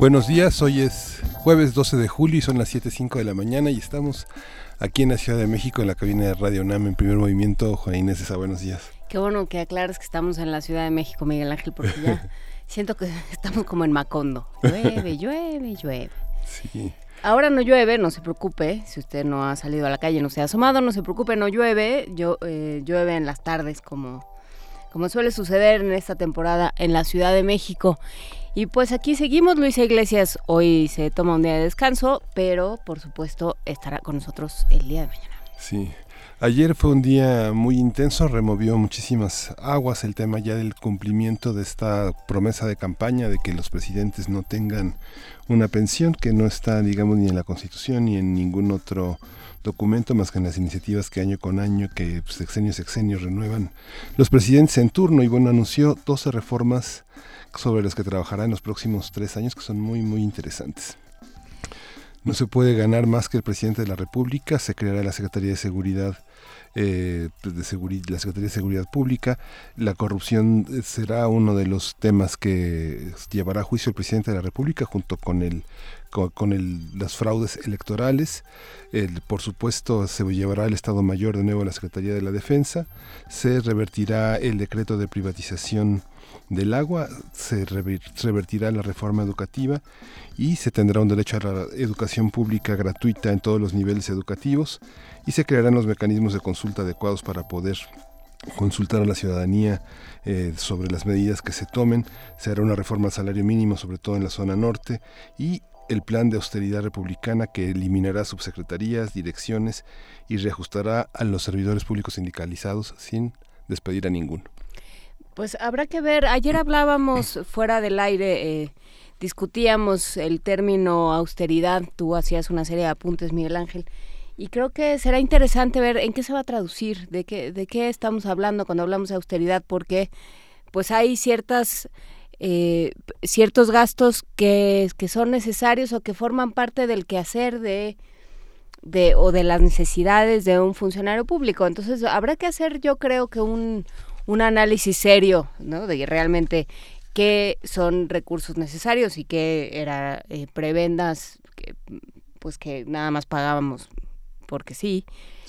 Buenos días, hoy es jueves 12 de julio y son las 7.05 de la mañana y estamos aquí en la Ciudad de México en la cabina de Radio NAM en primer movimiento. Juan Inés, buenos días. Qué bueno que aclares que estamos en la Ciudad de México, Miguel Ángel, porque ya siento que estamos como en Macondo. Llueve, llueve, llueve. Sí. Ahora no llueve, no se preocupe. Si usted no ha salido a la calle, no se ha asomado, no se preocupe, no llueve. Yo, eh, llueve en las tardes como, como suele suceder en esta temporada en la Ciudad de México. Y pues aquí seguimos, Luisa Iglesias. Hoy se toma un día de descanso, pero por supuesto estará con nosotros el día de mañana. Sí, ayer fue un día muy intenso, removió muchísimas aguas el tema ya del cumplimiento de esta promesa de campaña de que los presidentes no tengan una pensión que no está, digamos, ni en la Constitución ni en ningún otro documento más que en las iniciativas que año con año, que sexenio sexenio renuevan los presidentes en turno. Y bueno, anunció 12 reformas sobre los que trabajará en los próximos tres años, que son muy, muy interesantes. No se puede ganar más que el presidente de la República, se creará la Secretaría de Seguridad eh, pues, de la Secretaría de Seguridad Pública. La corrupción eh, será uno de los temas que llevará a juicio el presidente de la República junto con el con, el, las fraudes electorales. El, por supuesto, se llevará el Estado Mayor de nuevo a la Secretaría de la Defensa. Se revertirá el decreto de privatización del agua, se revertirá la reforma educativa y se tendrá un derecho a la educación pública gratuita en todos los niveles educativos y se crearán los mecanismos de consulta adecuados para poder consultar a la ciudadanía eh, sobre las medidas que se tomen, se hará una reforma al salario mínimo, sobre todo en la zona norte, y el plan de austeridad republicana que eliminará subsecretarías, direcciones y reajustará a los servidores públicos sindicalizados sin despedir a ninguno. Pues habrá que ver, ayer hablábamos fuera del aire, eh, discutíamos el término austeridad, tú hacías una serie de apuntes, Miguel Ángel, y creo que será interesante ver en qué se va a traducir, de qué, de qué estamos hablando cuando hablamos de austeridad, porque pues hay ciertas... Eh, ciertos gastos que, que son necesarios o que forman parte del quehacer de, de, o de las necesidades de un funcionario público. Entonces, habrá que hacer, yo creo que un, un análisis serio, ¿no? De realmente qué son recursos necesarios y qué era eh, prebendas que, pues que nada más pagábamos porque sí.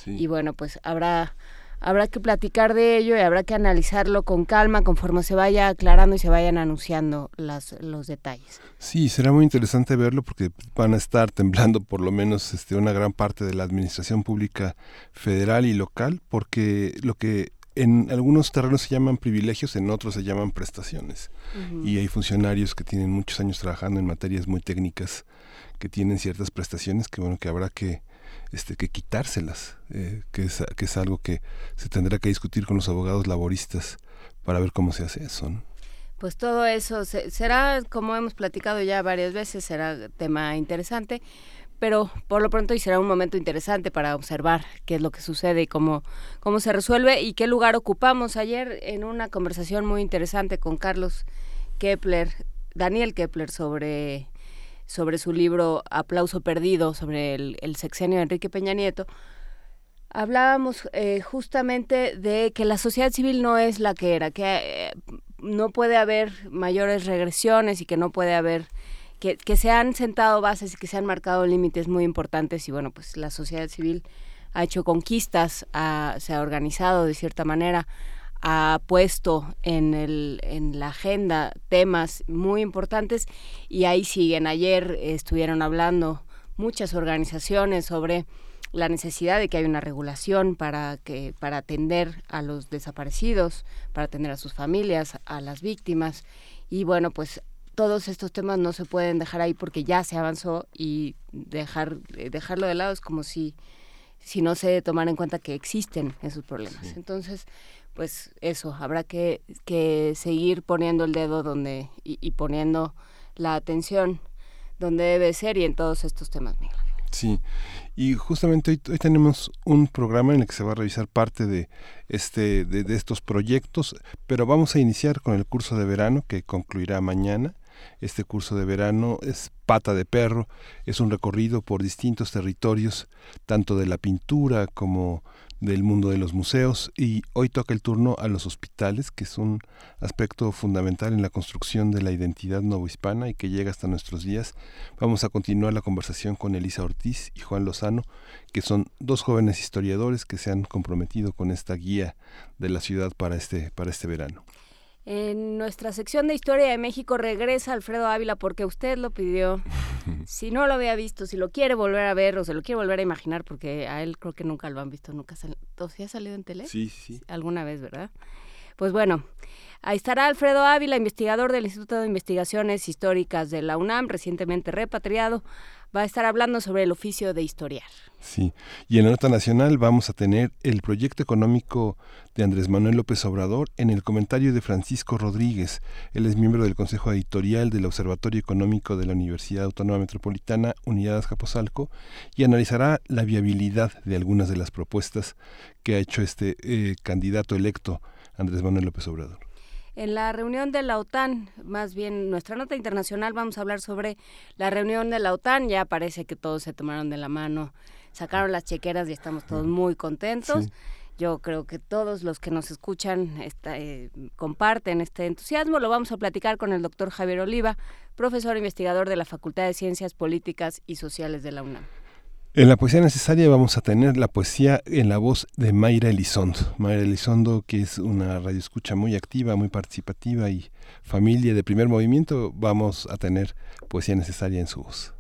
Y bueno, pues habrá habrá que platicar de ello y habrá que analizarlo con calma conforme se vaya aclarando y se vayan anunciando las, los detalles. Sí, será muy interesante verlo porque van a estar temblando por lo menos este, una gran parte de la administración pública federal y local porque lo que en algunos terrenos se llaman privilegios, en otros se llaman prestaciones. Y hay funcionarios que tienen muchos años trabajando en materias muy técnicas que tienen ciertas prestaciones que bueno que habrá que este que quitárselas, eh, que, es, que es algo que se tendrá que discutir con los abogados laboristas para ver cómo se hace eso. Pues todo eso será, como hemos platicado ya varias veces, será tema interesante pero por lo pronto será un momento interesante para observar qué es lo que sucede y cómo, cómo se resuelve y qué lugar ocupamos. Ayer en una conversación muy interesante con Carlos Kepler, Daniel Kepler, sobre, sobre su libro Aplauso Perdido, sobre el, sexenio de Enrique Peña Nieto, hablábamos eh, justamente de que la sociedad civil no es la que era, que eh, no puede haber mayores regresiones y que no puede haber que, se han sentado bases y que se han marcado límites muy importantes y bueno, pues la sociedad civil ha hecho conquistas, se ha organizado de cierta manera, ha puesto en, el, en la agenda temas muy importantes y ahí siguen. Ayer estuvieron hablando muchas organizaciones sobre la necesidad de que haya una regulación para que para atender a los desaparecidos, para atender a sus familias, a las víctimas y bueno, pues todos estos temas no se pueden dejar ahí porque ya se avanzó y dejar eh, dejarlo de lado es como si si no se tomar en cuenta que existen esos problemas. Entonces, pues eso, habrá que, que seguir poniendo el dedo donde y, poniendo la atención donde debe ser y en todos estos temas, Miguel. Sí, y justamente hoy, tenemos un programa en el que se va a revisar parte de, este, de, de estos proyectos, pero vamos a iniciar con el curso de verano que concluirá mañana este curso de verano es Pata de Perro, es un recorrido por distintos territorios, tanto de la pintura como del mundo de los museos y hoy toca el turno a los hospitales, que es un aspecto fundamental en la construcción de la identidad novohispana y que llega hasta nuestros días. Vamos a continuar la conversación con Elisa Ortiz y Juan Lozano, que son dos jóvenes historiadores que se han comprometido con esta guía de la ciudad para este, para este verano. En nuestra sección de Historia de México regresa Alfredo Ávila porque usted lo pidió. Si no lo había visto, si lo quiere volver a ver o se lo quiere volver a imaginar, porque a él creo que nunca lo han visto, nunca ha salido en tele? Sí, sí. Alguna vez, ¿verdad? Pues bueno, ahí estará Alfredo Ávila, investigador del Instituto de Investigaciones Históricas de la UNAM, recientemente repatriado va a estar hablando sobre el oficio de historiar. Sí, y en la nota nacional vamos a tener el proyecto económico de Andrés Manuel López Obrador en el comentario de Francisco Rodríguez. Él es miembro del Consejo Editorial del Observatorio Económico de la Universidad Autónoma Metropolitana, Unidad Azcapotzalco, y analizará la viabilidad de algunas de las propuestas que ha hecho este eh, candidato electo, Andrés Manuel López Obrador. En la reunión de la OTAN, más bien nuestra nota internacional, vamos a hablar sobre la reunión de la OTAN. Ya parece que todos se tomaron de la mano, sacaron las chequeras y estamos todos muy contentos. Yo creo que todos los que nos escuchan eh, comparten este entusiasmo. Lo vamos a platicar con el doctor Javier Oliva, profesor investigador de la Facultad de Ciencias Políticas y Sociales de la UNAM. En la poesía necesaria vamos a tener la poesía en la voz de Mayra Elizondo. Mayra Elizondo, que es una radioescucha muy activa, muy participativa y familia de primer movimiento, vamos a tener poesía necesaria en su voz.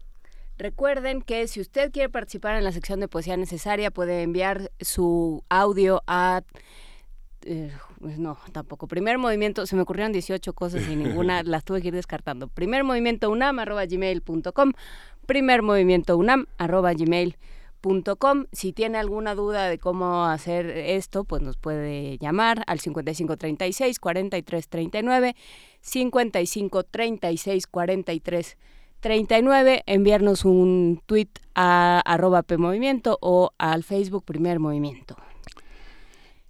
Recuerden que si usted quiere participar en la sección de poesía necesaria, puede enviar su audio a eh, pues no, tampoco. Primer movimiento, se me ocurrieron 18 cosas y ninguna las tuve que ir descartando. Primer movimiento unam arroba gmail.com, primer movimiento unam arroba gmail.com. Si tiene alguna duda de cómo hacer esto, pues nos puede llamar al 5536 4339, 5536 43 39, enviarnos un tweet a arroba PMovimiento o al Facebook Primer Movimiento.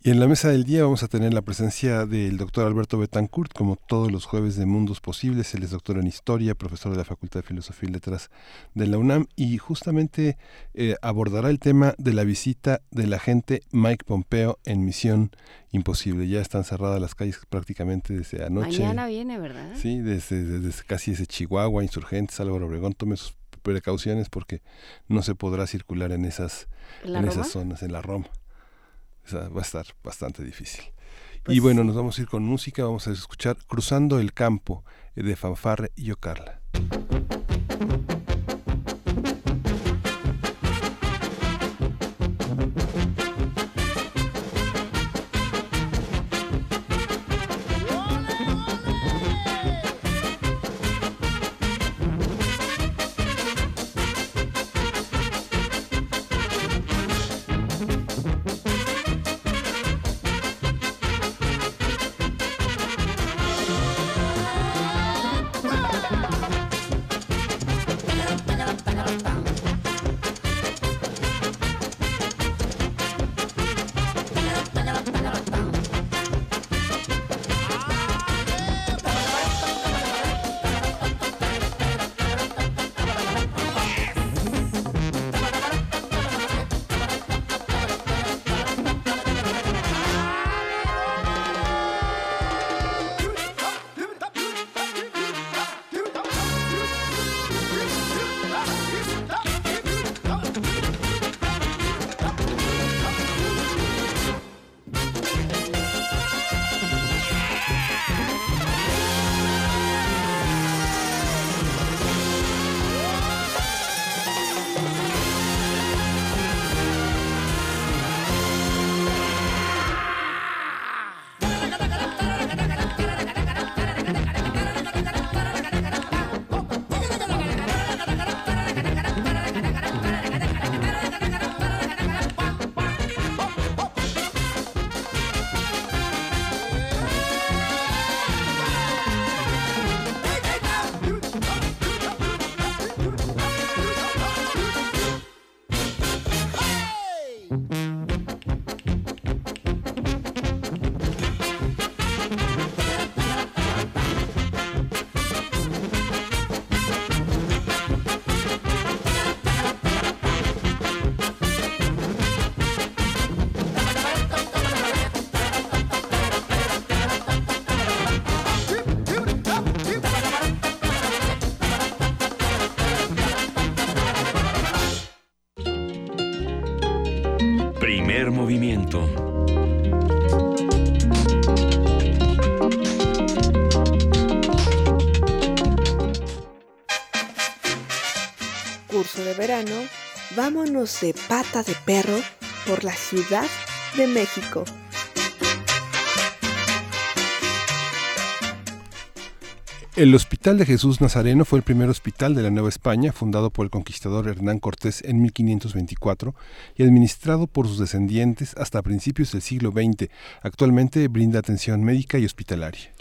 Y en la mesa del día vamos a tener la presencia del doctor Alberto Betancourt, como todos los jueves de Mundos Posibles. Él es doctor en Historia, profesor de la Facultad de Filosofía y Letras de la UNAM y justamente eh, abordará el tema de la visita del agente Mike Pompeo en Misión Imposible. Ya están cerradas las calles prácticamente desde anoche. Mañana viene, ¿verdad? Sí, desde, casi desde Chihuahua, Insurgentes, Álvaro Obregón. Tome sus precauciones porque no se podrá circular en esas, en esas zonas, en la Roma va a estar bastante difícil. y pues bueno, nos vamos a ir con música, vamos a escuchar Cruzando el Campo de Fanfarre y Ocarla. De pata de perro por la Ciudad de México. El Hospital de Jesús Nazareno fue el primer hospital de la Nueva España, fundado por el conquistador Hernán Cortés en 1524 y administrado por sus descendientes hasta principios del siglo XX. Actualmente brinda atención médica y hospitalaria.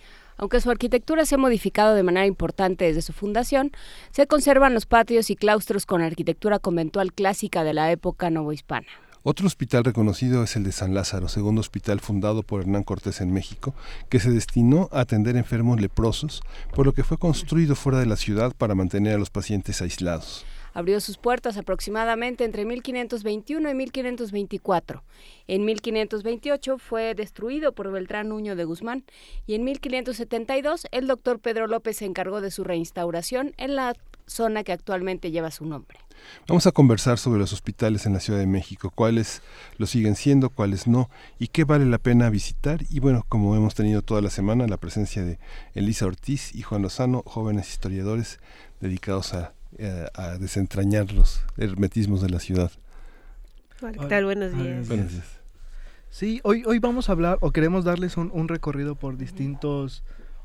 Aunque su arquitectura se ha modificado de manera importante desde su fundación, se conservan los patios y claustros con arquitectura conventual clásica de la época novohispana. Otro hospital reconocido es el de San Lázaro, segundo hospital fundado por Hernán Cortés en México, que se destinó a atender enfermos leprosos, por lo que fue construido fuera de la ciudad para mantener a los pacientes aislados abrió sus puertas aproximadamente entre 1521 y 1524. En 1528 fue destruido por Beltrán Nuño de Guzmán y en 1572 el doctor Pedro López se encargó de su reinstauración en la zona que actualmente lleva su nombre. Vamos a conversar sobre los hospitales en la Ciudad de México, cuáles lo siguen siendo, cuáles no, y qué vale la pena visitar. Y bueno, como hemos tenido toda la semana, la presencia de Elisa Ortiz y Juan Lozano, jóvenes historiadores dedicados a eh, a desentrañar los hermetismos de la ciudad. ¿qué tal? Buenos días. Buenos días. Sí, hoy, hoy vamos a hablar o queremos darles un, recorrido por distintos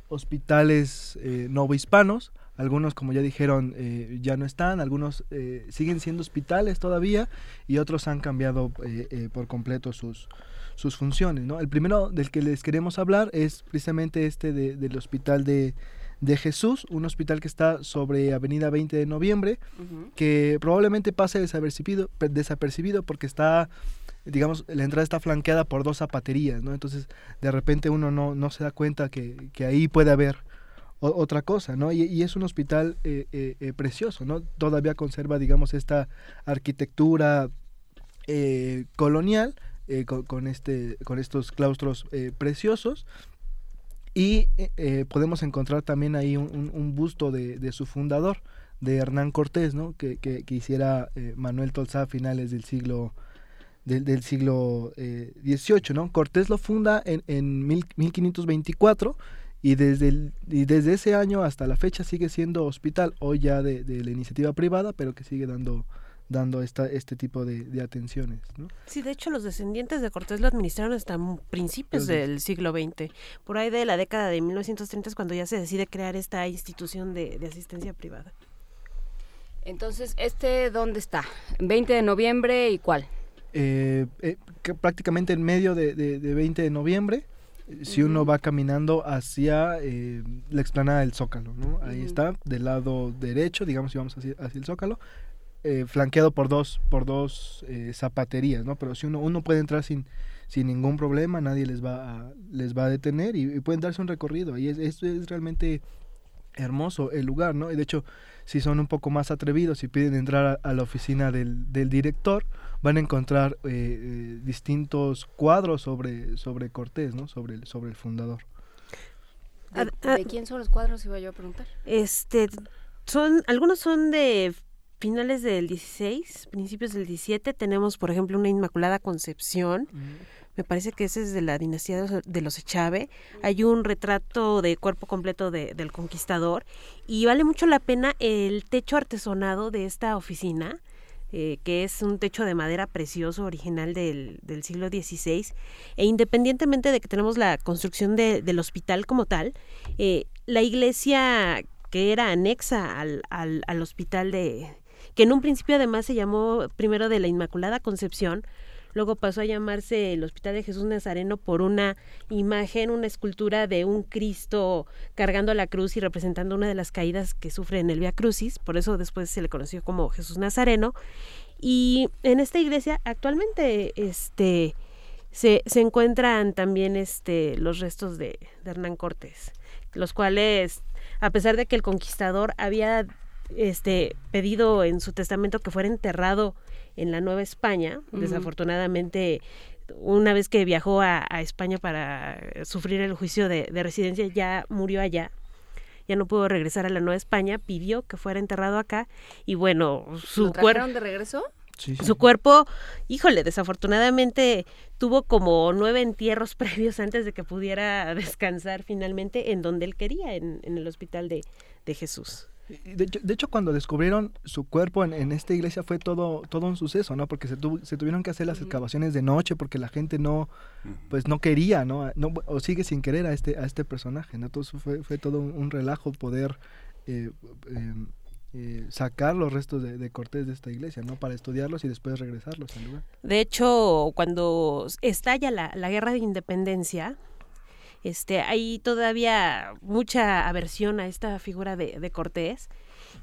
hospitales eh, novohispanos. Algunos, como ya dijeron, eh, ya no están, algunos eh, siguen siendo hospitales todavía y otros han cambiado por completo sus, sus funciones. ¿no? El primero del que les queremos hablar es precisamente este del hospital de, de Jesús, un hospital que está sobre Avenida 20 de Noviembre, que probablemente pase desapercibido, desapercibido porque está, digamos, la entrada está flanqueada por dos zapaterías, ¿no? Entonces, de repente uno no, no se da cuenta que, que ahí puede haber otra cosa, ¿no? Y, es un hospital eh, eh, eh, precioso, ¿no? Todavía conserva, digamos, esta arquitectura colonial con, con, este, con estos claustros preciosos y eh, eh, podemos encontrar también ahí un, busto de, su fundador, de Hernán Cortés, ¿no? que, que, hiciera eh, Manuel Tolsá a finales del siglo del, siglo XVIII. ¿no? Cortés lo funda en, en 1524 y desde, y desde ese año hasta la fecha sigue siendo hospital, hoy ya de la iniciativa privada, pero que sigue dando dando esta, este tipo de, atenciones. ¿no? Sí, de hecho los descendientes de Cortés lo administraron hasta principios del siglo XX. Por ahí de la década de 1930 es cuando ya se decide crear esta institución de, asistencia privada. Entonces, ¿este dónde está? ¿20 de noviembre y cuál? Eh, eh, prácticamente en medio de, de, 20 de noviembre, si uno va caminando hacia eh, la explanada del Zócalo, ¿no? Ahí está, del lado derecho, digamos, si vamos hacia, hacia el Zócalo, eh, flanqueado por dos, por dos eh, zapaterías, ¿no? Pero si uno, uno puede entrar sin, sin ningún problema, nadie les va a, les va a detener y, pueden darse un recorrido. Y es, esto es realmente hermoso el lugar, ¿no? Y de hecho, si son un poco más atrevidos y piden entrar a, la oficina del, del, director, van a encontrar eh, distintos cuadros sobre, sobre Cortés, ¿no? Sobre el, sobre el fundador. ¿De, quién son los cuadros? Iba yo a preguntar. Este, son, algunos son de finales del 16, principios del 17, tenemos, por ejemplo, una Inmaculada Concepción. Me parece que ese es de la dinastía de los Echave. Hay un retrato de cuerpo completo del conquistador y vale mucho la pena el techo artesonado de esta oficina. Eh, que es un techo de madera precioso original del, del, siglo XVI, e independientemente de que tenemos la construcción del hospital como tal, eh, la iglesia que era anexa al, al hospital de, que en un principio además se llamó primero de la Inmaculada Concepción, luego pasó a llamarse el Hospital de Jesús Nazareno por una imagen, una escultura de un Cristo cargando la cruz y representando una de las caídas que sufre en el Via Crucis, por eso después se le conoció como Jesús Nazareno. Y en esta iglesia actualmente este, se, se encuentran también este, los restos de, Hernán Cortés, los cuales, a pesar de que el conquistador había este, pedido en su testamento que fuera enterrado en la Nueva España, desafortunadamente una vez que viajó a, España para sufrir el juicio de, residencia, ya murió allá, ya no pudo regresar a la Nueva España, pidió que fuera enterrado acá. Y bueno, su cuerpo... de regreso? Su cuerpo, híjole, desafortunadamente tuvo como nueve entierros previos antes de que pudiera descansar finalmente en donde él quería, en, el hospital de Jesús. De hecho, cuando descubrieron su cuerpo en, esta iglesia fue todo, todo un suceso, ¿no? Porque se, se tuvieron que hacer las excavaciones de noche porque la gente no, pues no quería, ¿no? o sigue sin querer a este, a este personaje, ¿no? Entonces fue, fue todo un, relajo poder eh, em, eh, sacar los restos de, Cortés de esta iglesia, ¿no? Para estudiarlos y después regresarlos al lugar. De hecho, cuando estalla la, la guerra de independencia, este, hay todavía mucha aversión a esta figura de, de Cortés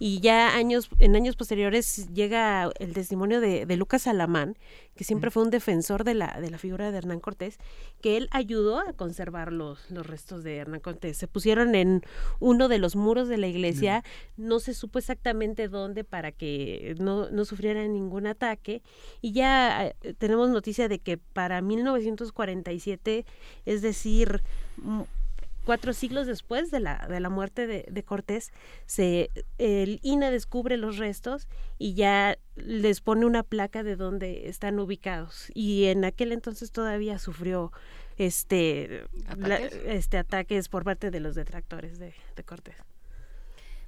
y ya años en años posteriores llega el testimonio de, de Lucas Alamán, que siempre fue un defensor de la, de la figura de Hernán Cortés, que él ayudó a conservar los, los restos de Hernán Cortés. Se pusieron en uno de los muros de la iglesia, no se supo exactamente dónde para que no, no sufrieran ningún ataque, y ya eh, tenemos noticia de que para 1947, es decir, cuatro siglos después de la, de la muerte de, Cortés, se, el INA descubre los restos y ya les pone una placa de dónde están ubicados. Y en aquel entonces todavía sufrió este ¿Ataques? este ataques por parte de los detractores de, Cortés.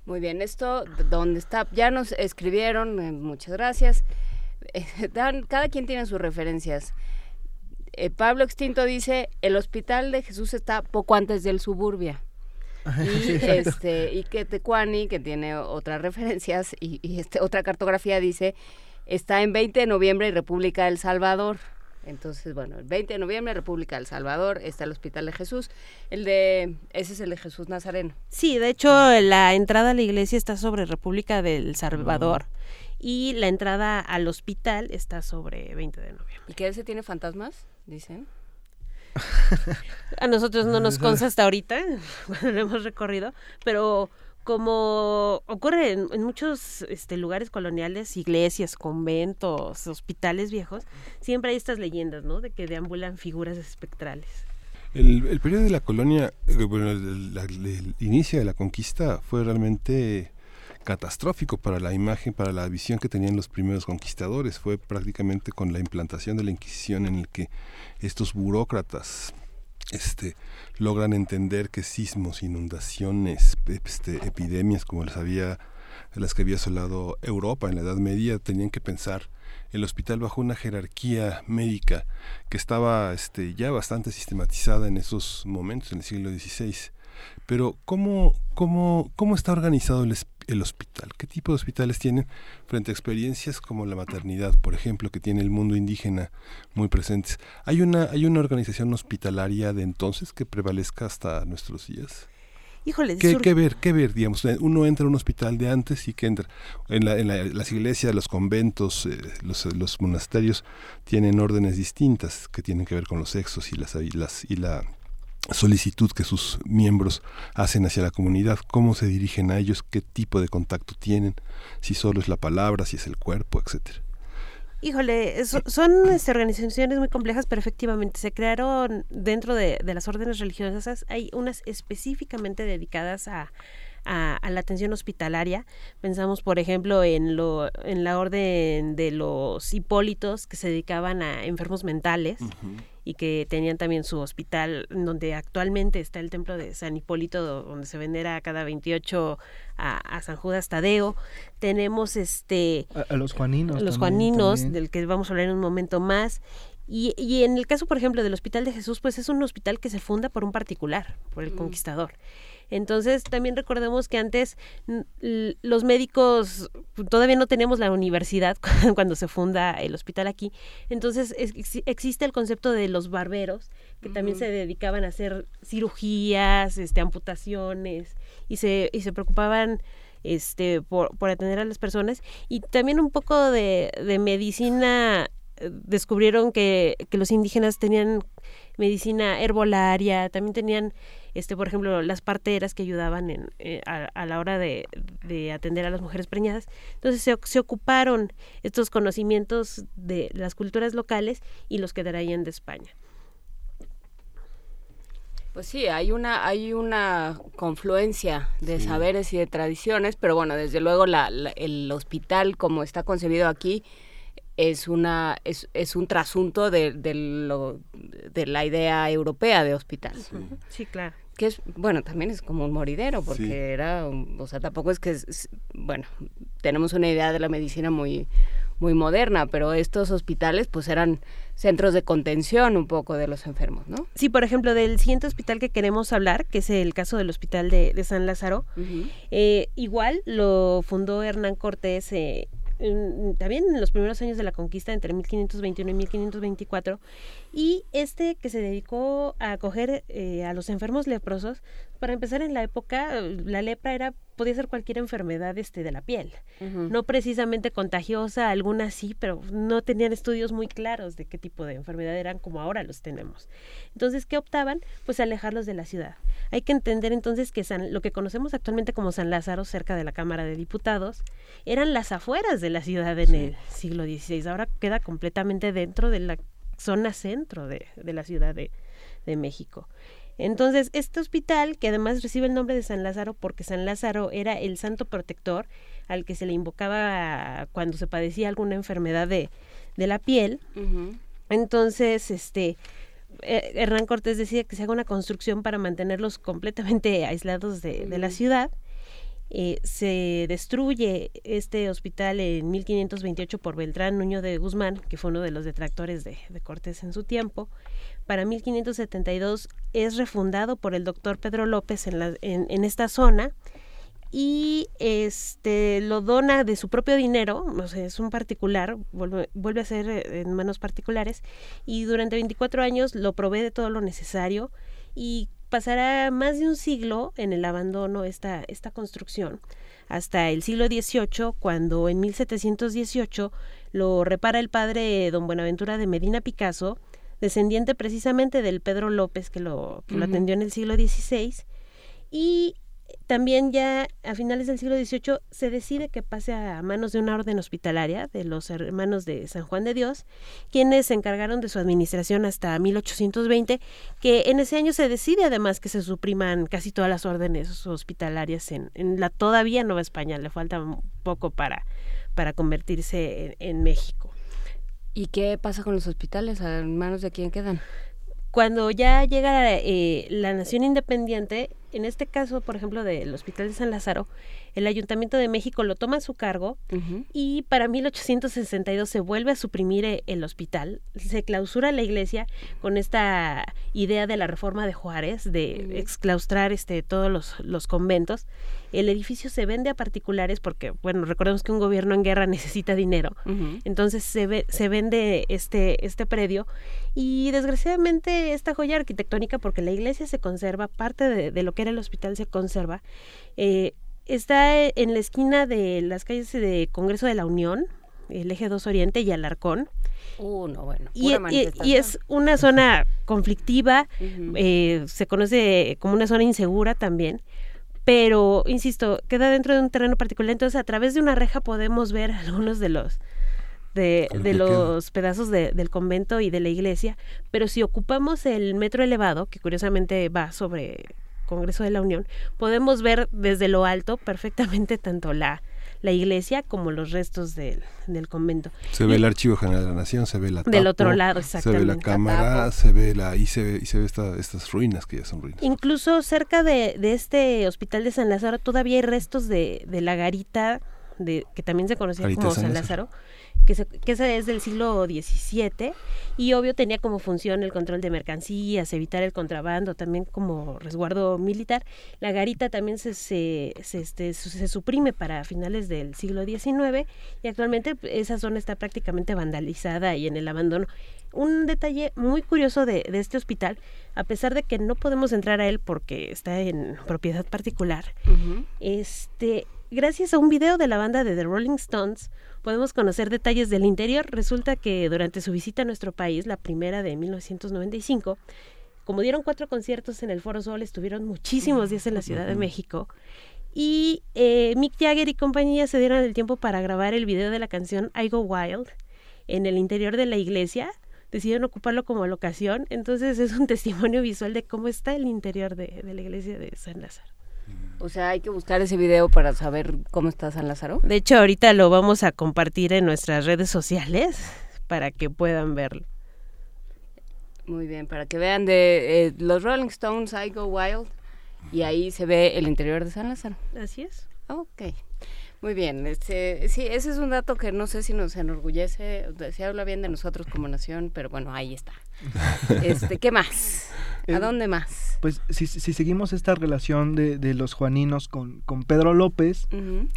Muy bien, esto donde está, ya nos escribieron, eh, muchas gracias. Eh, cada quien tiene sus referencias. Eh, Pablo Extinto dice, el hospital de Jesús está poco antes del suburbia. y, este, y que Tecuani, que tiene otras referencias y, este, otra cartografía, dice, está en 20 de noviembre y República del Salvador. Entonces, bueno, el 20 de noviembre, República del Salvador, está el Hospital de Jesús. El de, ese es el de Jesús Nazareno. Sí, de hecho, la entrada a la iglesia está sobre República del Salvador y la entrada al hospital está sobre 20 de noviembre. ¿Y que ese tiene fantasmas? Dicen. A nosotros no nos consta hasta ahorita, cuando lo hemos recorrido, pero como ocurre en, muchos este, lugares coloniales, iglesias, conventos, hospitales viejos, siempre hay estas leyendas, ¿no? De que deambulan figuras espectrales. El, periodo de la colonia, eh, bueno, el, inicio de la conquista fue realmente catastrófico para la imagen, para la visión que tenían los primeros conquistadores. Fue prácticamente con la implantación de la Inquisición en el que estos burócratas este, logran entender que sismos, inundaciones, este, epidemias como las había las que había asolado Europa en la Edad Media tenían que pensar el hospital bajo una jerarquía médica que estaba este, ya bastante sistematizada en esos momentos, en el siglo XVI. Pero ¿cómo, cómo, cómo está organizado el, el hospital? ¿Qué tipo de hospitales tienen frente a experiencias como la maternidad, por ejemplo, que tiene el mundo indígena muy presentes? ¿Hay una, hay una organización hospitalaria de entonces que prevalezca hasta nuestros días? Híjole, ¿Qué, ver? ¿Qué ver? Digamos, uno entra a un hospital de antes y que entra. En, la, en las iglesias, los conventos, eh, los, los, monasterios tienen órdenes distintas que tienen que ver con los sexos y, las, y, las, y la solicitud que sus miembros hacen hacia la comunidad, cómo se dirigen a ellos, qué tipo de contacto tienen, si solo es la palabra, si es el cuerpo, etcétera. Híjole, son este, organizaciones muy complejas, pero efectivamente se crearon dentro de, las órdenes religiosas, hay unas específicamente dedicadas a, la atención hospitalaria. Pensamos, por ejemplo, en, lo, en la orden de los hipólitos que se dedicaban a enfermos mentales y que tenían también su hospital donde actualmente está el templo de San Hipólito donde se venera cada 28 a, San Judas Tadeo. Tenemos este a, los juaninos los juaninos del que vamos a hablar en un momento más. Y, y, en el caso, por ejemplo, del Hospital de Jesús, pues es un hospital que se funda por un particular, por el conquistador. Entonces, también recordemos que antes los médicos todavía no teníamos la universidad cuando se funda el hospital aquí. Entonces, existe el concepto de los barberos, que también se dedicaban a hacer cirugías, este, amputaciones, y se, y se preocupaban este, por, por atender a las personas y también un poco de, de medicina descubrieron que, que, los indígenas tenían medicina herbolaria, también tenían, este, por ejemplo, las parteras que ayudaban en, eh, a, la hora de, de, atender a las mujeres preñadas. Entonces se, se, ocuparon estos conocimientos de las culturas locales y los que traían de España. Pues sí, hay una, hay una confluencia de saberes y de tradiciones, pero bueno, desde luego la, el hospital como está concebido aquí es una es, es un trasunto de, de, lo, de la idea europea de hospital. Sí. claro. Que es, bueno, también es como un moridero, porque era, o sea, tampoco es que, bueno, tenemos una idea de la medicina muy, muy moderna, pero estos hospitales pues eran centros de contención un poco de los enfermos, ¿no? Sí, por ejemplo, del siguiente hospital que queremos hablar, que es el caso del hospital de, de San Lázaro, eh, igual lo fundó Hernán Cortés eh, también en los primeros años de la conquista, entre 1521 y 1524, y este que se dedicó a acoger eh, a los enfermos leprosos, para empezar en la época, la lepra era podía ser cualquier enfermedad este de la piel, no precisamente contagiosa, algunas sí, pero no tenían estudios muy claros de qué tipo de enfermedad eran como ahora los tenemos. Entonces, ¿qué optaban? Pues alejarlos de la ciudad. Hay que entender entonces que San, lo que conocemos actualmente como San Lázaro, cerca de la Cámara de Diputados, eran las afueras de la ciudad en el siglo XVI. Ahora queda completamente dentro de la zona centro de, la Ciudad de, México. Entonces, este hospital, que además recibe el nombre de San Lázaro porque San Lázaro era el santo protector al que se le invocaba cuando se padecía alguna enfermedad de, la piel. Entonces, este, eh, Hernán Cortés decía que se haga una construcción para mantenerlos completamente aislados de, de la ciudad eh, se destruye este hospital en 1528 por Beltrán Nuño de Guzmán, que fue uno de los detractores de, Cortés en su tiempo. Para 1572 es refundado por el doctor Pedro López en, en, esta zona y este lo dona de su propio dinero, o sea, es un particular, vuelve, vuelve a ser eh, en manos particulares y durante 24 años lo provee de todo lo necesario y pasará más de un siglo en el abandono esta, esta construcción, hasta el siglo XVIII, cuando en 1718 lo repara el padre don Buenaventura de Medina Picasso, descendiente precisamente del Pedro López que lo, lo atendió en el siglo XVI, y también ya a finales del siglo XVIII se decide que pase a manos de una orden hospitalaria de los hermanos de San Juan de Dios, quienes se encargaron de su administración hasta 1820, que en ese año se decide además que se supriman casi todas las órdenes hospitalarias en, la todavía Nueva España, le falta un poco para, para convertirse en, México. ¿Y qué pasa con los hospitales? ¿A manos de quién quedan? Cuando ya llega eh, la nación independiente, en este caso, por ejemplo, del Hospital de San Lázaro, el Ayuntamiento de México lo toma a su cargo y para 1862 se vuelve a suprimir eh, el hospital, se clausura la iglesia con esta idea de la reforma de Juárez de exclaustrar este, todos los, los conventos. El edificio se vende a particulares porque, bueno, recordemos que un gobierno en guerra necesita dinero, entonces se, ve, se vende este, este predio y desgraciadamente esta joya arquitectónica, porque la iglesia se conserva, parte de, de lo que el hospital se conserva. Eh, está en la esquina de las calles de Congreso de la Unión, el eje 2 Oriente y Alarcón. Uh, no, bueno, y, y, es una zona conflictiva, eh, se conoce como una zona insegura también, pero, insisto, queda dentro de un terreno particular, entonces a través de una reja podemos ver algunos de los de, de los pedazos de, del convento y de la iglesia, pero si ocupamos el metro elevado, que curiosamente va sobre Congreso de la Unión, podemos ver desde lo alto perfectamente tanto la, la iglesia como los restos del, del convento. Se ve el Archivo General de la Nación, se ve la Del otro lado, exactamente. Se ve la cámara, se ve la y se ve, y se ve estas ruinas que ya son ruinas. Incluso cerca de, de, este hospital de San Lázaro todavía hay restos de, de la garita de que también se conocía como San Lázaro que, se, que ese es del siglo XVII y obvio tenía como función el control de mercancías, evitar el contrabando, también como resguardo militar. La garita también se, se, se, este, se suprime para finales del siglo XIX y actualmente esa zona está prácticamente vandalizada y en el abandono. Un detalle muy curioso de, de este hospital, a pesar de que no podemos entrar a él porque está en propiedad particular, este gracias a un video de la banda de The Rolling Stones, podemos conocer detalles del interior. Resulta que durante su visita a nuestro país, la primera de 1995, como dieron cuatro conciertos en el Foro Sol, estuvieron muchísimos días en la Ciudad de México. Y eh, Mick Jagger y compañía se dieron el tiempo para grabar el video de la canción I Go Wild en el interior de la iglesia. Decidieron ocuparlo como locación. Entonces es un testimonio visual de cómo está el interior de, de la iglesia de San Lázaro. O sea, hay que buscar ese video para saber cómo está San Lázaro. De hecho, ahorita lo vamos a compartir en nuestras redes sociales para que puedan verlo. Muy bien, para que vean de eh, los Rolling Stones, I Go Wild, y ahí se ve el interior de San Lázaro. Así es. Ok. Muy bien, este, sí, ese es un dato que no sé si nos enorgullece, si habla bien de nosotros como nación, pero bueno, ahí está. Este, ¿Qué más? ¿A Eh, dónde más? Pues si, si seguimos esta relación de, de los juaninos con, con Pedro López,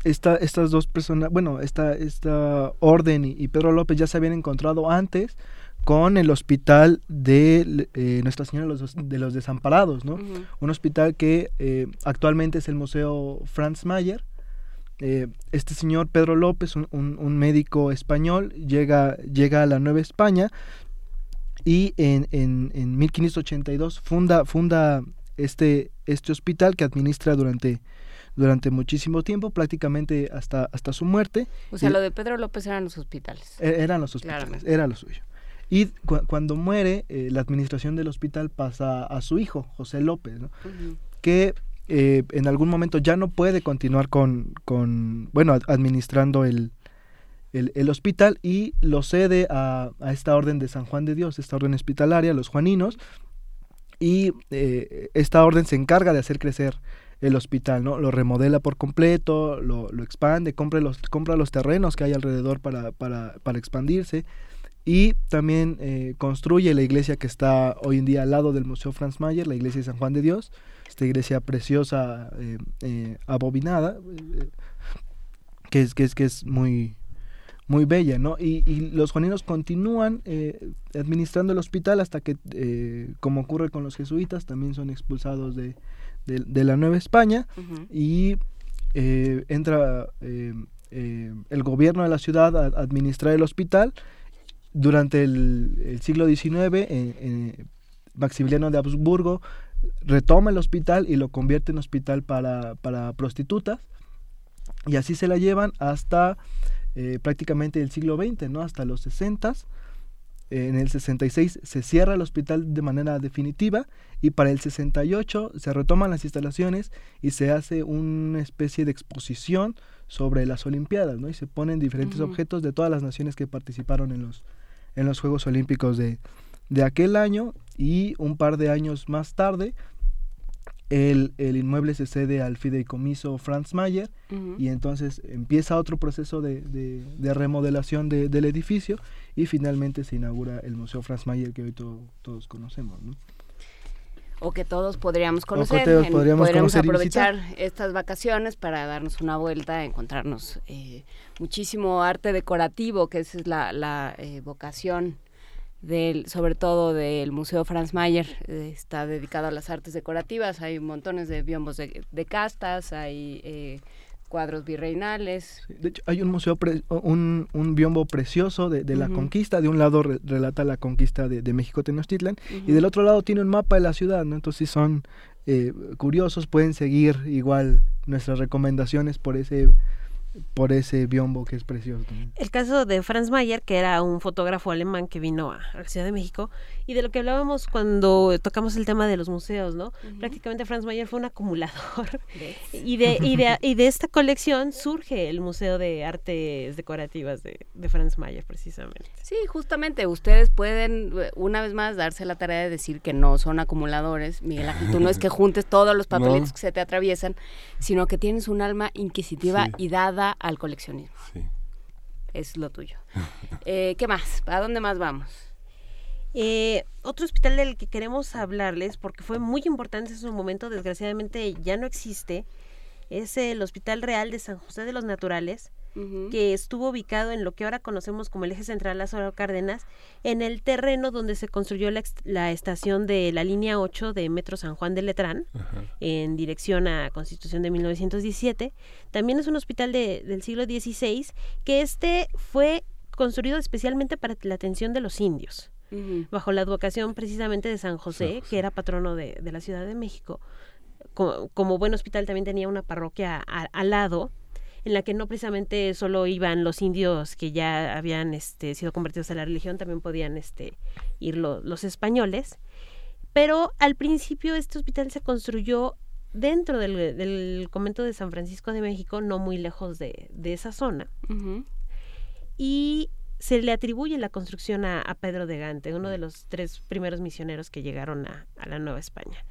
esta, estas dos personas, bueno, esta, esta orden y, y Pedro López ya se habían encontrado antes con el hospital de eh, Nuestra Señora de los, de los Desamparados, ¿no? Un hospital que eh, actualmente es el Museo Franz Mayer. Eh, este señor Pedro López, un, un- un médico español, llega, llega a la Nueva España y en, en, en 1582 funda, funda este, este hospital que administra durante, durante muchísimo tiempo, prácticamente hasta, hasta su muerte. O sea, y- lo de Pedro López eran los hospitales. e- eran los hospitales, Claramente. era lo suyo. Y cu- cuando muere, eh, la administración del hospital pasa a su hijo, José López, ¿no? Que eh, en algún momento ya no puede continuar con, con bueno, ad- administrando el, el, el hospital y lo cede a, a esta orden de San Juan de Dios, esta orden hospitalaria, los juaninos, y eh, esta orden se encarga de hacer crecer el hospital, ¿no? Lo remodela por completo, lo, lo expande, compra los, compra los terrenos que hay alrededor para, para, para expandirse y también eh, construye la iglesia que está hoy en día al lado del Museo Franz Mayer, la iglesia de San Juan de Dios, esta iglesia preciosa, eh, eh, abobinada, eh, que es, que es, que es muy, muy bella, ¿no? Y, y los juaninos continúan eh, administrando el hospital hasta que, eh, como ocurre con los jesuitas, también son expulsados de, de- de la Nueva España y eh, entra eh, eh, el gobierno de la ciudad a administrar el hospital. Durante el, el siglo XIX, eh, eh, Maximiliano de Habsburgo retoma el hospital y lo convierte en hospital para, para prostitutas. Y así se la llevan hasta eh, prácticamente el siglo XX, ¿no? hasta los 60. En el 66 se cierra el hospital de manera definitiva y para el 68 se retoman las instalaciones y se hace una especie de exposición sobre las Olimpiadas, ¿no? Y se ponen diferentes objetos de todas las naciones que participaron en los, en los Juegos Olímpicos de, de aquel año y un par de años más tarde el, el inmueble se cede al fideicomiso Franz Mayer y entonces empieza otro proceso de, de- de remodelación de- del edificio y finalmente se inaugura el Museo Franz Mayer que hoy to- todos conocemos. ¿no? O que todos podríamos conocer. todos en- podríamos conocer aprovechar estas vacaciones para darnos una vuelta, encontrarnos eh, muchísimo arte decorativo, que esa es la, la eh, vocación del, sobre todo del Museo Franz Mayer, está dedicado a las artes decorativas, hay montones de biombos de, de castas, hay eh, cuadros virreinales. De hecho, hay un museo, pre- un, un biombo precioso de, de la conquista. De un lado re- relata la conquista de, de México Tenochtitlan y del otro lado tiene un mapa de la ciudad. ¿no? Entonces, si son eh, curiosos, pueden seguir igual nuestras recomendaciones por ese, por ese biombo que es precioso. también. El caso de Franz Mayer, que era un fotógrafo alemán que vino a, a la Ciudad de México, y de lo que hablábamos cuando tocamos el tema de los museos, ¿no? Prácticamente Franz Mayer fue un acumulador. Y de, y, de, y de esta colección surge el Museo de Artes Decorativas de, de Franz Mayer, precisamente. Sí, justamente, ustedes pueden eh, una vez más darse la tarea de decir que no son acumuladores. Miguel Ángel, tú no es que juntes todos los papelitos No. que se te atraviesan, sino que tienes un alma inquisitiva Sí. y dada al coleccionismo. Sí. Es lo tuyo. Eh, ¿Qué más? ¿A dónde más vamos? Eh, otro hospital del que queremos hablarles, porque fue muy importante en su momento, desgraciadamente ya no existe, es el Hospital Real de San José de los Naturales, que estuvo ubicado en lo que ahora conocemos como el eje central Lázaro Cárdenas, en el terreno donde se construyó la, estación de la línea 8 de Metro San Juan de Letrán, en dirección a Constitución de 1917. También es un hospital del siglo XVI, que este fue construido especialmente para la atención de los indios bajo la advocación precisamente de San José, que era patrono de, la Ciudad de México. Como, buen hospital también tenía una parroquia al lado, en la que no precisamente solo iban los indios que ya habían este, sido convertidos a la religión, también podían este, ir los españoles. Pero al principio este hospital se construyó dentro del, convento de San Francisco de México, no muy lejos de, esa zona. Y se le atribuye la construcción a, Pedro de Gante, uno de los tres primeros misioneros que llegaron a, la Nueva España.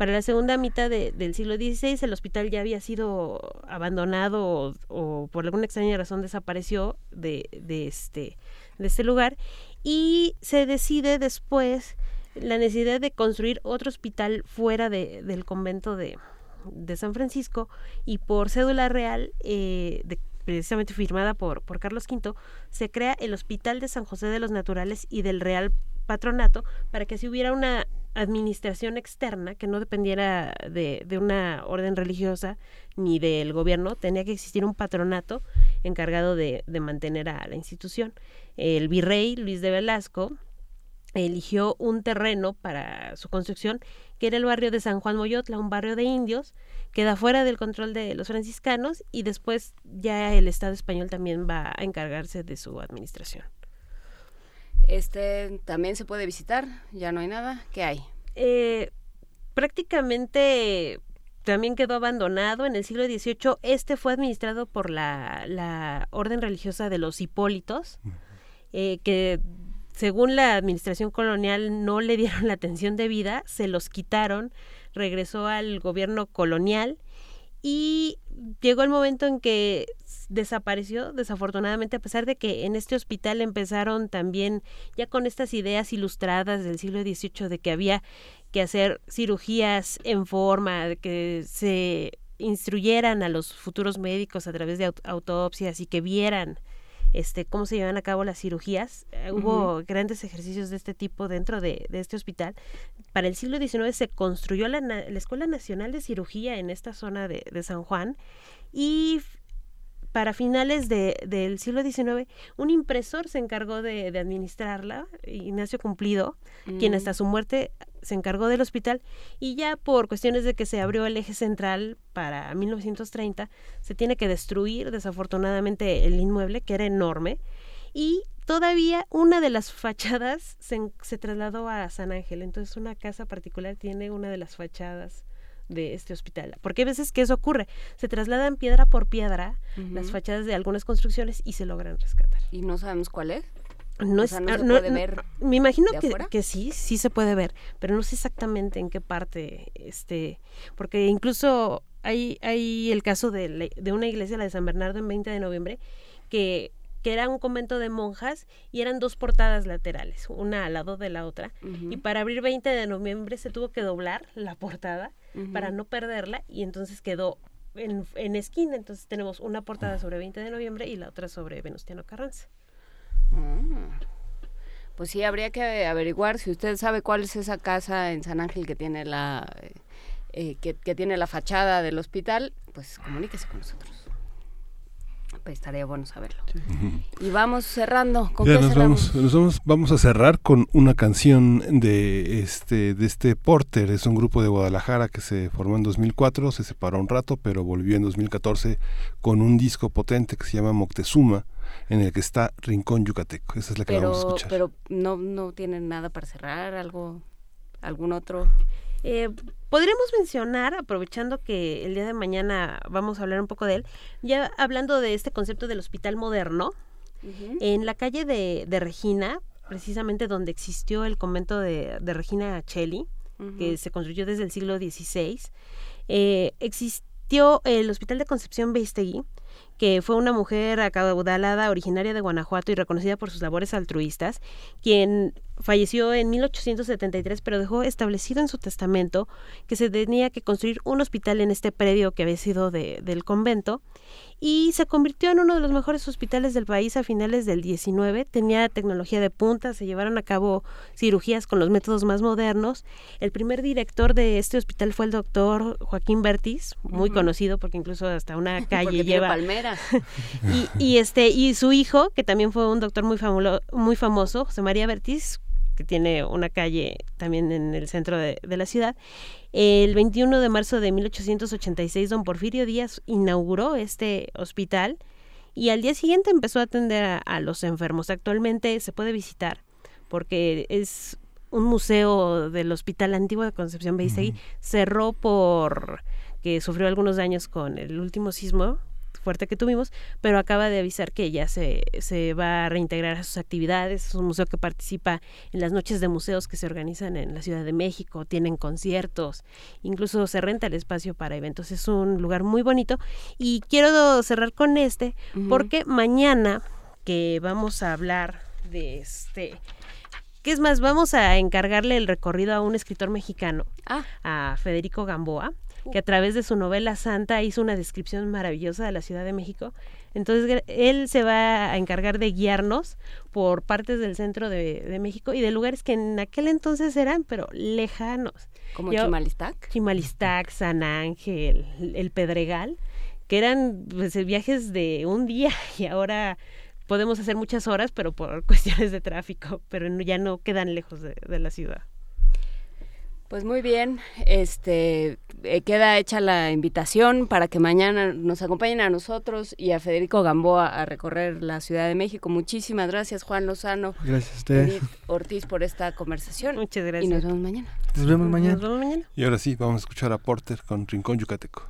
Para la segunda mitad del siglo XVI, el hospital ya había sido abandonado o, por alguna extraña razón desapareció de, este, de este lugar y se decide después la necesidad de construir otro hospital fuera del convento de, San Francisco y por cédula real eh, de precisamente firmada por, por Carlos V, se crea el Hospital de San José de los Naturales y del Real Patronato para que si hubiera una administración externa que no dependiera de, de, una orden religiosa ni del gobierno, tenía que existir un patronato encargado de, de mantener a la institución. El virrey Luis de Velasco eligió un terreno para su construcción, que era el barrio de San Juan Moyotla, un barrio de indios, queda fuera del control de los franciscanos y después ya el Estado español también va a encargarse de su administración. Este también se puede visitar, ya no hay nada, ¿qué hay? Eh, prácticamente también quedó abandonado en el siglo XVIII. Este fue administrado por la, la orden religiosa de los Hipólitos, eh, que según la administración colonial no le dieron la atención debida, se los quitaron, regresó al gobierno colonial y llegó el momento en que desapareció desafortunadamente a pesar de que en este hospital empezaron también ya con estas ideas ilustradas del siglo XVIII de que había que hacer cirugías en forma, de que se instruyeran a los futuros médicos a través de autopsias y que vieran este, cómo se llevan a cabo las cirugías. Eh, hubo grandes ejercicios de este tipo dentro de, este hospital. Para el siglo XIX se construyó la, Escuela Nacional de Cirugía en esta zona de, de San Juan y para finales de, del siglo XIX, un impresor se encargó de, administrarla, Ignacio Cumplido, quien hasta mm. su muerte se encargó del hospital y ya por cuestiones de que se abrió el eje central para 1930, se tiene que destruir desafortunadamente el inmueble, que era enorme, y todavía una de las fachadas se, se trasladó a San Ángel, entonces una casa particular tiene una de las fachadas de este hospital. Porque hay veces que eso ocurre, se trasladan piedra por piedra las fachadas de algunas construcciones y se logran rescatar. ¿Y no sabemos cuál es? No, es, se puede ver me imagino que, que, sí, sí se puede ver, pero no sé exactamente en qué parte, este, porque incluso hay, hay el caso de, de una iglesia, la de San Bernardo, en 20 de noviembre, que que era un convento de monjas y eran dos portadas laterales, una al lado de la otra. Y para abrir 20 de noviembre se tuvo que doblar la portada para no perderla y entonces quedó en, en, esquina. Entonces tenemos una portada sobre 20 de noviembre y la otra sobre Venustiano Carranza. Mm. Pues sí, habría que averiguar si usted sabe cuál es esa casa en San Ángel que tiene la... Eh, que, que tiene la fachada del hospital, pues comuníquese con nosotros. Pues estaría bueno saberlo. Y vamos cerrando. ¿Con nos vamos, nos vamos, a cerrar con una canción de este, de este Porter. Es un grupo de Guadalajara que se formó en 2004, se separó un rato, pero volvió en 2014 con un disco potente que se llama Moctezuma en el que está Rincón Yucateco. Esa es la que vamos a escuchar. Pero no, no tienen nada para cerrar, algo, algún otro. Eh, podríamos mencionar, aprovechando que el día de mañana vamos a hablar un poco de él, ya hablando de este concepto del hospital moderno, en la calle de, Regina, precisamente donde existió el convento de, Regina Cheli, que se construyó desde el siglo XVI, eh, existió el Hospital de Concepción Beistegui, que fue una mujer acaudalada originaria de Guanajuato y reconocida por sus labores altruistas, quien falleció en 1873, pero dejó establecido en su testamento que se tenía que construir un hospital en este predio que había sido del convento y se convirtió en uno de los mejores hospitales del país a finales del 19. Tenía tecnología de punta, se llevaron a cabo cirugías con los métodos más modernos. El primer director de este hospital fue el doctor Joaquín Bertis, muy conocido porque incluso hasta una calle lleva palmera. y, y, este y su hijo, que también fue un doctor muy famoso, muy famoso, José María Bertis, que tiene una calle también en el centro de, de la ciudad. El 21 de marzo de 1886, don Porfirio Díaz inauguró este hospital y al día siguiente empezó a atender a, los enfermos. Actualmente se puede visitar porque es un museo del Hospital Antiguo de Concepción Beisegui. Cerró por que sufrió algunos daños con el último sismo fuerte que tuvimos, pero acaba de avisar que ya se, se va a reintegrar a sus actividades. Es un museo que participa en las noches de museos que se organizan en la Ciudad de México, tienen conciertos, incluso se renta el espacio para eventos. Es un lugar muy bonito y quiero cerrar con este porque mañana que vamos a hablar de este ¿Qué es más? Vamos a encargarle el recorrido a un escritor mexicano, ah. a Federico Gamboa, que a través de su novela Santa hizo una descripción maravillosa de la Ciudad de México. Entonces él se va a encargar de guiarnos por partes del centro de, México y de lugares que en aquel entonces eran, pero lejanos. ¿Como Chimalistac? Chimalistac, San Ángel, el Pedregal, que eran pues, viajes de un día y ahora podemos hacer muchas horas, pero por cuestiones de tráfico, pero ya no quedan lejos de la ciudad. Pues muy bien, este eh, queda hecha la invitación para que mañana nos acompañen a nosotros y a Federico Gamboa a recorrer la Ciudad de México. Muchísimas gracias, Juan Lozano. Gracias a usted. Ortiz por esta conversación. Muchas gracias. Y nos vemos mañana. Nos vemos mañana. Nos vemos mañana. Y ahora sí, vamos a escuchar a Porter con Rincón Yucateco.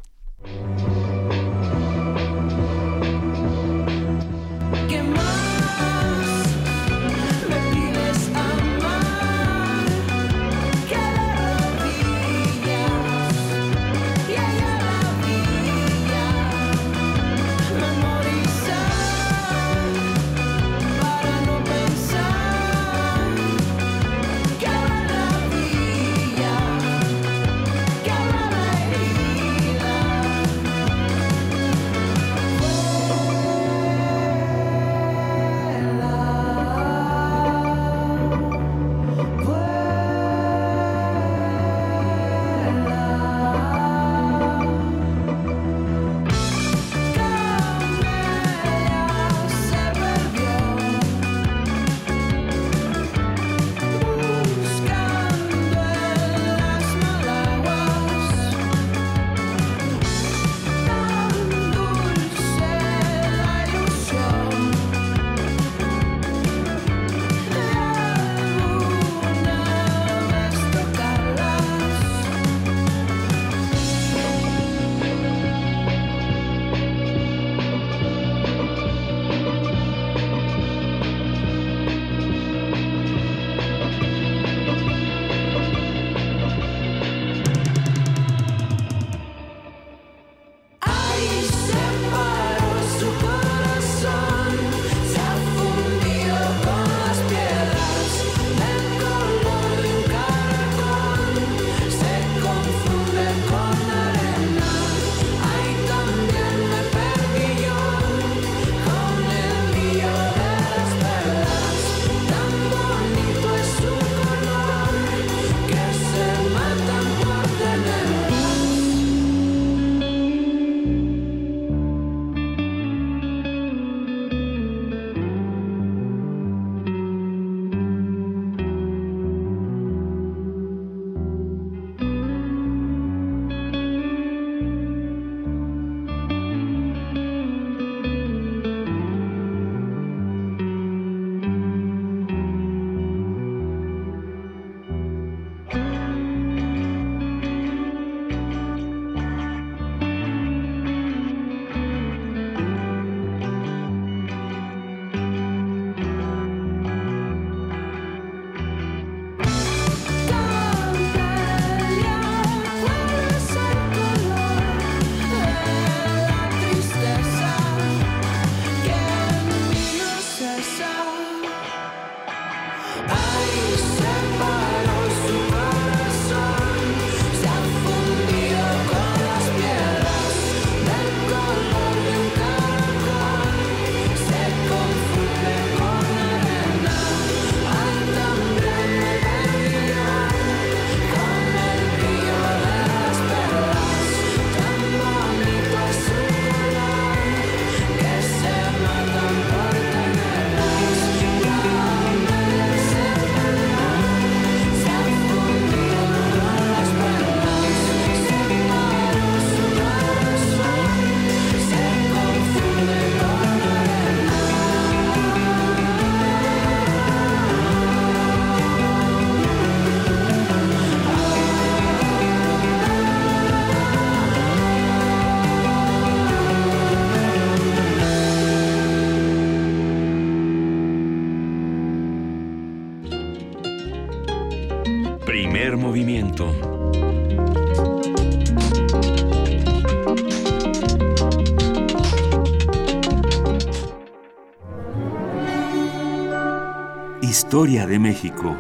Historia de México.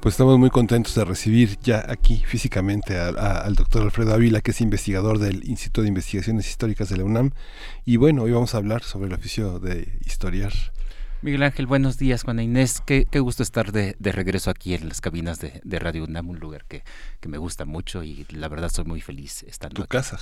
Pues estamos muy contentos de recibir ya aquí físicamente al doctor Alfredo Ávila, que es investigador del Instituto de Investigaciones Históricas de la UNAM. Y bueno, hoy vamos a hablar sobre el oficio de historiar. Miguel Ángel, buenos días, Juana Inés. Qué, gusto estar de, regreso aquí en las cabinas de, Radio UNAM, un lugar que, me gusta mucho y la verdad soy muy feliz estando tu casa.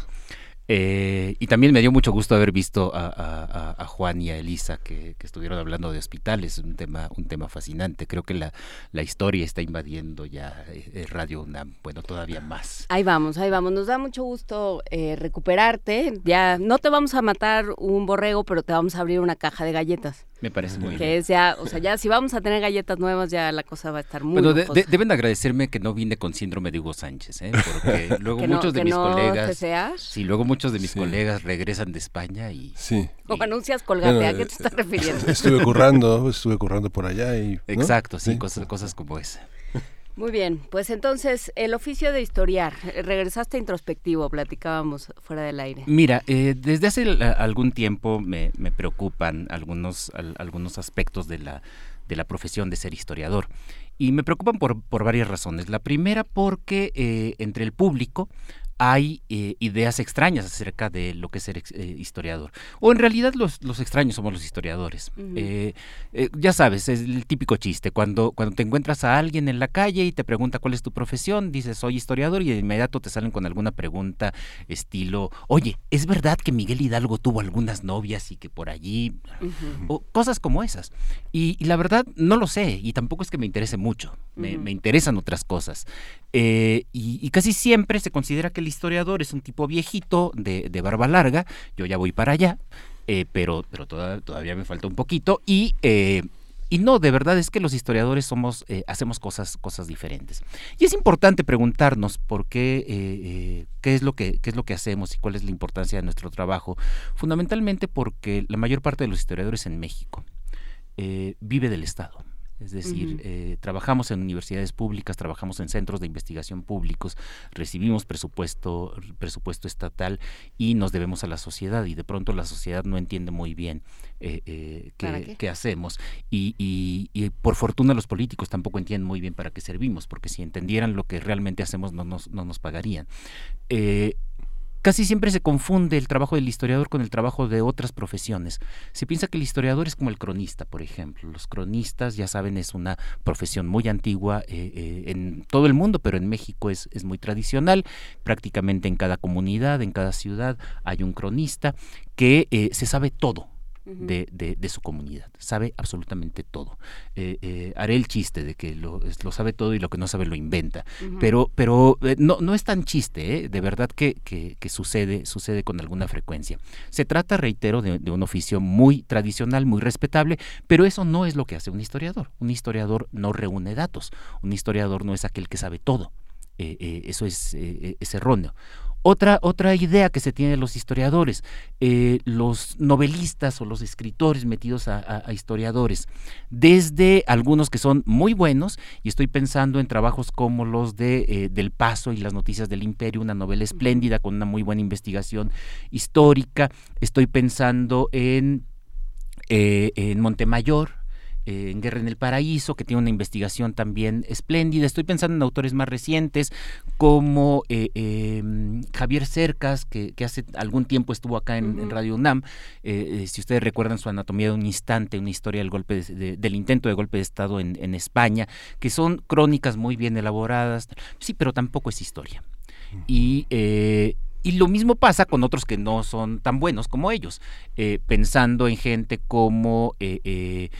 Eh, y también me dio mucho gusto haber visto a, Juan y a Elisa que, estuvieron hablando de hospitales, un tema, un tema fascinante. Creo que la, la historia está invadiendo ya eh, Radio UNAM, bueno, todavía más. Ahí vamos, ahí vamos. Nos da mucho gusto eh, recuperarte. Ya no te vamos a matar un borrego, pero te vamos a abrir una caja de galletas. Me parece muy bien. Que es ya, o sea, ya si vamos a tener galletas nuevas, ya la cosa va a estar muy Bueno, deben agradecerme que no vine con síndrome de Hugo Sánchez, ¿eh? porque luego muchos de mis colegas... Sí, luego muchos de mis colegas regresan de España y... Sí. O anuncias colgate, ¿a qué te estás refiriendo? Estuve currando, estuve currando por allá y... Exacto, sí, Cosas, cosas como esa. Muy bien, pues entonces el oficio de historiar, regresaste introspectivo, platicábamos fuera del aire. Mira, eh, desde hace algún tiempo me, preocupan algunos, algunos aspectos de la, de la profesión de ser historiador y me preocupan por, por varias razones. La primera porque eh, entre el público hay eh, ideas extrañas acerca de lo que es ser eh, historiador. O en realidad los, los extraños somos los historiadores. Eh, ya sabes, es el típico chiste. Cuando, cuando te encuentras a alguien en la calle y te pregunta cuál es tu profesión, dices soy historiador y de inmediato te salen con alguna pregunta estilo, oye, ¿es verdad que Miguel Hidalgo tuvo algunas novias y que por allí... o cosas como esas. Y, la verdad no lo sé y tampoco es que me interese mucho. Me, interesan otras cosas. Y, y casi siempre se considera que el historiador es un tipo viejito de, barba larga, yo ya voy para allá, eh, pero, todavía me falta un poquito y... Eh, y no, de verdad es que los historiadores somos, eh, hacemos cosas, cosas diferentes. Y es importante preguntarnos por qué, qué es lo que hacemos y cuál es la importancia de nuestro trabajo. Fundamentalmente porque la mayor parte de los historiadores en México vive del Estado. Es decir, eh, trabajamos en universidades públicas, trabajamos en centros de investigación públicos, recibimos presupuesto, presupuesto estatal y nos debemos a la sociedad y de pronto la sociedad no entiende muy bien eh, eh, qué, hacemos. Y, y, por fortuna los políticos tampoco entienden muy bien para qué servimos, porque si entendieran lo que realmente hacemos no nos, no nos pagarían. Casi siempre se confunde el trabajo del historiador con el trabajo de otras profesiones. Se piensa que el historiador es como el cronista, por ejemplo. Los cronistas, ya saben, es una profesión muy antigua eh, eh, en todo el mundo, pero en México es, es muy tradicional. Prácticamente en cada comunidad, en cada ciudad hay un cronista que eh, se sabe todo de, de, su comunidad. Sabe absolutamente todo. Eh, eh, haré el chiste de que lo, lo, sabe todo y lo que no sabe lo inventa. Pero, pero eh, no, no es tan chiste, de verdad que, que, sucede, sucede con alguna frecuencia. Se trata, reitero, de, un oficio muy tradicional, muy respetable, pero eso no es lo que hace un historiador. Un historiador no reúne datos. Un historiador no es aquel que sabe todo. eso es, es erróneo. Otra, otra idea que se tiene de los historiadores, eh, los novelistas o los escritores metidos a, historiadores, desde algunos que son muy buenos, y estoy pensando en trabajos como los de eh, Del Paso y las Noticias del Imperio, una novela espléndida con una muy buena investigación histórica, estoy pensando en, eh, en Montemayor, en Guerra en el Paraíso, que tiene una investigación también espléndida. Estoy pensando en autores más recientes como eh, em, Javier Cercas, que, hace algún tiempo estuvo acá en, Radio UNAM. Eh, eh, si ustedes recuerdan su Anatomía de un Instante, una historia del, golpe del intento de golpe de Estado en, España, que son crónicas muy bien elaboradas. Sí, pero tampoco es historia. Y y lo mismo pasa con otros que no son tan buenos como ellos, pensando en gente como eh,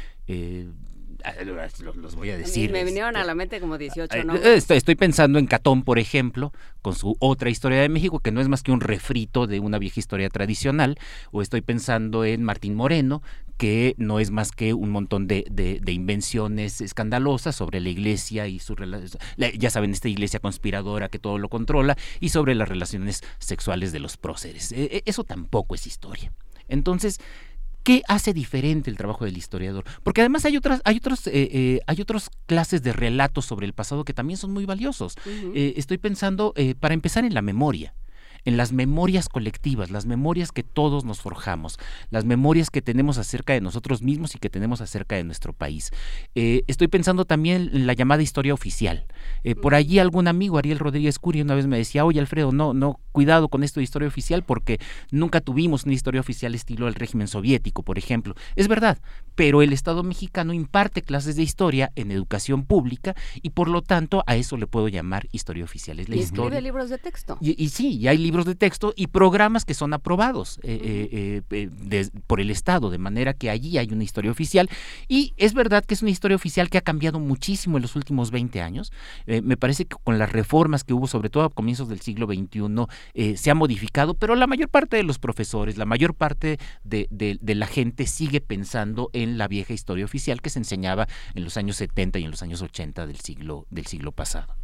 ah, los, voy a decir. Me vinieron a la mente como 18, ¿no? Estoy pensando en Catón, por ejemplo, con su otra historia de México, que no es más que un refrito de una vieja historia tradicional, o estoy pensando en Martín Moreno, que no es más que un montón de, de, invenciones escandalosas sobre la iglesia y su ya saben, esta iglesia conspiradora que todo lo controla, y sobre las relaciones sexuales de los próceres. E, e, eso tampoco es historia. Entonces, ¿Qué hace diferente el trabajo del historiador? Porque además hay otras, hay otros, eh, eh, hay otras clases de relatos sobre el pasado que también son muy valiosos. Eh, estoy pensando, para empezar, en la memoria en las memorias colectivas, las memorias que todos nos forjamos, las memorias que tenemos acerca de nosotros mismos y que tenemos acerca de nuestro país. Eh, estoy pensando también en la llamada historia oficial. Eh, por allí algún amigo, Ariel Rodríguez Curi, una vez me decía, oye Alfredo, no, no, cuidado con esto de historia oficial porque nunca tuvimos una historia oficial estilo del régimen soviético, por ejemplo. Es verdad, pero el Estado mexicano imparte clases de historia en educación pública y por lo tanto a eso le puedo llamar historia oficial. Es la y escribe libros de texto. Y, y sí, y hay libros libros de texto y programas que son aprobados eh, eh, eh, por el Estado, de manera que allí hay una historia oficial. Y es verdad que es una historia oficial que ha cambiado muchísimo en los últimos 20 años. me parece que con las reformas que hubo, sobre todo a comienzos del siglo XXI, se ha modificado, pero la mayor parte de los profesores, la mayor parte de, de la gente sigue pensando en la vieja historia oficial que se enseñaba en los años 70 y en los años 80 del siglo, del siglo pasado.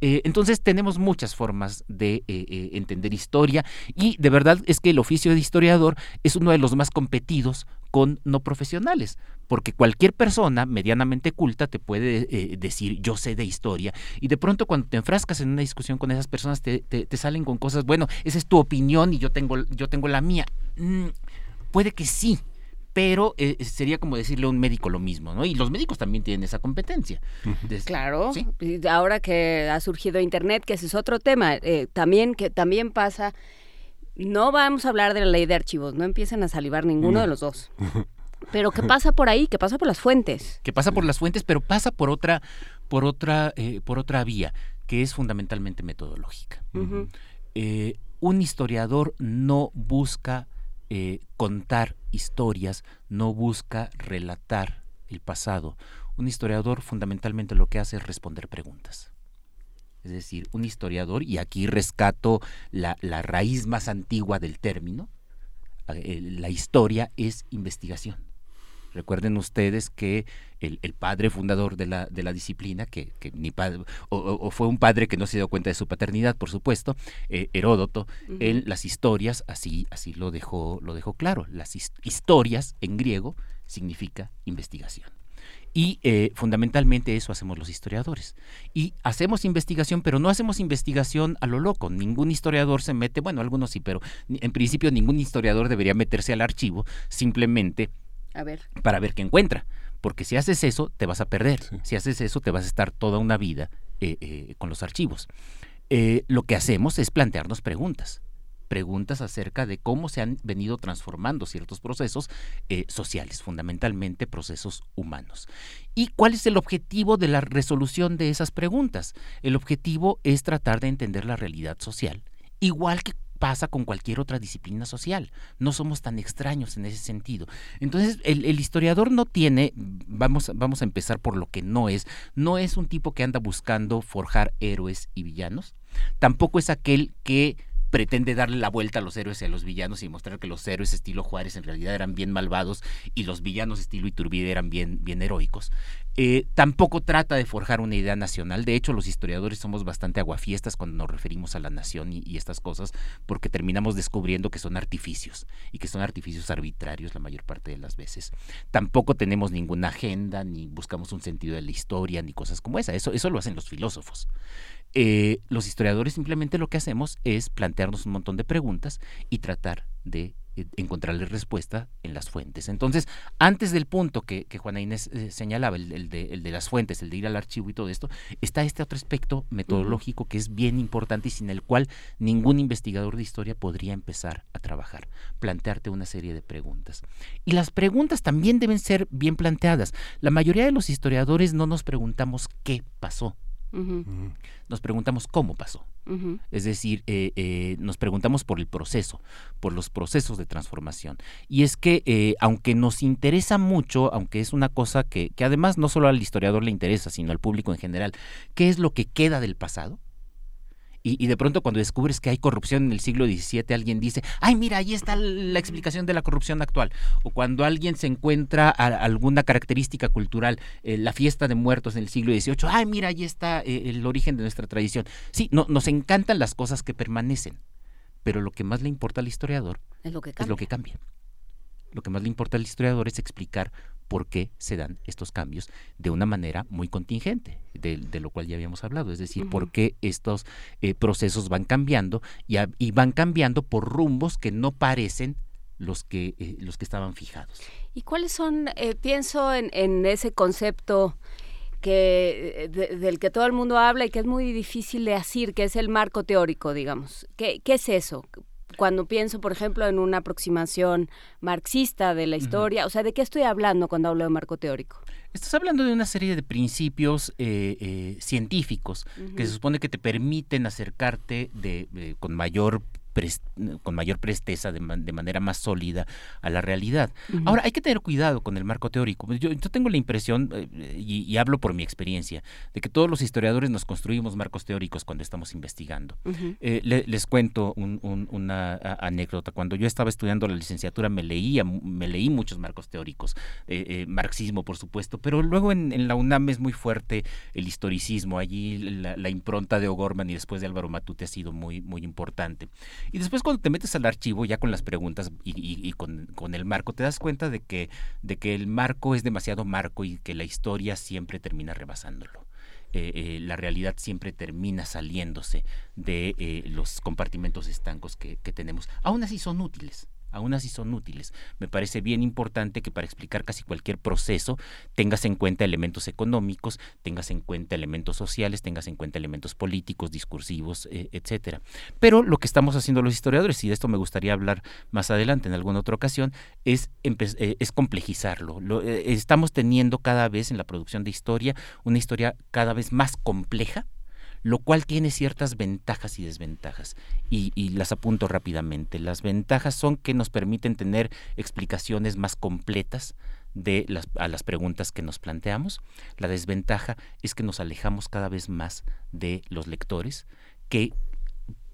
Eh, entonces tenemos muchas formas de eh, eh, entender historia y de verdad es que el oficio de historiador es uno de los más competidos con no profesionales, porque cualquier persona medianamente culta te puede decir yo sé de historia y de pronto cuando te enfrascas en una discusión con esas personas te, te, salen con cosas, bueno, esa es tu opinión y yo tengo, yo tengo la mía. Mm, puede que sí, pero eh, sería como decirle a un médico lo mismo, ¿no? Y los médicos también tienen esa competencia. claro, ahora que ha surgido Internet, que ese es otro tema, eh, también que también pasa, no vamos a hablar de la ley de archivos, no empiecen a salivar ninguno de los dos. Pero ¿qué pasa por ahí? ¿Qué pasa por las fuentes? Que pasa por las fuentes, pero pasa por otra, por otra, eh, por otra vía, que es fundamentalmente metodológica. un historiador no busca eh, contar historias, no busca relatar el pasado. Un historiador fundamentalmente lo que hace es responder preguntas. Es decir, un historiador, y aquí rescato la, la raíz más antigua del término, eh, la historia es investigación. Recuerden ustedes que el, padre fundador de la, de la disciplina, que, ni padre, o, fue un padre que no se dio cuenta de su paternidad, por supuesto, eh, Heródoto, en las historias así, así lo dejó, lo dejó claro. Las historias en griego significa investigación. Y eh, fundamentalmente eso hacemos los historiadores. Y hacemos investigación, pero no hacemos investigación a lo loco. Ningún historiador se mete, bueno, algunos sí, pero en principio ningún historiador debería meterse al archivo simplemente para ver qué encuentra. Porque si haces eso, te vas a perder. Si haces eso, te vas a estar toda una vida eh, eh, con los archivos. Eh, lo que hacemos es plantearnos preguntas. Preguntas acerca de cómo se han venido transformando ciertos procesos sociales, fundamentalmente procesos humanos. ¿Y cuál es el objetivo de la resolución de esas preguntas? El objetivo es tratar de entender la realidad social, igual que pasa con cualquier otra disciplina social. No somos tan extraños en ese sentido. Entonces, el, historiador no tiene, vamos, vamos a empezar por lo que no es, no es un tipo que anda buscando forjar héroes y villanos, tampoco es aquel que pretende darle la vuelta a los héroes y a los villanos y mostrar que los héroes estilo Juárez en realidad eran bien malvados y los villanos estilo Iturbide eran bien, bien heroicos. Eh, tampoco trata de forjar una idea nacional. De hecho, los historiadores somos bastante aguafiestas cuando nos referimos a la nación y, estas cosas, porque terminamos descubriendo que son artificios y que son artificios arbitrarios la mayor parte de las veces. Tampoco tenemos ninguna agenda, ni buscamos un sentido de la historia, ni cosas como esa. Eso, eso lo hacen los filósofos. Eh, los historiadores simplemente lo que hacemos es plantearnos un montón de preguntas y tratar de encontrarle respuesta en las fuentes. Entonces, antes del punto que, Juana Inés eh, señalaba, el, de, las fuentes, el de ir al archivo y todo esto, está este otro aspecto metodológico que es bien importante y sin el cual ningún investigador de historia podría empezar a trabajar, plantearte una serie de preguntas. Y las preguntas también deben ser bien planteadas. La mayoría de los historiadores no nos preguntamos qué pasó, nos preguntamos cómo pasó. Es decir, eh, eh, nos preguntamos por el proceso, por los procesos de transformación. Y es que, eh, aunque nos interesa mucho, aunque es una cosa que, que además no solo al historiador le interesa, sino al público en general, ¿qué es lo que queda del pasado? Y, de pronto cuando descubres que hay corrupción en el siglo XVII, alguien dice, ay, mira, ahí está la explicación de la corrupción actual. O cuando alguien se encuentra alguna característica cultural, eh, la fiesta de muertos en el siglo XVIII, ay, mira, ahí está eh, el origen de nuestra tradición. Sí, no, nos encantan las cosas que permanecen, pero lo que más le importa al historiador es lo que cambia. lo que más le importa al historiador es explicar por qué se dan estos cambios de una manera muy contingente, de, lo cual ya habíamos hablado, es decir, por qué estos eh, procesos van cambiando y, van cambiando por rumbos que no parecen los que, eh, los que estaban fijados. ¿Y cuáles son, eh, pienso en, ese concepto que, del que todo el mundo habla y que es muy difícil de decir, que es el marco teórico, digamos? ¿Qué, qué es eso? Cuando pienso, por ejemplo, en una aproximación marxista de la historia, o sea, ¿de qué estoy hablando cuando hablo de marco teórico? Estás hablando de una serie de principios eh, eh, científicos que se supone que te permiten acercarte de, con mayor con mayor presteza, de, manera más sólida a la realidad. Ahora, hay que tener cuidado con el marco teórico. Yo, tengo la impresión, eh, y, hablo por mi experiencia, de que todos los historiadores nos construimos marcos teóricos cuando estamos investigando. Eh, les cuento una anécdota. Cuando yo estaba estudiando la licenciatura me leía, me leí muchos marcos teóricos, eh, marxismo por supuesto, pero luego en, la UNAM es muy fuerte el historicismo, allí la, impronta de O'Gorman y después de Álvaro Matute ha sido muy, muy importante. Y después cuando te metes al archivo ya con las preguntas y, con, el marco, te das cuenta de que, de que el marco es demasiado marco y que la historia siempre termina rebasándolo. Eh, eh, la realidad siempre termina saliéndose de eh, los compartimentos estancos que, que tenemos. Aún así son útiles aún así son útiles. Me parece bien importante que para explicar casi cualquier proceso tengas en cuenta elementos económicos, tengas en cuenta elementos sociales, tengas en cuenta elementos políticos, discursivos, eh, etcétera. Pero lo que estamos haciendo los historiadores, y de esto me gustaría hablar más adelante en alguna otra ocasión, es, eh, es complejizarlo. Eh, estamos teniendo cada vez en la producción de historia una historia cada vez más compleja lo cual tiene ciertas ventajas y desventajas. Y, las apunto rápidamente. Las ventajas son que nos permiten tener explicaciones más completas de las, a las preguntas que nos planteamos. La desventaja es que nos alejamos cada vez más de los lectores que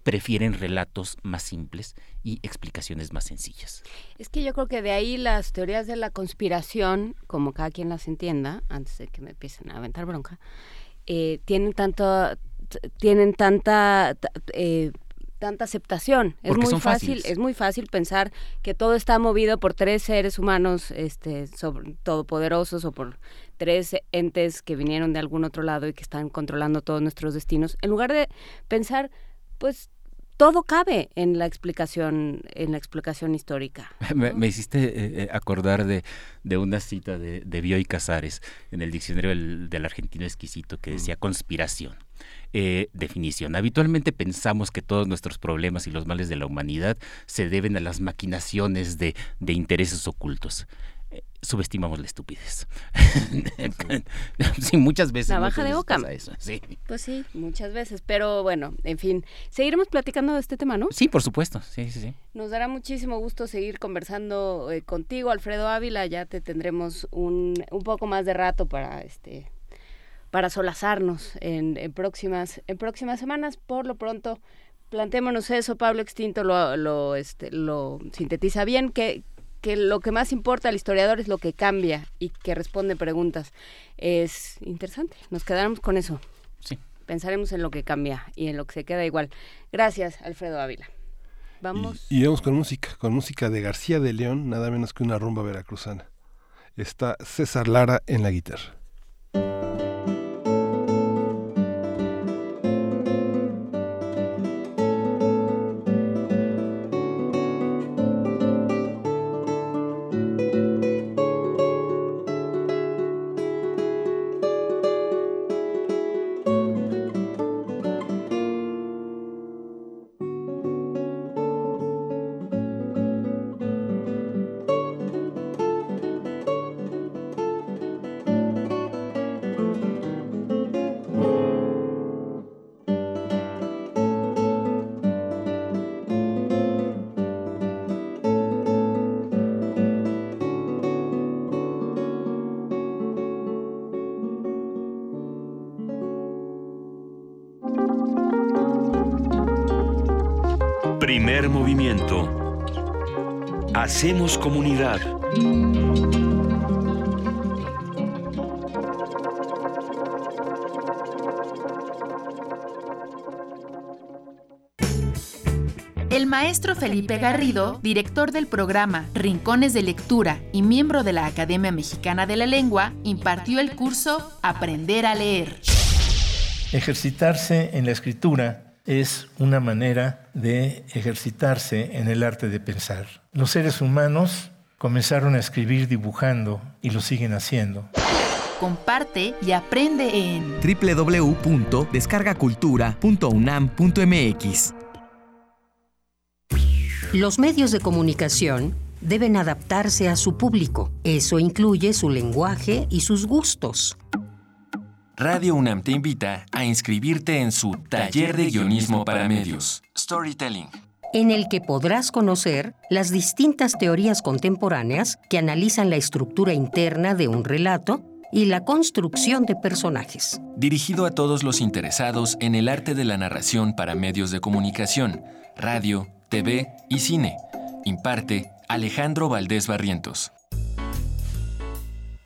prefieren relatos más simples y explicaciones más sencillas. Es que yo creo que de ahí las teorías de la conspiración, como cada quien las entienda, antes de que me empiecen a aventar bronca, eh, tienen tanto tienen tanta eh, tanta aceptación. Es muy fácil, es muy fácil pensar que todo está movido por tres seres humanos este sobre, todopoderosos o por tres entes que vinieron de algún otro lado y que están controlando todos nuestros destinos, en lugar de pensar pues todo cabe en la explicación en la explicación histórica. Me, hiciste eh, eh, acordar de, una cita de, de Bioy Casares en el diccionario del argentino exquisito que decía conspiración eh, definición. Habitualmente pensamos que todos nuestros problemas y los males de la humanidad se deben a las maquinaciones de, intereses ocultos eh, subestimamos la estupidez. sí, muchas veces. La baja de boca. Pues sí, muchas veces. Pero bueno, en fin, seguiremos platicando de este tema, ¿no? Sí, por supuesto. Sí, sí, sí. Nos dará muchísimo gusto seguir conversando eh, contigo, Alfredo Ávila. Ya te tendremos un, un poco más de rato para este para solazarnos en, próximas, en próximas semanas. Por lo pronto, plantémonos eso. Pablo Extinto lo, lo, este, lo sintetiza bien, que, que lo que más importa al historiador es lo que cambia y que responde preguntas. Es interesante. Nos quedaremos con eso. Sí. Pensaremos en lo que cambia y en lo que se queda igual. Gracias, Alfredo Ávila. Vamos. Y, y vamos con música, con música de García de León, nada menos que una rumba veracruzana. Está César Lara en la guitarra. Hacemos comunidad. maestro Felipe Garrido, director del programa Rincones de Lectura y miembro de la Academia Mexicana de la Lengua, impartió el curso Aprender a leer. Ejercitarse en la escritura es una manera de ejercitarse en el arte de pensar. Los seres humanos comenzaron a escribir dibujando y lo siguen haciendo. Comparte y aprende en www.descargacultura.unam.mx. Los medios de comunicación deben adaptarse a su público. Eso incluye su lenguaje y sus gustos. Radio UNAM te invita a inscribirte en su Taller de Guionismo para Medios, Storytelling, en el que podrás conocer las distintas teorías contemporáneas que analizan la estructura interna de un relato y la construcción de personajes. Dirigido a todos los interesados en el arte de la narración para medios de comunicación, radio, TV y cine. Imparte Alejandro Valdés Barrientos.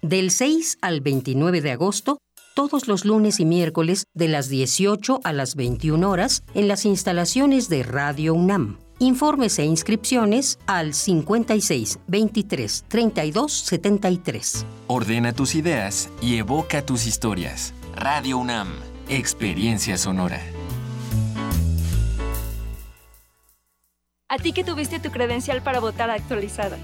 Del 6 al 29 de agosto, todos los lunes y miércoles de las 18 a las 21 horas en las instalaciones de Radio UNAM. Informes e inscripciones al 56 23 32 73. Ordena tus ideas y evoca tus historias. Radio UNAM, Experiencia Sonora. A ti que tuviste tu credencial para votar actualizada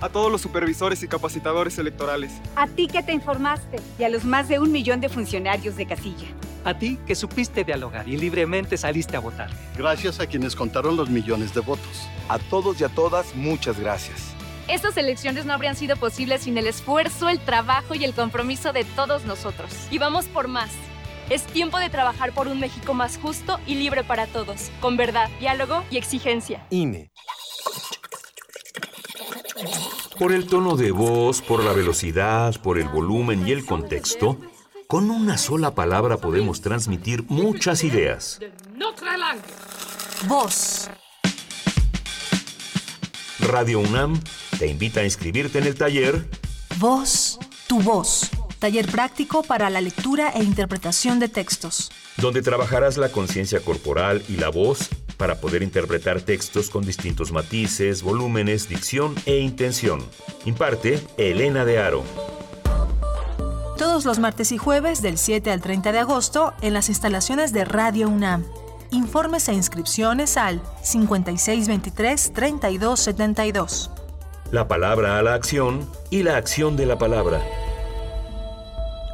a todos los supervisores y capacitadores electorales. A ti que te informaste y a los más de un millón de funcionarios de casilla. A ti que supiste dialogar y libremente saliste a votar. Gracias a quienes contaron los millones de votos. A todos y a todas, muchas gracias. Estas elecciones no habrían sido posibles sin el esfuerzo, el trabajo y el compromiso de todos nosotros. Y vamos por más. Es tiempo de trabajar por un México más justo y libre para todos, con verdad, diálogo y exigencia. INE. Por el tono de voz, por la velocidad, por el volumen y el contexto, con una sola palabra podemos transmitir muchas ideas. Voz. Radio UNAM te invita a inscribirte en el taller Voz, tu voz. Taller práctico para la lectura e interpretación de textos. Donde trabajarás la conciencia corporal y la voz para poder interpretar textos con distintos matices, volúmenes, dicción e intención. Imparte Elena de Aro. Todos los martes y jueves del 7 al 30 de agosto en las instalaciones de Radio UNAM. Informes e inscripciones al 5623-3272. La palabra a la acción y la acción de la palabra.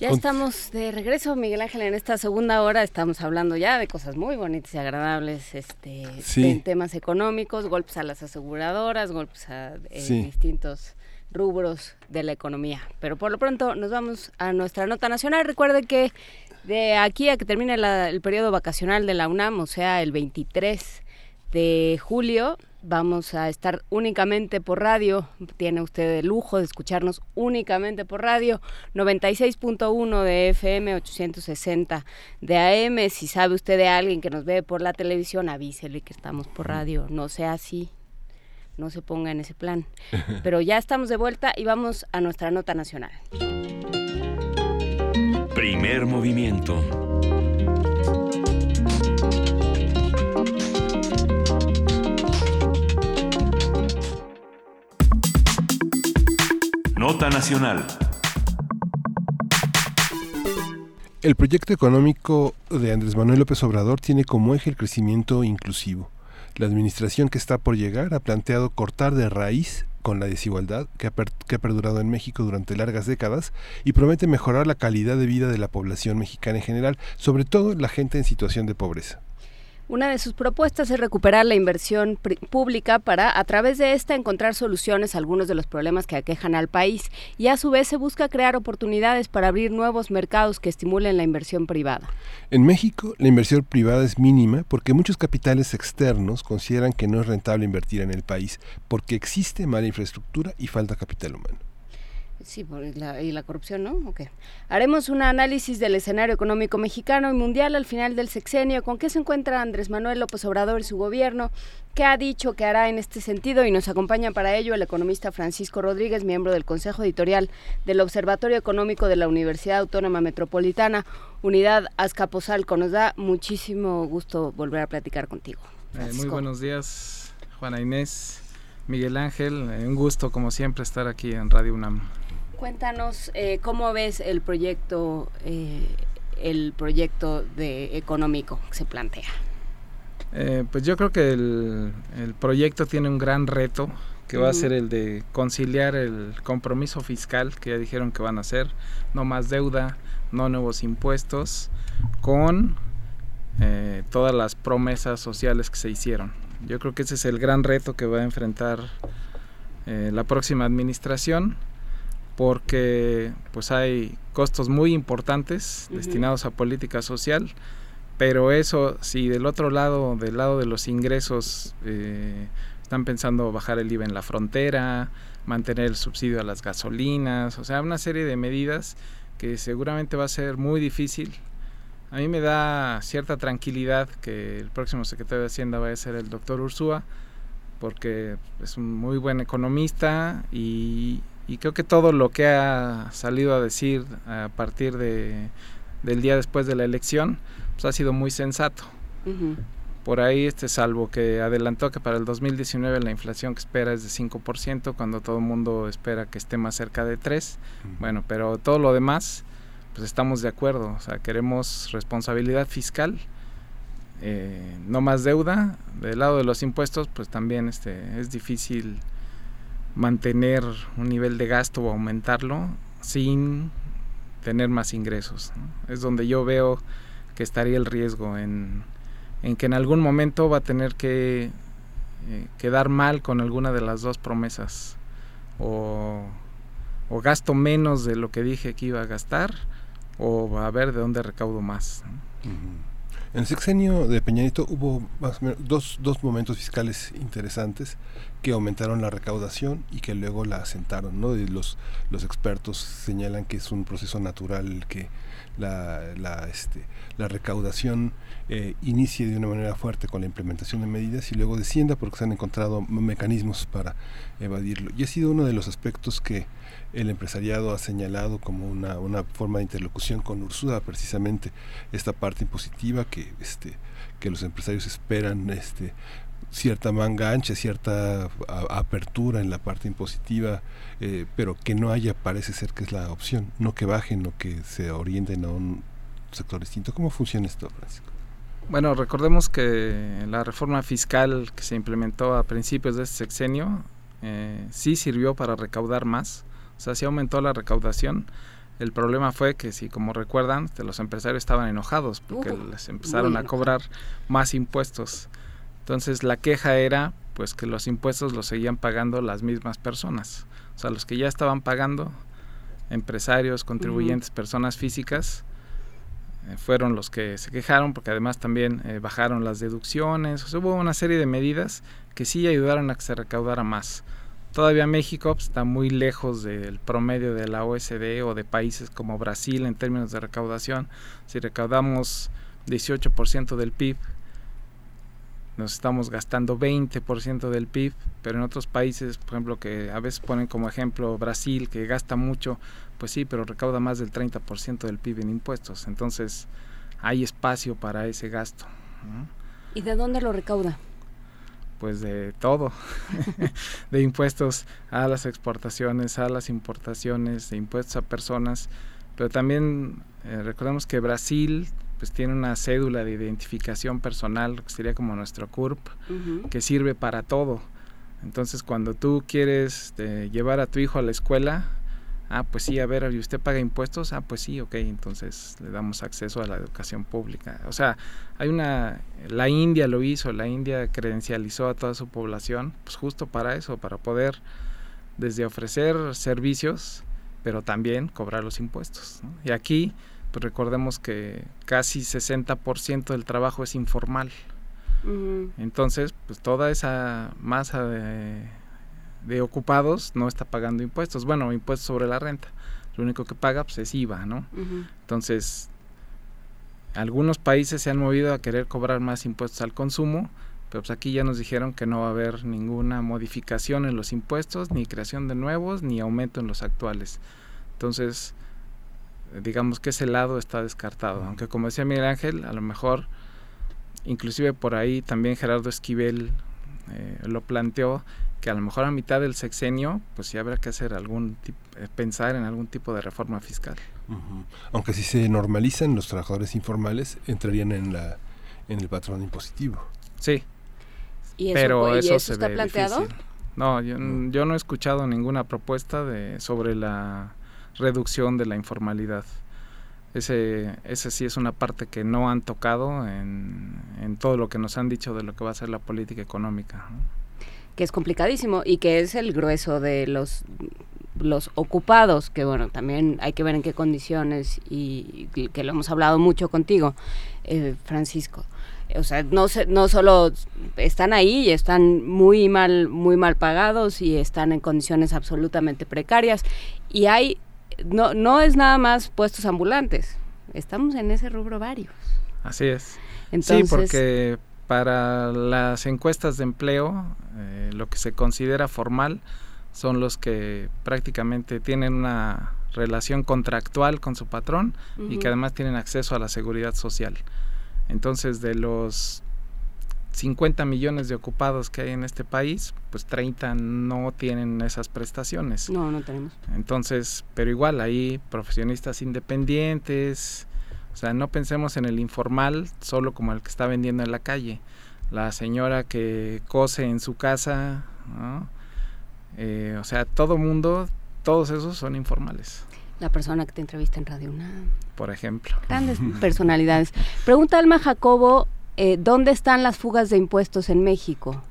Ya estamos de regreso, Miguel Ángel, en esta segunda hora estamos hablando ya de cosas muy bonitas y agradables, este, en temas económicos, golpes a las aseguradoras, golpes a eh, distintos rubros de la economía. Pero por lo pronto nos vamos a nuestra nota nacional. Recuerde que de aquí a que termine el periodo vacacional de la UNAM, o sea, el 23 de julio, vamos a estar únicamente por radio. Tiene usted el lujo de escucharnos únicamente por radio. 96.1 de FM, 860 de AM. Si sabe usted de alguien que nos ve por la televisión, avísele que estamos por radio. No sea así. No se ponga en ese plan. Pero ya estamos de vuelta y vamos a nuestra nota nacional. Primer movimiento. Nota Nacional. El proyecto económico de Andrés Manuel López Obrador tiene como eje el crecimiento inclusivo. La administración que está por llegar ha planteado cortar de raíz con la desigualdad que ha, perdurado en México durante largas décadas y promete mejorar la calidad de vida de la población mexicana en general, sobre todo la gente en situación de pobreza. Una de sus propuestas es recuperar la inversión pública para, a través de esta, encontrar soluciones a algunos de los problemas que aquejan al país y a su vez se busca crear oportunidades para abrir nuevos mercados que estimulen la inversión privada. En México, la inversión privada es mínima porque muchos capitales externos consideran que no es rentable invertir en el país porque existe mala infraestructura y falta capital humano. Sí, y la corrupción, ¿no? Okay. Haremos un análisis del escenario económico mexicano y mundial al final del sexenio. ¿Con qué se encuentra Andrés Manuel López Obrador y su gobierno? ¿Qué ha dicho que hará en este sentido? Y nos acompaña para ello el economista Francisco Rodríguez, miembro del Consejo Editorial del Observatorio Económico de la Universidad Autónoma Metropolitana, Unidad Azcapotzalco. Nos da muchísimo gusto volver a platicar contigo. Eh, muy buenos días, Juana Inés. Miguel Ángel, eh, un gusto como siempre estar aquí en Radio UNAM. Cuéntanos eh, cómo ves el proyecto, eh, el proyecto de económico que se plantea. Eh, pues yo creo que el, proyecto tiene un gran reto que va a ser el de conciliar el compromiso fiscal que ya dijeron que van a hacer, no más deuda, no nuevos impuestos, con todas las promesas sociales que se hicieron. Yo creo que ese es el gran reto que va a enfrentar la próxima administración porque pues hay costos muy importantes destinados a política social, pero eso, si del otro lado, del lado de los ingresos, eh, están pensando bajar el IVA en la frontera, mantener el subsidio a las gasolinas, o sea, una serie de medidas que seguramente va a ser muy difícil. A mí me da cierta tranquilidad que el próximo secretario de Hacienda vaya a ser el doctor Ursúa, porque es un muy buen economista y y creo que todo lo que ha salido a decir a partir de, del día después de la elección pues ha sido muy sensato. Por ahí, este, salvo que adelantó que para el 2019 la inflación que espera es de 5%, cuando todo el mundo espera que esté más cerca de 3%. Bueno, pero todo lo demás, pues estamos de acuerdo. O sea, queremos responsabilidad fiscal, eh, no más deuda. Del lado de los impuestos, pues también este, es difícil mantener un nivel de gasto o aumentarlo sin tener más ingresos. Es donde yo veo que estaría el riesgo en, que en algún momento va a tener que eh, quedar mal con alguna de las dos promesas o, gasto menos de lo que dije que iba a gastar o va a ver de dónde recaudo más. En el sexenio de Peñanito hubo más dos, dos momentos fiscales interesantes que aumentaron la recaudación y que luego la asentaron. ¿no? los, los expertos señalan que es un proceso natural que la, la, este, la recaudación eh, inicie de una manera fuerte con la implementación de medidas y luego descienda porque se han encontrado mecanismos para evadirlo. Y ha sido uno de los aspectos que el empresariado ha señalado como una, una forma de interlocución con Ursula, precisamente esta parte impositiva que, este, que los empresarios esperan este, cierta manga ancha, cierta apertura en la parte impositiva, eh, pero que no haya, parece ser que es la opción, no que bajen o que se orienten a un sector distinto. ¿Cómo funciona esto, Francisco? Bueno, recordemos que la reforma fiscal que se implementó a principios de este sexenio eh, sí sirvió para recaudar más, o sea, sí aumentó la recaudación. El problema fue que, si como recuerdan, los empresarios estaban enojados porque les empezaron a cobrar más impuestos. Entonces la queja era pues que los impuestos los seguían pagando las mismas personas. O sea, los que ya estaban pagando, empresarios, contribuyentes, personas físicas, eh, fueron los que se quejaron porque además también eh, bajaron las deducciones. O sea, hubo una serie de medidas que sí ayudaron a que se recaudara más. Todavía México pues, está muy lejos del promedio de la OSD o de países como Brasil en términos de recaudación. Si recaudamos 18% del PIB, nos estamos gastando 20% del PIB, pero en otros países, por ejemplo, que a veces ponen como ejemplo Brasil, que gasta mucho, pues sí, pero recauda más del 30% del PIB en impuestos. Entonces, hay espacio para ese gasto. ¿Y de dónde lo recauda? pues de todo, de impuestos a las exportaciones, a las importaciones, de impuestos a personas, pero también eh, recordemos que Brasil pues tiene una cédula de identificación personal, que sería como nuestro CURP, que sirve para todo. Entonces cuando tú quieres este, llevar a tu hijo a la escuela, Ah, pues sí, a ver, ¿y usted paga impuestos? Ah, pues sí, ok, entonces le damos acceso a la educación pública. O sea, hay una, la India lo hizo, la India credencializó a toda su población, pues justo para eso, para poder desde ofrecer servicios, pero también cobrar los impuestos. Y aquí, pues recordemos que casi 60% del trabajo es informal. Entonces, pues toda esa masa de de ocupados no está pagando impuestos. Bueno, impuestos sobre la renta. Lo único que paga pues, es IVA, ¿no? Entonces, algunos países se han movido a querer cobrar más impuestos al consumo, pero pues aquí ya nos dijeron que no va a haber ninguna modificación en los impuestos, ni creación de nuevos, ni aumento en los actuales. Entonces, digamos que ese lado está descartado. Aunque como decía Miguel Ángel, a lo mejor, inclusive por ahí también Gerardo Esquivel eh, lo planteó, que a lo mejor a mitad del sexenio, pues sí habrá que hacer algún eh, pensar en algún tipo de reforma fiscal. Aunque si se normalizan los trabajadores informales, entrarían en la en el patrón impositivo. Sí. ¿Y eso, pero eso, está planteado? No, yo no. he escuchado ninguna propuesta de sobre la reducción de la informalidad. Ese, ese sí es una parte que no han tocado en, en todo lo que nos han dicho de lo que va a ser la política económica que es complicadísimo y que es el grueso de los los ocupados, que bueno, también hay que ver en qué condiciones y, que lo hemos hablado mucho contigo, eh, Francisco. O sea, no, no solo están ahí y están muy mal, muy mal pagados y están en condiciones absolutamente precarias. Y hay, no, no es nada más puestos ambulantes, estamos en ese rubro varios. Así es. sí, porque para las encuestas de empleo, eh, lo que se considera formal son los que prácticamente tienen una relación contractual con su patrón y que además tienen acceso a la seguridad social. Entonces, de los 50 millones de ocupados que hay en este país, pues 30 no tienen esas prestaciones. No, no tenemos. Entonces, pero igual hay profesionistas independientes, o sea, no pensemos en el informal solo como el que está vendiendo en la calle. La señora que cose en su casa, eh, o sea, todo mundo, todos esos son informales. La persona que te entrevista en Radio UNAM. Por ejemplo. Grandes personalidades. Pregunta Alma Jacobo, eh, ¿dónde están las fugas de impuestos en México?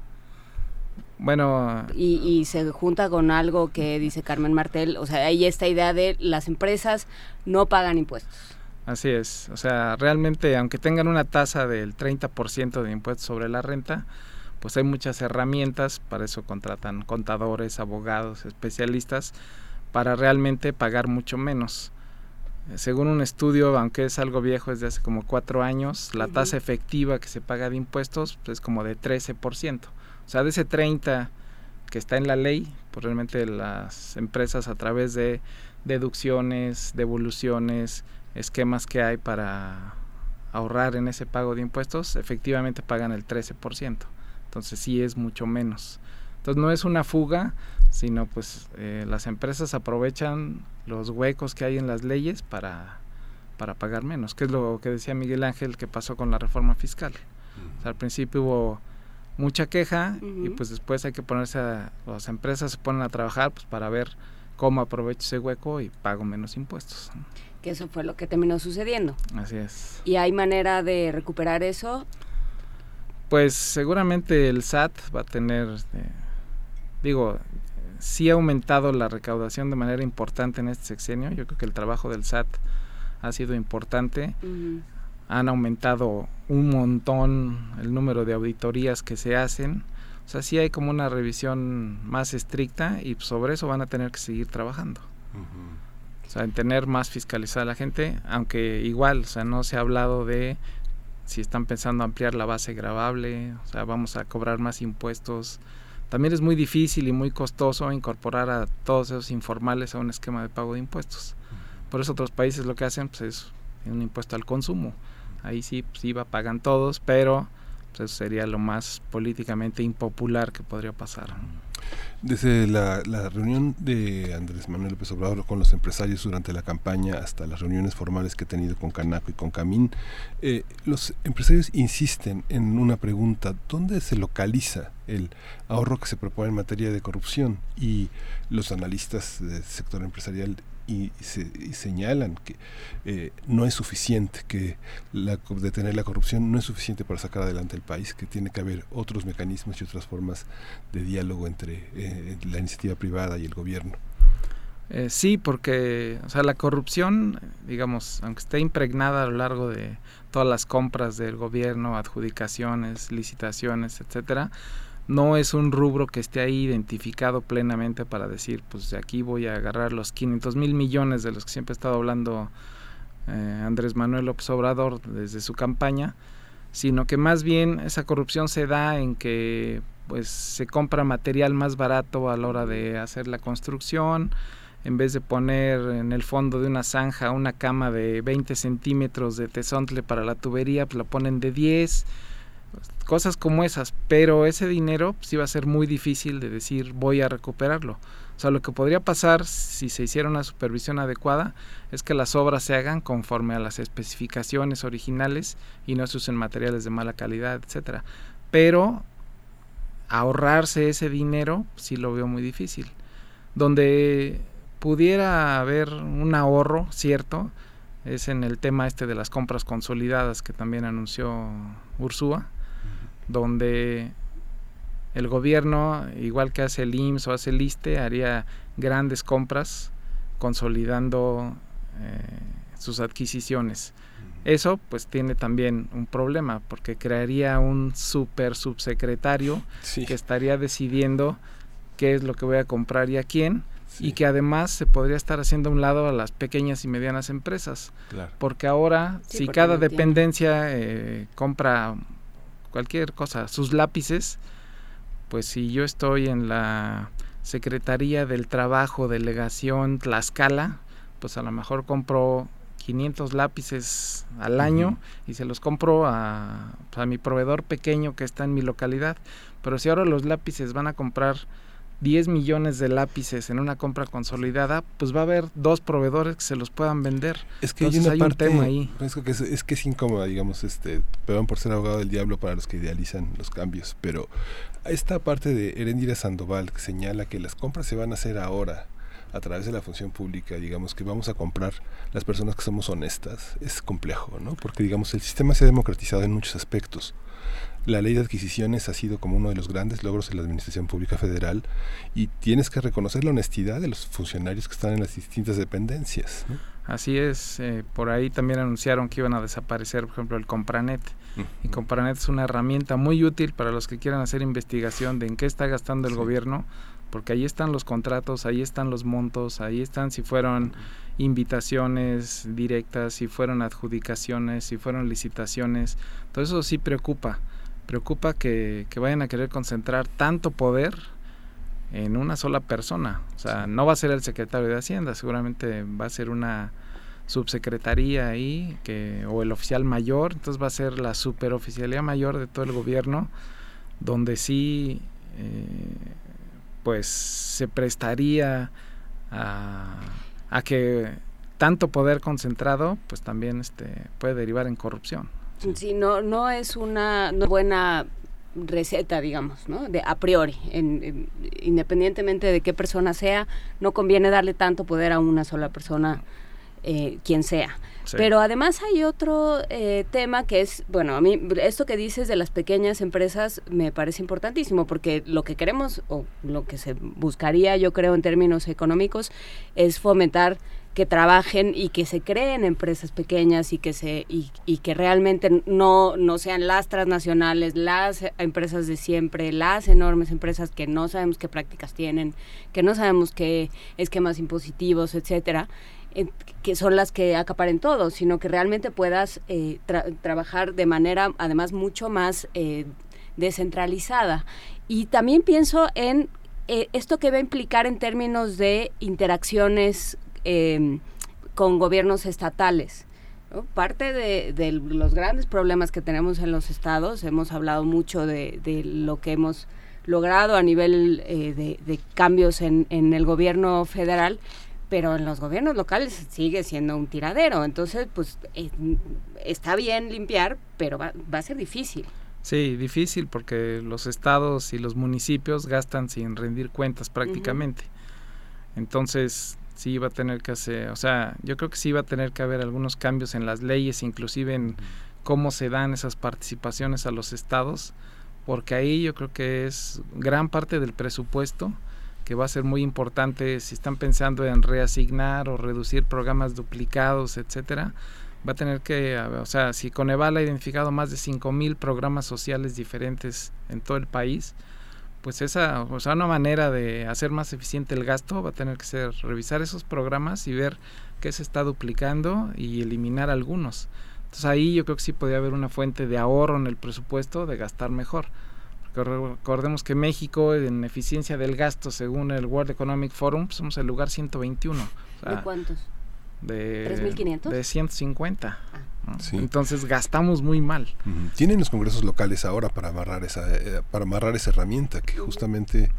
Bueno. Y, y, se junta con algo que dice Carmen Martel, o sea, hay esta idea de las empresas no pagan impuestos. Así es, o sea, realmente aunque tengan una tasa del 30% de impuestos sobre la renta, pues hay muchas herramientas, para eso contratan contadores, abogados, especialistas, para realmente pagar mucho menos. Según un estudio, aunque es algo viejo, es de hace como cuatro años, la tasa efectiva que se paga de impuestos pues, es como de 13%. O sea, de ese 30% que está en la ley, pues realmente las empresas a través de deducciones, devoluciones, esquemas que hay para ahorrar en ese pago de impuestos, efectivamente pagan el 13%. Entonces sí es mucho menos. Entonces no es una fuga, sino pues eh, las empresas aprovechan los huecos que hay en las leyes para, para pagar menos, que es lo que decía Miguel Ángel que pasó con la reforma fiscal. al principio hubo mucha queja y pues después hay que ponerse a, las empresas se ponen a trabajar pues para ver cómo aprovecho ese hueco y pago menos impuestos que eso fue lo que terminó sucediendo. Así es. ¿Y hay manera de recuperar eso? Pues seguramente el SAT va a tener, este, digo, sí ha aumentado la recaudación de manera importante en este sexenio. Yo creo que el trabajo del SAT ha sido importante. Han aumentado un montón el número de auditorías que se hacen. O sea, sí hay como una revisión más estricta y sobre eso van a tener que seguir trabajando. O sea, en tener más fiscalizada la gente, aunque igual, o sea, no se ha hablado de si están pensando ampliar la base grabable, o sea, vamos a cobrar más impuestos. También es muy difícil y muy costoso incorporar a todos esos informales a un esquema de pago de impuestos. Por eso otros países lo que hacen pues, es un impuesto al consumo. Ahí sí, pues IVA pagan todos, pero pues, eso sería lo más políticamente impopular que podría pasar. Desde la, reunión de Andrés Manuel López Obrador con los empresarios durante la campaña hasta las reuniones formales que ha tenido con Canaco y con Camín, eh, los empresarios insisten en una pregunta, ¿dónde se localiza el ahorro que se propone en materia de corrupción? Y los analistas del sector empresarial y, señalan que eh, no es suficiente, que la, detener la corrupción no es suficiente para sacar adelante el país, que tiene que haber otros mecanismos y otras formas de diálogo entre eh, la iniciativa privada y el gobierno. Eh, sí, porque o sea, la corrupción, digamos, aunque esté impregnada a lo largo de todas las compras del gobierno, adjudicaciones, licitaciones, etcétera, no es un rubro que esté ahí identificado plenamente para decir, pues de aquí voy a agarrar los 500 mil millones de los que siempre ha estado hablando eh, Andrés Manuel López Obrador desde su campaña, sino que más bien esa corrupción se da en que pues se compra material más barato a la hora de hacer la construcción, en vez de poner en el fondo de una zanja una cama de 20 centímetros de tesontle para la tubería, pues la ponen de 10 cosas como esas, pero ese dinero sí va a ser muy difícil de decir voy a recuperarlo. O sea, lo que podría pasar si se hiciera una supervisión adecuada es que las obras se hagan conforme a las especificaciones originales y no se usen materiales de mala calidad, etcétera. Pero ahorrarse ese dinero sí lo veo muy difícil. Donde pudiera haber un ahorro, cierto, es en el tema este de las compras consolidadas que también anunció Ursúa donde el gobierno, igual que hace el IMSS o hace el ISTE, haría grandes compras consolidando eh, sus adquisiciones. Eso pues tiene también un problema porque crearía un super subsecretario que estaría decidiendo qué es lo que voy a comprar y a quién y que además se podría estar haciendo a un lado a las pequeñas y medianas empresas. Porque ahora si cada dependencia eh, compra cualquier cosa, sus lápices, pues si yo estoy en la Secretaría del Trabajo, Delegación Tlaxcala, pues a lo mejor compro 500 lápices al año y se los compro a, a mi proveedor pequeño que está en mi localidad. Pero si ahora los lápices van a comprar 10 millones de lápices en una compra consolidada, pues va a haber dos proveedores que se los puedan vender. Es que hay, una un tema ahí. Es que es, es, que es incómoda, digamos, este, perdón por ser abogado del diablo para los que idealizan los cambios, pero esta parte de Erendira Sandoval que señala que las compras se van a hacer ahora a través de la función pública, digamos que vamos a comprar las personas que somos honestas, es complejo, ¿no? Porque digamos el sistema se ha democratizado en muchos aspectos la ley de adquisiciones ha sido como uno de los grandes logros de la Administración Pública Federal y tienes que reconocer la honestidad de los funcionarios que están en las distintas dependencias. Así es, eh, por ahí también anunciaron que iban a desaparecer, por ejemplo, el Compranet. Y Compranet es una herramienta muy útil para los que quieran hacer investigación de en qué está gastando el gobierno, porque ahí están los contratos, ahí están los montos, ahí están si fueron invitaciones directas, si fueron adjudicaciones, si fueron licitaciones. Todo eso sí preocupa preocupa que, vayan a querer concentrar tanto poder en una sola persona. O sea, no va a ser el secretario de Hacienda, seguramente va a ser una subsecretaría ahí que, o el oficial mayor, entonces va a ser la superoficialía mayor de todo el gobierno, donde sí eh, pues se prestaría a, a, que tanto poder concentrado pues también este, puede derivar en corrupción. Sí, no, no es una buena receta, digamos, ¿no? De a priori, independientemente de qué persona sea, no conviene darle tanto poder a una sola persona, eh, quien sea. Pero además hay otro eh, tema que es, bueno, a mí esto que dices de las pequeñas empresas me parece importantísimo porque lo que queremos o lo que se buscaría, yo creo, en términos económicos, es fomentar que trabajen y que se creen empresas pequeñas y que se y, que realmente no, no sean las transnacionales, las empresas de siempre, las enormes empresas que no sabemos qué prácticas tienen, que no sabemos qué esquemas impositivos, etcétera, eh, que son las que acaparen todo, sino que realmente puedas eh, trabajar de manera además mucho más eh, descentralizada. Y también pienso en esto que va a implicar en términos de interacciones Em, con gobiernos estatales. Parte de, los grandes problemas que tenemos en los estados, hemos hablado mucho de, lo que hemos logrado a nivel eh, de, cambios en, el gobierno federal, pero en los gobiernos locales sigue siendo un tiradero. Entonces, pues eh, está bien limpiar, pero va, a ser difícil. Sí, difícil porque los estados y los municipios gastan sin rendir cuentas prácticamente. Entonces, sí va a tener que hacer, o sea, yo creo que sí va a tener que haber algunos cambios en las leyes, inclusive en cómo se dan esas participaciones a los estados, porque ahí yo creo que es gran parte del presupuesto que va a ser muy importante si están pensando en reasignar o reducir programas duplicados, etcétera, va a tener que, o sea, si Coneval ha identificado más de 5000 programas sociales diferentes en todo el país, pues esa, o sea, una manera de hacer más eficiente el gasto va a tener que ser revisar esos programas y ver qué se está duplicando y eliminar algunos. Entonces ahí yo creo que sí podría haber una fuente de ahorro en el presupuesto de gastar mejor. Porque recordemos que México en eficiencia del gasto, según el World Economic Forum, pues, somos el lugar 121. ¿De cuántos? De, ¿3.500? De 150. Ah. Entonces gastamos muy mal. Tienen los congresos locales ahora para amarrar esa, eh, para amarrar esa herramienta que justamente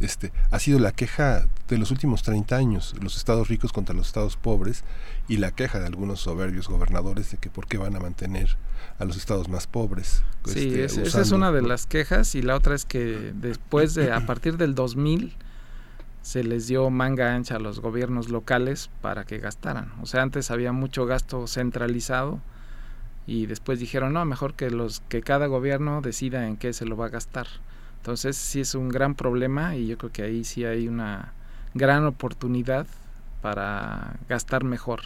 este, ha sido la queja de los últimos 30 años, los estados ricos contra los estados pobres y la queja de algunos soberbios gobernadores de que por qué van a mantener a los estados más pobres. Sí, este, esa es una de las quejas y la otra es que después de, a partir del 2000, se les dio manga ancha a los gobiernos locales para que gastaran. O sea, antes había mucho gasto centralizado y después dijeron, no, mejor que los que cada gobierno decida en qué se lo va a gastar. Entonces sí es un gran problema y yo creo que ahí sí hay una gran oportunidad para gastar mejor.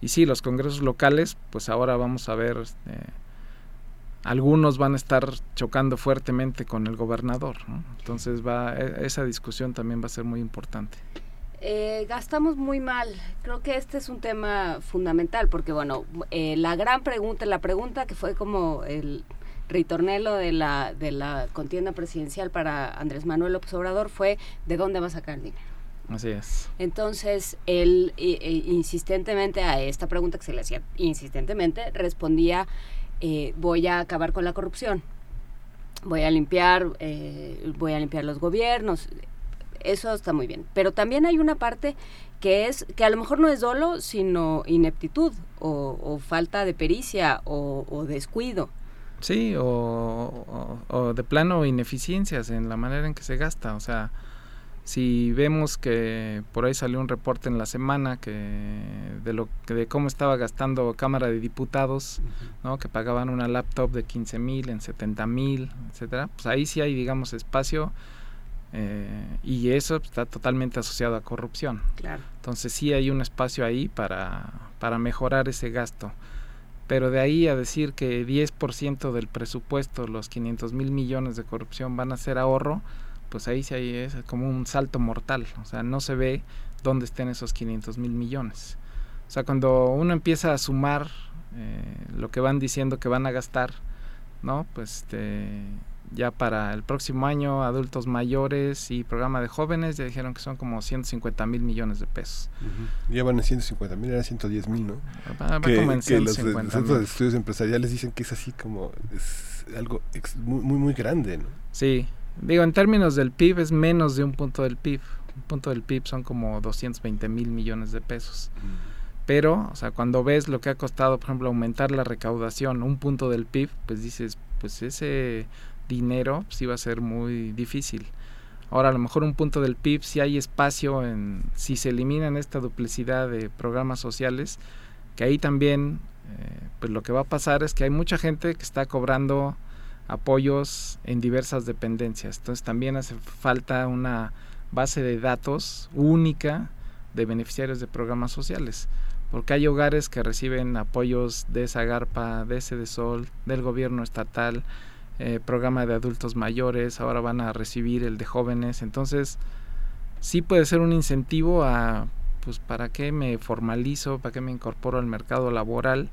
Y sí, los congresos locales, pues ahora vamos a ver, este, algunos van a estar chocando fuertemente con el gobernador. Entonces va, e, esa discusión también va a ser muy importante. Eh, gastamos muy mal. Creo que este es un tema fundamental porque, bueno, eh, la gran pregunta, la pregunta que fue como el ritornelo de la, de la contienda presidencial para Andrés Manuel López Obrador fue ¿de dónde va a sacar el dinero? Así es. Entonces, él insistentemente a esta pregunta que se le hacía insistentemente, respondía, eh, voy a acabar con la corrupción, voy a limpiar, eh, voy a limpiar los gobiernos, eso está muy bien. Pero también hay una parte que es, que a lo mejor no es dolo, sino ineptitud o, falta de pericia o, o descuido. Sí, o, o, de plano ineficiencias en la manera en que se gasta. O sea, si vemos que por ahí salió un reporte en la semana que de lo que de cómo estaba gastando Cámara de Diputados, ¿no? que pagaban una laptop de 15 mil en 70 mil, etcétera, pues ahí sí hay, digamos, espacio eh, y eso está totalmente asociado a corrupción. Claro. Entonces sí hay un espacio ahí para, para mejorar ese gasto. Pero de ahí a decir que 10% del presupuesto, los 500 mil millones de corrupción van a ser ahorro, pues ahí sí hay, es como un salto mortal. O sea, no se ve dónde estén esos 500 mil millones. O sea, cuando uno empieza a sumar eh, lo que van diciendo que van a gastar, ¿no? Pues este, ya para el próximo año adultos mayores y programa de jóvenes ya dijeron que son como 150 mil millones de pesos. Ya van a 150 mil, era 110 mil, ¿no? Va, que, como en que los, centros de estudios empresariales dicen que es así como es algo muy, muy, muy grande, ¿no? Sí, digo, en términos del PIB es menos de un punto del PIB. Un punto del PIB son como 220 mil millones de pesos. Pero, o sea, cuando ves lo que ha costado, por ejemplo, aumentar la recaudación, un punto del PIB, pues dices, pues ese dinero sí va a ser muy difícil. Ahora, a lo mejor un punto del PIB, si hay espacio en, si se eliminan esta duplicidad de programas sociales, que ahí también, eh, pues lo que va a pasar es que hay mucha gente que está cobrando apoyos en diversas dependencias. Entonces también hace falta una base de datos única de beneficiarios de programas sociales. Porque hay hogares que reciben apoyos de Zagarpa, de Sol, del gobierno estatal, eh, programa de adultos mayores, ahora van a recibir el de jóvenes, entonces sí puede ser un incentivo a, pues, ¿para qué me formalizo? ¿Para qué me incorporo al mercado laboral?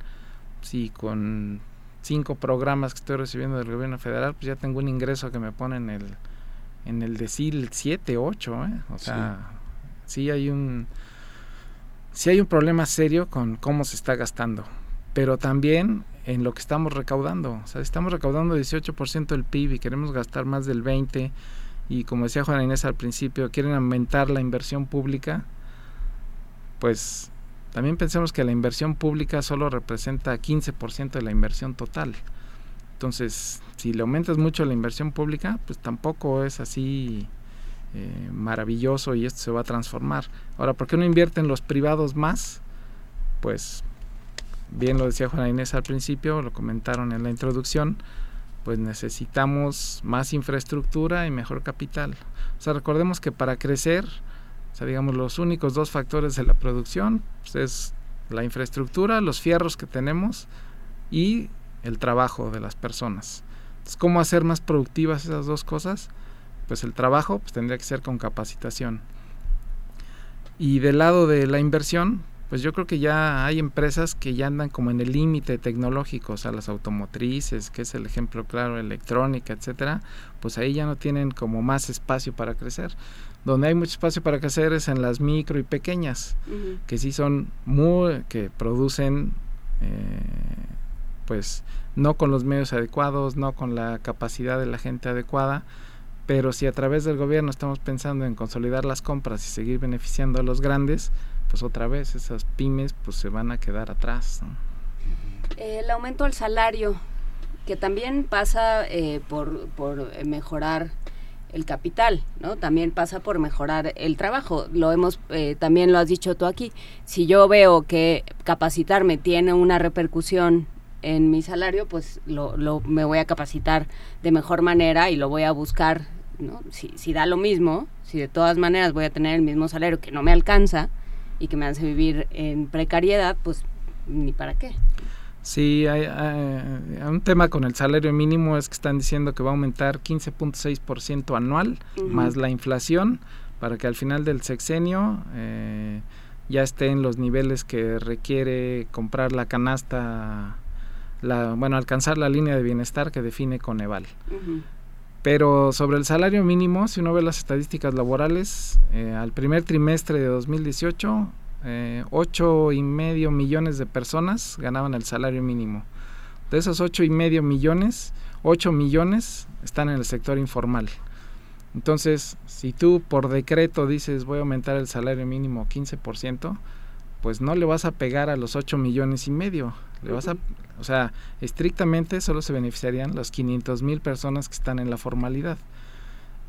Si con cinco programas que estoy recibiendo del gobierno federal, pues ya tengo un ingreso que me pone en el, en el decil 7, 8, ¿eh? O sea, sí. hay un... Sí hay un problema serio con cómo se está gastando, pero también en lo que estamos recaudando. O sea, estamos recaudando 18% del PIB y queremos gastar más del 20% y como decía Juana Inés al principio, quieren aumentar la inversión pública, pues también pensemos que la inversión pública solo representa 15% de la inversión total. Entonces, si le aumentas mucho la inversión pública, pues tampoco es así eh, maravilloso y esto se va a transformar. Ahora, ¿por qué no invierten los privados más? Pues bien lo decía Juana Inés al principio, lo comentaron en la introducción, pues necesitamos más infraestructura y mejor capital. O sea, recordemos que para crecer, o sea, digamos, los únicos dos factores de la producción pues es la infraestructura, los fierros que tenemos y el trabajo de las personas. Entonces, ¿cómo hacer más productivas esas dos cosas? Pues el trabajo pues, tendría que ser con capacitación. Y del lado de la inversión, pues yo creo que ya hay empresas que ya andan como en el límite tecnológico, o sea, las automotrices, que es el ejemplo claro, electrónica, etcétera, pues ahí ya no tienen como más espacio para crecer. Donde hay mucho espacio para crecer es en las micro y pequeñas, que sí son muy, que producen, eh, pues, no con los medios adecuados, no con la capacidad de la gente adecuada, pero si a través del gobierno estamos pensando en consolidar las compras y seguir beneficiando a los grandes, pues otra vez esas pymes pues se van a quedar atrás. El aumento del salario, que también pasa eh, por, por mejorar el capital, ¿no? También pasa por mejorar el trabajo. Lo hemos, eh, también lo has dicho tú aquí. Si yo veo que capacitarme tiene una repercusión en mi salario, pues lo, lo, me voy a capacitar de mejor manera y lo voy a buscar, ¿no? Si, si da lo mismo, si de todas maneras voy a tener el mismo salario que no me alcanza, y que me hace vivir en precariedad, pues ni para qué. Sí, hay, un tema con el salario mínimo es que están diciendo que va a aumentar 15.6% anual más la inflación para que al final del sexenio eh, ya esté en los niveles que requiere comprar la canasta, la, bueno, alcanzar la línea de bienestar que define Coneval. Pero sobre el salario mínimo, si uno ve las estadísticas laborales, eh, al primer trimestre de 2018, eh, ocho y medio millones de personas ganaban el salario mínimo. De esos ocho y medio millones, 8 millones están en el sector informal. Entonces, si tú por decreto dices voy a aumentar el salario mínimo 15%, pues no le vas a pegar a los 8 millones y medio. Le vas a, o sea, estrictamente solo se beneficiarían las 500 mil personas que están en la formalidad.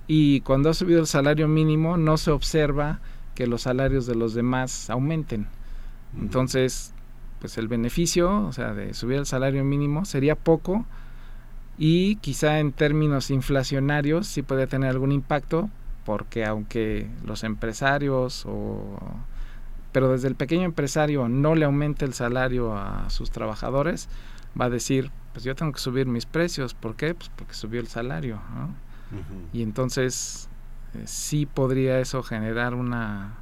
Y cuando ha subido el salario mínimo, no se observa que los salarios de los demás aumenten. Entonces, pues el beneficio, o sea, de subir el salario mínimo sería poco y quizá en términos inflacionarios sí puede tener algún impacto, porque aunque los empresarios o pero desde el pequeño empresario no le aumente el salario a sus trabajadores, va a decir, pues yo tengo que subir mis precios. ¿Por qué? Pues porque subió el salario. Y entonces eh, sí podría eso generar una,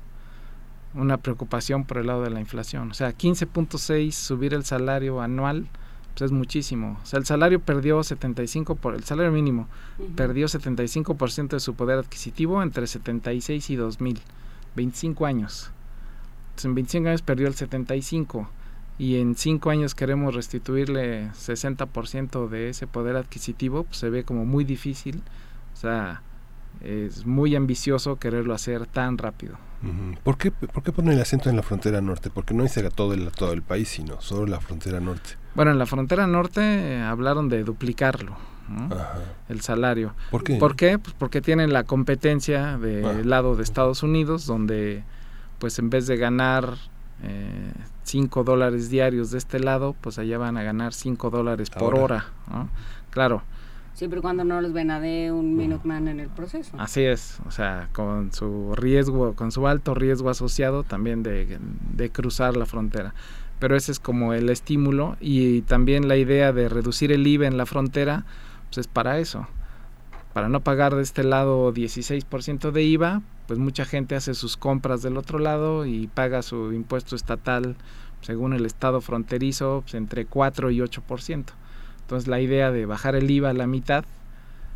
una preocupación por el lado de la inflación. O sea, 15.6 subir el salario anual, pues es muchísimo. O sea, el salario perdió 75 por el salario mínimo, perdió 75% de su poder adquisitivo entre 76 y 2000, 25 años en 25 años perdió el 75 y en 5 años queremos restituirle 60% de ese poder adquisitivo, pues se ve como muy difícil. O sea, es muy ambicioso quererlo hacer tan rápido. ¿Por qué, ¿Por qué ponen el acento en la frontera norte? Porque no dice todo el, todo el país, sino solo la frontera norte. Bueno, en la frontera norte eh, hablaron de duplicarlo, el salario. ¿Por qué? ¿Por qué? Pues porque tienen la competencia del ah. lado de Estados Unidos, donde pues en vez de ganar 5 eh, dólares diarios de este lado, pues allá van a ganar 5 dólares por hora, Claro. Siempre y cuando no les ven a de un Minuteman en el proceso. Así es, o sea, con su riesgo, con su alto riesgo asociado también de, de cruzar la frontera. Pero ese es como el estímulo y también la idea de reducir el IVA en la frontera, pues es para eso. Para no pagar de este lado 16% de IVA, pues mucha gente hace sus compras del otro lado y paga su impuesto estatal según el estado fronterizo pues, entre 4 y 8%. Entonces la idea de bajar el IVA a la mitad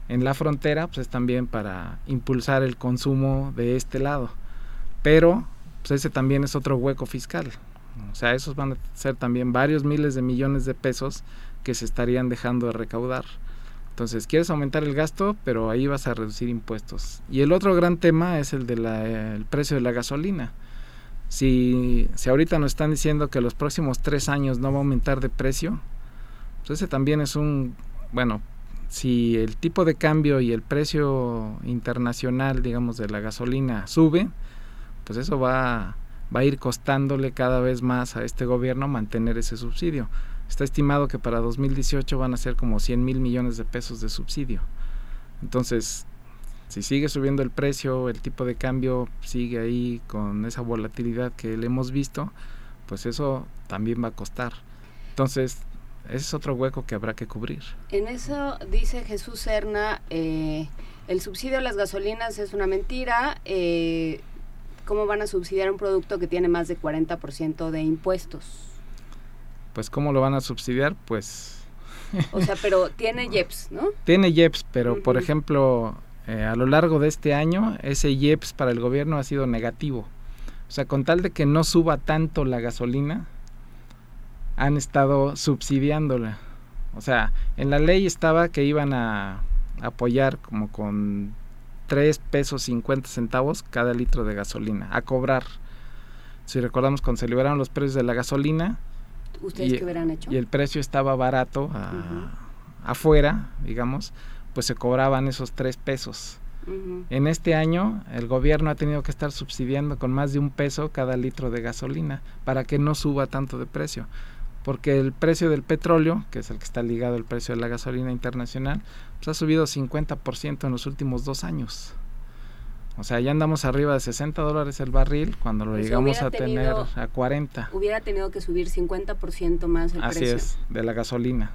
en la frontera pues es también para impulsar el consumo de este lado. Pero pues ese también es otro hueco fiscal. O sea, esos van a ser también varios miles de millones de pesos que se estarían dejando de recaudar. Entonces, quieres aumentar el gasto, pero ahí vas a reducir impuestos. Y el otro gran tema es el del precio de la gasolina. Si, si ahorita nos están diciendo que los próximos tres años no va a aumentar de precio, pues ese también es un, bueno, si el tipo de cambio y el precio internacional, digamos, de la gasolina sube, pues eso va, va a ir costándole cada vez más a este gobierno mantener ese subsidio. Está estimado que para 2018 van a ser como 100 mil millones de pesos de subsidio. Entonces, si sigue subiendo el precio, el tipo de cambio sigue ahí con esa volatilidad que le hemos visto, pues eso también va a costar. Entonces, ese es otro hueco que habrá que cubrir. En eso dice Jesús Serna, eh, el subsidio a las gasolinas es una mentira. Eh, ¿Cómo van a subsidiar un producto que tiene más de 40% de impuestos? Pues ¿cómo lo van a subsidiar? Pues... O sea, pero tiene IEPS, ¿no? Tiene IEPS, pero por ejemplo, eh, a lo largo de este año ese IEPS para el gobierno ha sido negativo. O sea, con tal de que no suba tanto la gasolina, han estado subsidiándola. O sea, en la ley estaba que iban a apoyar como con 3 pesos 50 centavos cada litro de gasolina, a cobrar. Si recordamos cuando se liberaron los precios de la gasolina, ¿Ustedes y, qué hubieran hecho? Y el precio estaba barato afuera, digamos, pues se cobraban esos tres pesos. En este año el gobierno ha tenido que estar subsidiando con más de un peso cada litro de gasolina para que no suba tanto de precio. Porque el precio del petróleo, que es el que está ligado al precio de la gasolina internacional, pues ha subido 50% en los últimos dos años. O sea, ya andamos arriba de 60 dólares el barril cuando lo pues llegamos a tener a 40. Hubiera tenido que subir 50% más el precio. Así es, de la gasolina.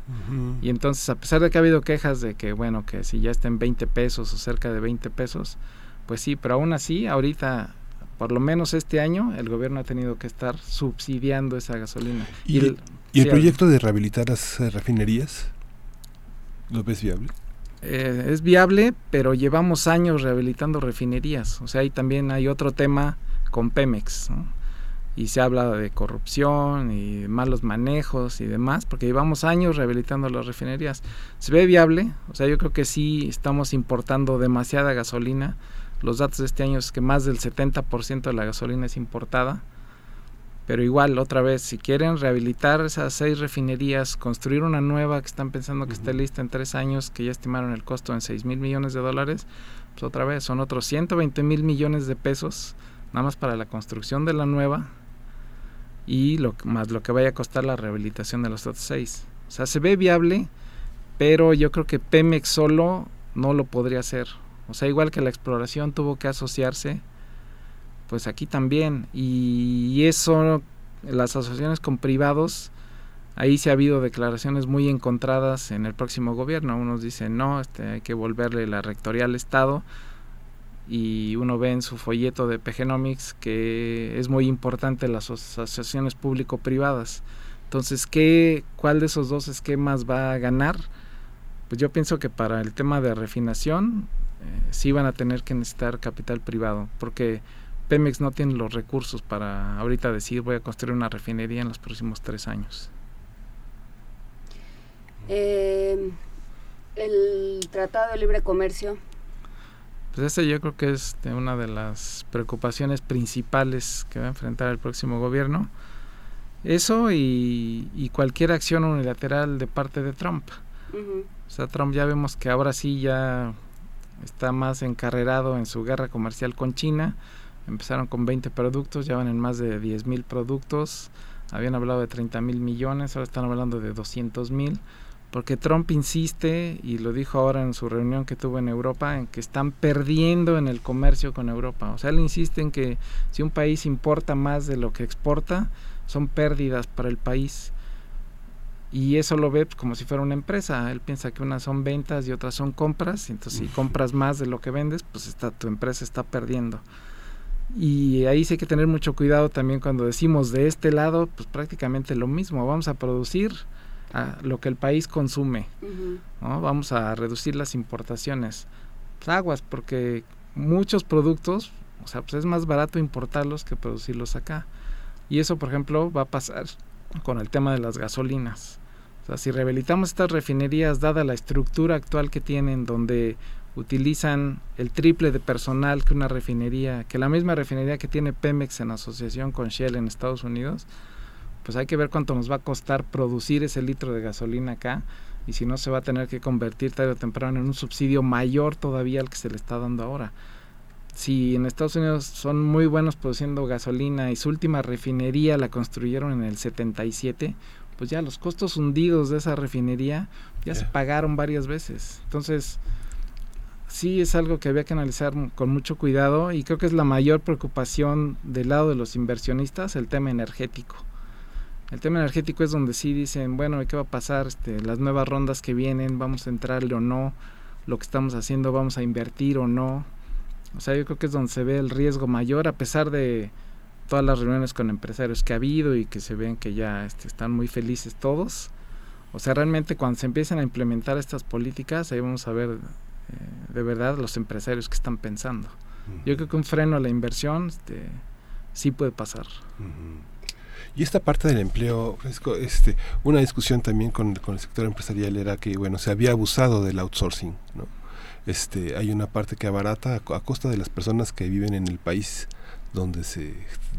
Y entonces, a pesar de que ha habido quejas de que, bueno, que si ya está en 20 pesos o cerca de 20 pesos, pues sí, pero aún así, ahorita, por lo menos este año, el gobierno ha tenido que estar subsidiando esa gasolina. ¿Y, el, el proyecto de rehabilitar las refinerías? ¿Lo ves viable? Eh, es viable, pero llevamos años rehabilitando refinerías. O sea, ahí también hay otro tema con Pemex. Y se habla de corrupción y malos manejos y demás, porque llevamos años rehabilitando las refinerías. Se ve viable, o sea, yo creo que sí estamos importando demasiada gasolina. Los datos de este año es que más del 70% de la gasolina es importada pero igual, otra vez, si quieren rehabilitar esas seis refinerías, construir una nueva que están pensando que esté lista en tres años, que ya estimaron el costo en 6 mil millones de dólares, pues otra vez, son otros 120 mil millones de pesos, nada más para la construcción de la nueva y lo, más lo que vaya a costar la rehabilitación de los otros seis. O sea, se ve viable, pero yo creo que Pemex solo no lo podría hacer. O sea, igual que la exploración tuvo que asociarse pues aquí también. Y eso, las asociaciones con privados, ahí sí ha habido declaraciones muy encontradas en el próximo gobierno. Unos dicen, no, este, hay que volverle la rectoría al Estado. Y uno ve en su folleto de PGnomics que es muy importante las asociaciones público-privadas. Entonces, ¿qué, ¿cuál de esos dos esquemas va a ganar? Pues yo pienso que para el tema de refinación eh, sí van a tener que necesitar capital privado, porque Pemex no tiene los recursos para ahorita decir voy a construir una refinería en los próximos tres años. Eh, el Tratado de Libre Comercio. Pues ese yo creo que es una de las preocupaciones principales que va a enfrentar el próximo gobierno. Eso y, cualquier acción unilateral de parte de Trump. O sea, Trump ya vemos que ahora sí ya está más encarrerado en su guerra comercial con China Empezaron con 20 productos, ya van en más de 10 mil productos. Habían hablado de 30 mil millones, ahora están hablando de 200 mil. Porque Trump insiste, y lo dijo ahora en su reunión que tuvo en Europa, en que están perdiendo en el comercio con Europa. O sea, él insiste en que si un país importa más de lo que exporta, son pérdidas para el país. Y eso lo ve como si fuera una empresa. Él piensa que unas son ventas y otras son compras. Entonces, si compras más de lo que vendes, pues está, tu empresa está perdiendo. Y ahí sí hay que tener mucho cuidado también cuando decimos de este lado, pues prácticamente lo mismo, vamos a producir lo que el país consume, ¿no? vamos a reducir las importaciones. Pues aguas, porque muchos productos, o sea, pues es más barato importarlos que producirlos acá. Y eso, por ejemplo, va a pasar con el tema de las gasolinas. O sea, si rehabilitamos estas refinerías, dada la estructura actual que tienen, donde utilizan el triple de personal que una refinería, que la misma refinería que tiene Pemex en asociación con Shell en Estados Unidos, pues hay que ver cuánto nos va a costar producir ese litro de gasolina acá y si no se va a tener que convertir tarde o temprano en un subsidio mayor todavía al que se le está dando ahora. Si en Estados Unidos son muy buenos produciendo gasolina y su última refinería la construyeron en el 77, pues ya los costos hundidos de esa refinería ya se pagaron varias veces. Entonces, sí es algo que había que analizar con mucho cuidado y creo que es la mayor preocupación del lado de los inversionistas, el tema energético. El tema energético es donde sí dicen, bueno, ¿qué va a pasar? Este, las nuevas rondas que vienen, vamos a entrarle o no, lo que estamos haciendo, vamos a invertir o no. O sea, yo creo que es donde se ve el riesgo mayor, a pesar de todas las reuniones con empresarios que ha habido y que se ven que ya este, están muy felices todos. O sea, realmente cuando se empiezan a implementar estas políticas, ahí vamos a ver eh, de verdad los empresarios que están pensando. Yo creo que un freno a la inversión este, sí puede pasar. Y esta parte del empleo, Francisco, este, una discusión también con, con, el sector empresarial era que, bueno, se había abusado del outsourcing, ¿no? Este, hay una parte que abarata a, a costa de las personas que viven en el país donde se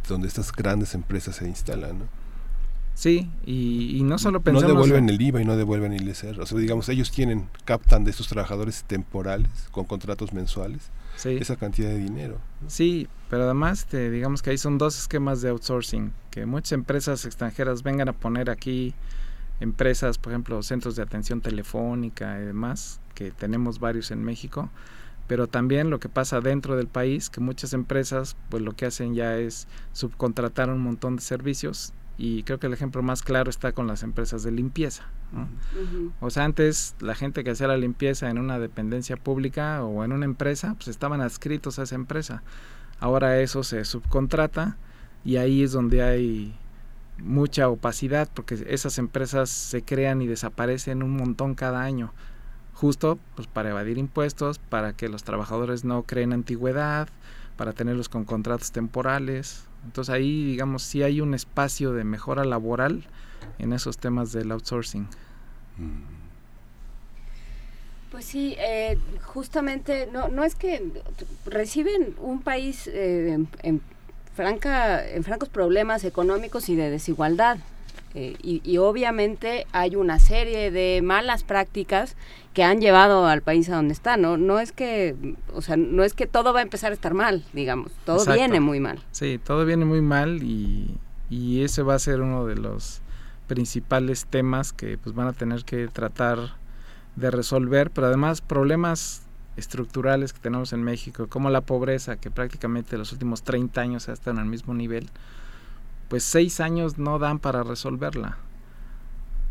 donde estas grandes empresas se instalan, ¿no? Sí, y, y no solo pensamos... No devuelven el IVA y no devuelven el ISR. O sea, digamos, ellos tienen, captan de estos trabajadores temporales con contratos mensuales esa cantidad de dinero. Sí, pero además, te, digamos que ahí son dos esquemas de outsourcing, que muchas empresas extranjeras vengan a poner aquí empresas, por ejemplo, centros de atención telefónica y demás, que tenemos varios en México, pero también lo que pasa dentro del país, que muchas empresas pues lo que hacen ya es subcontratar un montón de servicios y creo que el ejemplo más claro está con las empresas de limpieza. O sea, antes la gente que hacía la limpieza en una dependencia pública o en una empresa, pues estaban adscritos a esa empresa. Ahora eso se subcontrata y ahí es donde hay mucha opacidad porque esas empresas se crean y desaparecen un montón cada año justo pues para evadir impuestos, para que los trabajadores no creen antigüedad, para tenerlos con contratos temporales. Entonces ahí, digamos, sí hay un espacio de mejora laboral en esos temas del outsourcing. Pues sí, eh, justamente, no, no es que reciben un país eh, en, franca, en francos problemas económicos y de desigualdad. Eh, y, y, obviamente hay una serie de malas prácticas que han llevado al país a donde está, ¿no? No es que, o sea, no es que todo va a empezar a estar mal, digamos, todo viene muy mal. Sí, todo viene muy mal y, y ese va a ser uno de los principales temas que pues van a tener que tratar de resolver, pero además problemas estructurales que tenemos en México, como la pobreza, que prácticamente los últimos 30 años ha estado en el mismo nivel, pues seis años no dan para resolverla.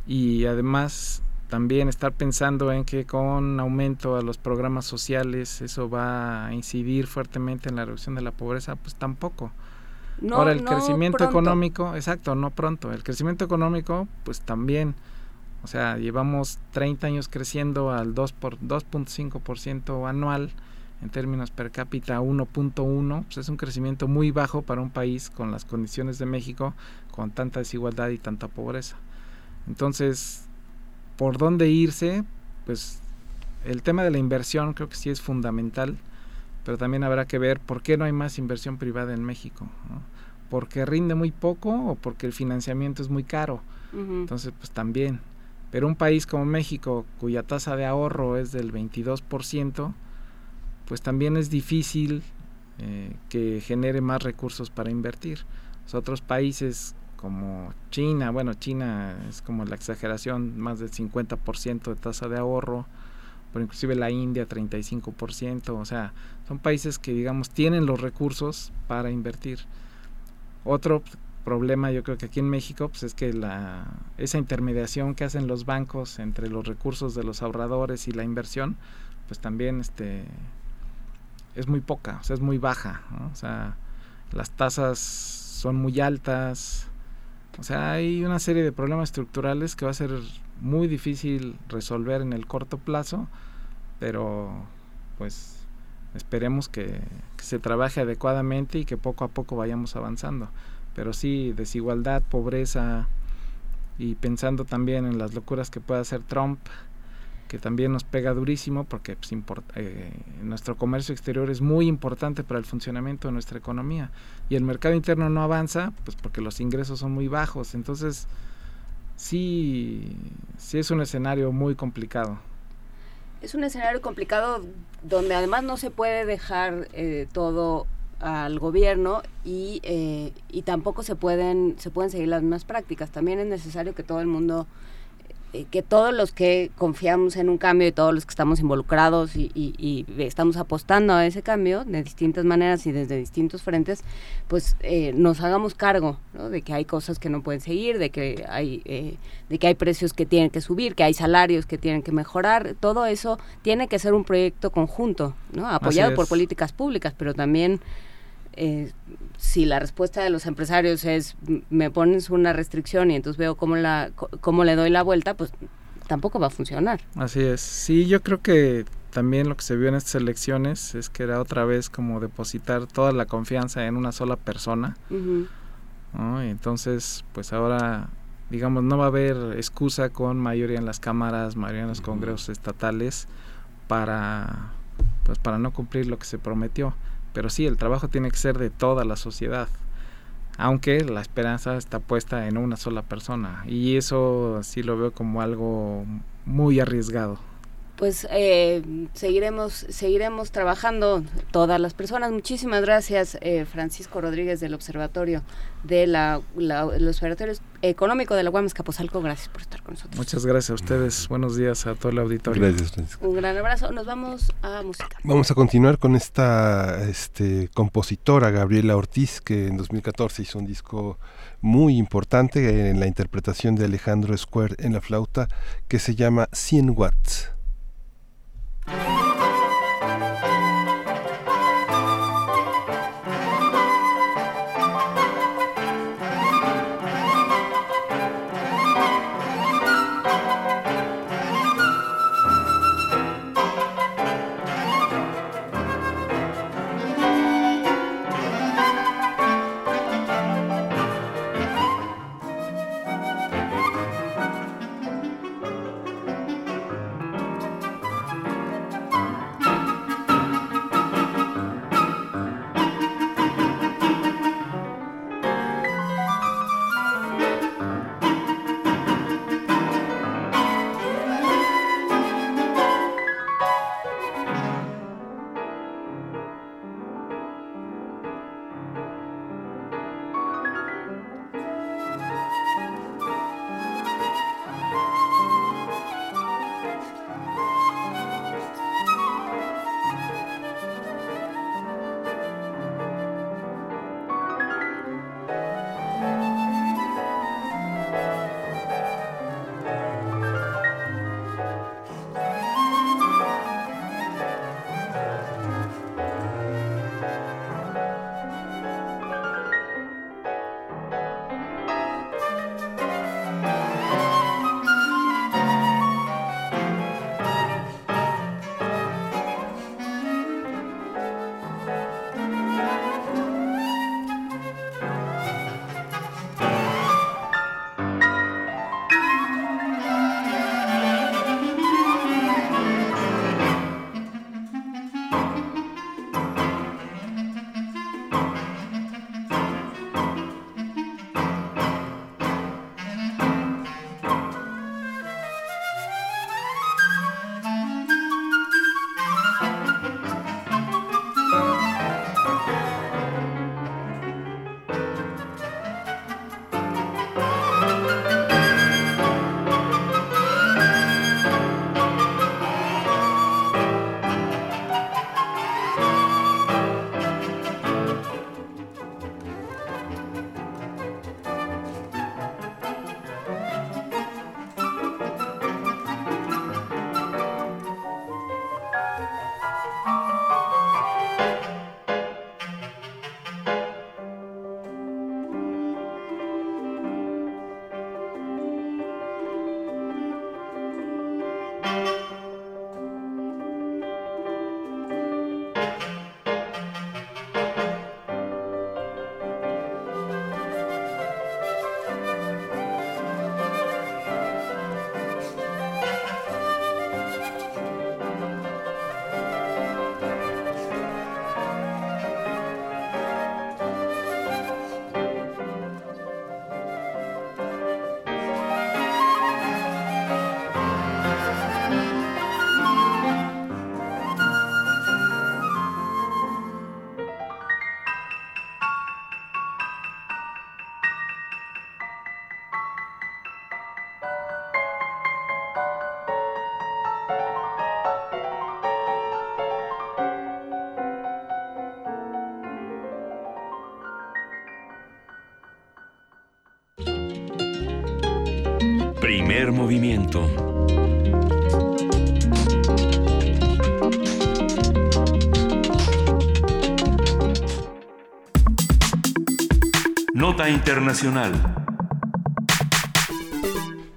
Y además también estar pensando en que con aumento a los programas sociales eso va a incidir fuertemente en la reducción de la pobreza, pues tampoco. Ahora el crecimiento económico, exacto, no pronto. El crecimiento económico, pues también, o sea, llevamos 30 años creciendo al 2 por 2.5% anual en términos per cápita 1.1, pues es un crecimiento muy bajo para un país con las condiciones de México, con tanta desigualdad y tanta pobreza. Entonces, por dónde irse, pues el tema de la inversión creo que sí es fundamental, pero también habrá que ver por qué no hay más inversión privada en México. ¿Porque rinde muy poco o porque el financiamiento es muy caro? Entonces, pues también. Pero un país como México, cuya tasa de ahorro es del 22%, pues también es difícil eh, que genere más recursos para invertir. Los otros países como China, bueno, China es como la exageración, más del 50% de tasa de ahorro, pero inclusive la India 35%, o sea, son países que digamos tienen los recursos para invertir. Otro problema yo creo que aquí en México pues es que la esa intermediación que hacen los bancos entre los recursos de los ahorradores y la inversión, pues también este es muy poca, o sea, es muy baja, o sea, las tasas son muy altas, o sea, hay una serie de problemas estructurales que va a ser muy difícil resolver en el corto plazo, pero pues esperemos que, se trabaje adecuadamente y que poco a poco vayamos avanzando. pero sí, desigualdad, pobreza y pensando también en las locuras que puede hacer Trump, que también nos pega durísimo porque pues, eh, nuestro comercio exterior es muy importante para el funcionamiento de nuestra economía. Y el mercado interno no avanza pues porque los ingresos son muy bajos. Entonces sí sí es un escenario muy complicado. Es un escenario complicado donde además no se puede dejar eh, todo al gobierno y, eh, y tampoco se pueden se pueden seguir las mismas prácticas. También es necesario que todo el mundo que todos los que confiamos en un cambio y todos los que estamos involucrados y, estamos apostando a ese cambio de distintas maneras y desde distintos frentes, pues eh, nos hagamos cargo de que hay cosas que no pueden seguir, de que hay eh, de que hay precios que tienen que subir, que hay salarios que tienen que mejorar. Todo eso tiene que ser un proyecto conjunto, ¿no? apoyado por políticas públicas, pero también eh, si la respuesta de los empresarios es me pones una restricción y entonces veo cómo, la, cómo le doy la vuelta, pues tampoco va a funcionar. Así es. Sí, yo creo que también lo que se vio en estas elecciones es que era otra vez como depositar toda la confianza en una sola persona. entonces, pues ahora, digamos, no va a haber excusa con mayoría en las cámaras, mayoría en los congresos estatales para, pues, para no cumplir lo que se prometió. Pero sí, el trabajo tiene que ser de toda la sociedad, aunque la esperanza está puesta en una sola persona y eso sí lo veo como algo muy arriesgado pues eh, seguiremos seguiremos trabajando todas las personas. Muchísimas gracias, eh, Francisco Rodríguez del Observatorio de la, Observatorio Económico de la UAM Escaposalco. Gracias por estar con nosotros. Muchas gracias a ustedes. Buenos días a todo el auditorio. Gracias, Francisco. Un gran abrazo. Nos vamos a música. Vamos a continuar con esta este, compositora, Gabriela Ortiz, que en 2014 hizo un disco muy importante en la interpretación de Alejandro Square en la flauta que se llama 100 watts. Movimiento. Nota Internacional.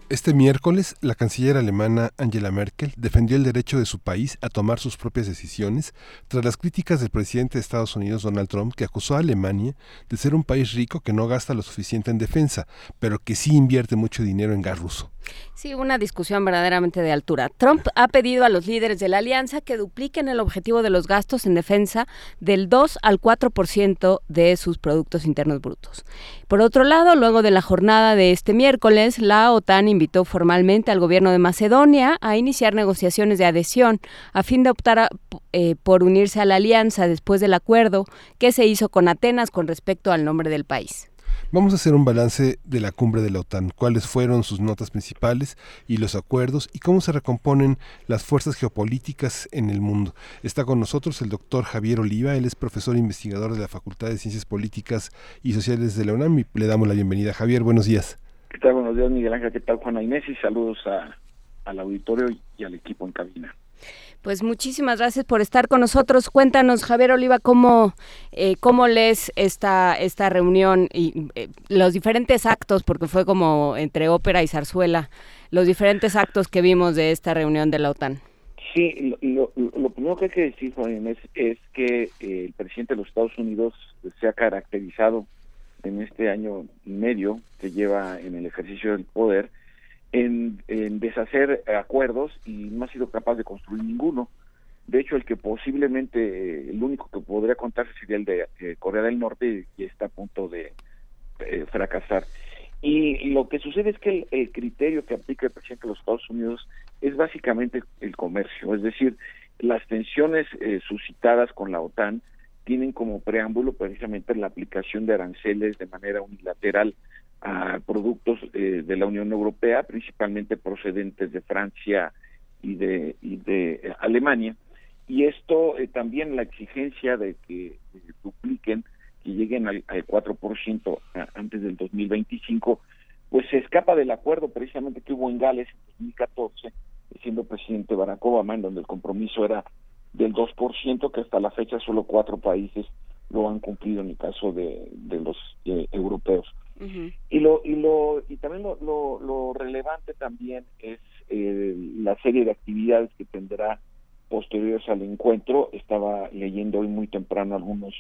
Este miércoles, la canciller alemana Angela Merkel defendió el derecho de su país a tomar sus propias decisiones tras las críticas del presidente de Estados Unidos Donald Trump, que acusó a Alemania de ser un país rico que no gasta lo suficiente en defensa, pero que sí invierte mucho dinero en gas ruso. Sí, una discusión verdaderamente de altura. Trump ha pedido a los líderes de la alianza que dupliquen el objetivo de los gastos en defensa del 2 al 4% de sus productos internos brutos. Por otro lado, luego de la jornada de este miércoles, la OTAN invitó formalmente al gobierno de Macedonia a iniciar negociaciones de adhesión a fin de optar eh, por unirse a la alianza después del acuerdo que se hizo con Atenas con respecto al nombre del país. Vamos a hacer un balance de la cumbre de la OTAN, cuáles fueron sus notas principales y los acuerdos y cómo se recomponen las fuerzas geopolíticas en el mundo. Está con nosotros el doctor Javier Oliva, él es profesor e investigador de la Facultad de Ciencias Políticas y Sociales de la UNAM y le damos la bienvenida. Javier, buenos días. ¿Qué tal? Buenos días, Miguel Ángel. ¿Qué tal, Juana Inés? Y saludos al auditorio y al equipo en cabina. Pues muchísimas gracias por estar con nosotros. Cuéntanos, Javier Oliva, cómo, eh, cómo lees esta, esta reunión y eh, los diferentes actos, porque fue como entre ópera y zarzuela, los diferentes actos que vimos de esta reunión de la OTAN. Sí, lo, primero que hay que decir, Juan es que eh, el presidente de los Estados Unidos se ha caracterizado en este año y medio que lleva en el ejercicio del poder en, deshacer acuerdos y no ha sido capaz de construir ninguno. De hecho, el que posiblemente, eh, el único que podría contarse sería el de eh, Corea del Norte y está a punto de eh, fracasar. Y lo que sucede es que el, criterio que aplica el presidente de los Estados Unidos es básicamente el comercio, es decir, las tensiones suscitadas con la OTAN tienen como preámbulo precisamente la aplicación de aranceles de manera unilateral a productos eh, de la Unión Europea, principalmente procedentes de Francia y de, y de eh, Alemania. Y esto eh, también la exigencia de que dupliquen, que lleguen al, al 4% antes del 2025, pues se escapa del acuerdo precisamente que hubo en Gales en 2014, siendo presidente Barack Obama, en donde el compromiso era del 2%, que hasta la fecha solo cuatro países lo han cumplido en el caso de, de los europeos. Y lo y lo y también lo, lo, relevante también es eh, la serie de actividades que tendrá posteriores al encuentro. Estaba leyendo hoy muy temprano algunos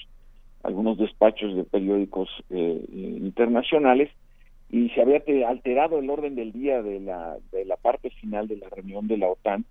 algunos despachos de periódicos eh, internacionales y se había alterado el orden del día de la de la parte final de la reunión de la OTAN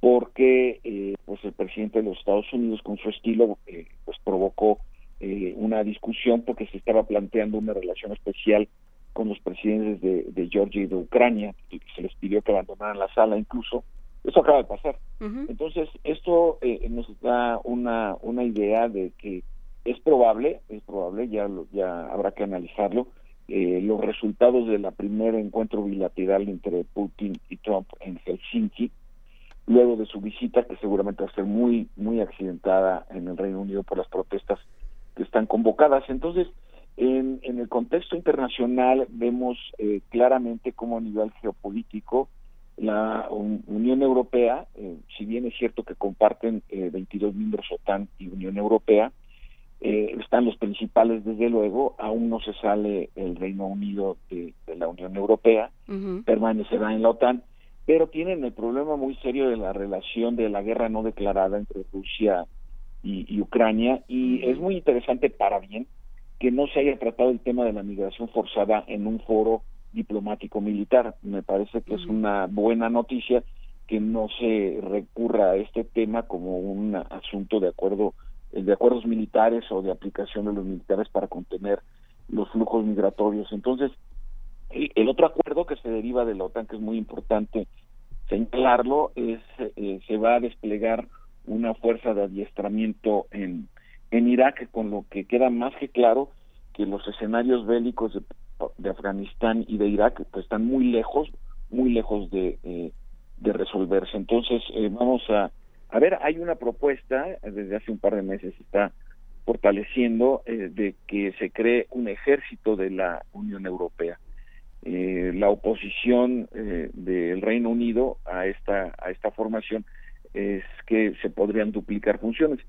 porque eh, pues el presidente de los Estados Unidos con su estilo pues provocó eh, una discusión porque se estaba planteando una relación especial con los presidentes de, Georgia y de Ucrania, y se les pidió que abandonaran la sala incluso. Eso acaba de pasar. Entonces, esto eh, nos da una, una idea de que es probable, es probable, ya, ya habrá que analizarlo, eh, los resultados de la primer encuentro bilateral entre Putin y Trump en Helsinki, luego de su visita, que seguramente va a ser muy, muy accidentada en el Reino Unido por las protestas que están convocadas. Entonces, en, en el contexto internacional vemos eh, claramente cómo a nivel geopolítico la Unión Europea, eh, si bien es cierto que comparten eh, 22 miembros OTAN y Unión Europea, eh, están los principales desde luego, aún no se sale el Reino Unido de, la Unión Europea, permanecerá en la OTAN, pero tienen el problema muy serio de la relación de la guerra no declarada entre Rusia y, Ucrania y es muy interesante para bien que no se haya tratado el tema de la migración forzada en un foro diplomático militar. Me parece que es una buena noticia que no se recurra a este tema como un asunto de acuerdo de acuerdos militares o de aplicación de los militares para contener los flujos migratorios. Entonces, el, otro acuerdo que se deriva de la OTAN, que es muy importante señalarlo, es eh, se va a desplegar una fuerza de adiestramiento en, en Irak, con lo que queda más que claro que los escenarios bélicos de, de Afganistán y de Irak pues, están muy lejos, muy lejos de, eh, de resolverse. Entonces, eh, vamos a, a ver, hay una propuesta, desde hace un par de meses está fortaleciendo, eh, de que se cree un ejército de la Unión Europea. eh, la oposición eh, del Reino Unido a esta a esta formación es que se podrían duplicar funciones.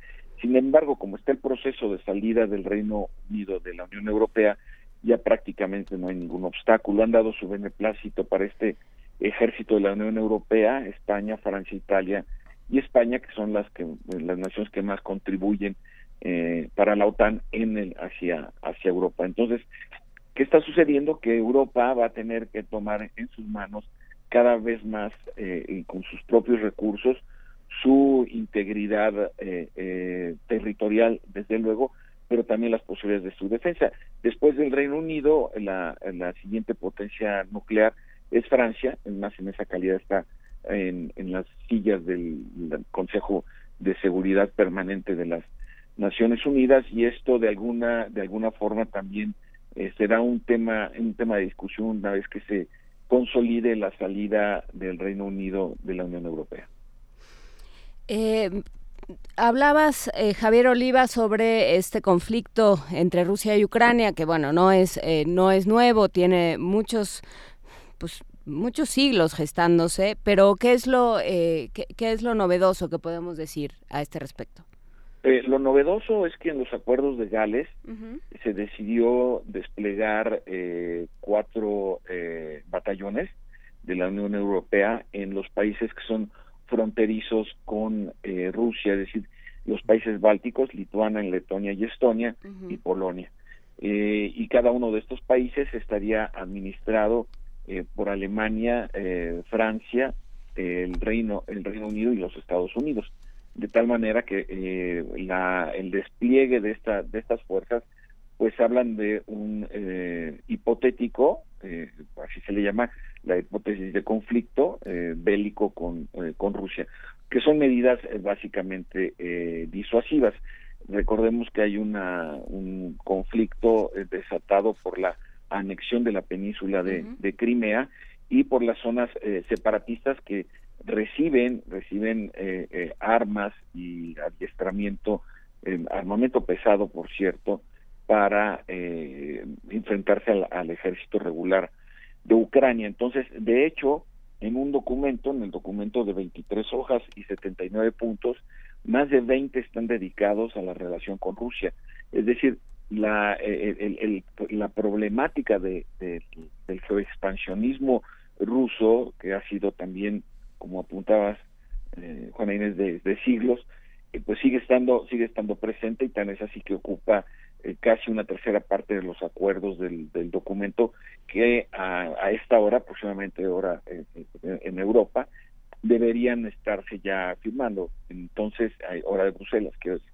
Sin embargo, como está el proceso de salida del Reino Unido de la Unión Europea, ya prácticamente no hay ningún obstáculo. Han dado su beneplácito para este ejército de la Unión Europea, España, Francia, Italia y España, que son las que las naciones que más contribuyen eh, para la OTAN en el hacia hacia Europa. Entonces, ¿qué está sucediendo? Que Europa va a tener que tomar en sus manos cada vez más eh, y con sus propios recursos su integridad eh, eh, territorial, desde luego, pero también las posibilidades de su defensa. Después del Reino Unido, la, siguiente potencia nuclear es Francia, más en esa calidad está en, en las sillas del, Consejo de Seguridad Permanente de las Naciones Unidas y esto de alguna de alguna forma también eh, será un tema un tema de discusión una vez que se consolide la salida del Reino Unido de la Unión Europea. Eh, hablabas, eh, Javier Oliva, sobre este conflicto entre Rusia y Ucrania, que bueno, no es, eh, no es nuevo, tiene muchos, pues, muchos siglos gestándose, pero ¿qué es lo, eh, qué, es lo novedoso que podemos decir a este respecto? lo novedoso es que en los acuerdos de Gales se decidió desplegar cuatro batallones de la Unión Europea en los países que son fronterizos con eh, Rusia, es decir, los países bálticos, Lituania, Letonia y Estonia y Polonia. Eh, y cada uno de estos países estaría administrado eh, por Alemania, Francia, el Reino, el Reino Unido y los Estados Unidos, de tal manera que la, el despliegue de esta de estas fuerzas, pues hablan de un hipotético, así se le llama, la hipótesis de conflicto eh, bélico con, eh, con Rusia, que son medidas eh, básicamente disuasivas. Recordemos que hay una, un conflicto desatado por la anexión de la península de, de Crimea y por las zonas separatistas que reciben reciben armas y adiestramiento armamento pesado por cierto para enfrentarse al, al ejército regular de Ucrania. Entonces, de hecho, en un documento, en el documento de 23 hojas y 79 puntos, más de 20 están dedicados a la relación con Rusia. Es decir, la, el, la problemática de, del geoexpansionismo ruso, que ha sido también, como apuntabas, eh, Juana Inés, de, siglos, eh, pues sigue estando, sigue estando presente y tan es así que ocupa eh, casi una tercera parte de los acuerdos del, documento que a, esta hora, aproximadamente hora eh, eh, en Europa, deberían estarse ya firmando. Entonces, hora de Bruselas, quiero decir.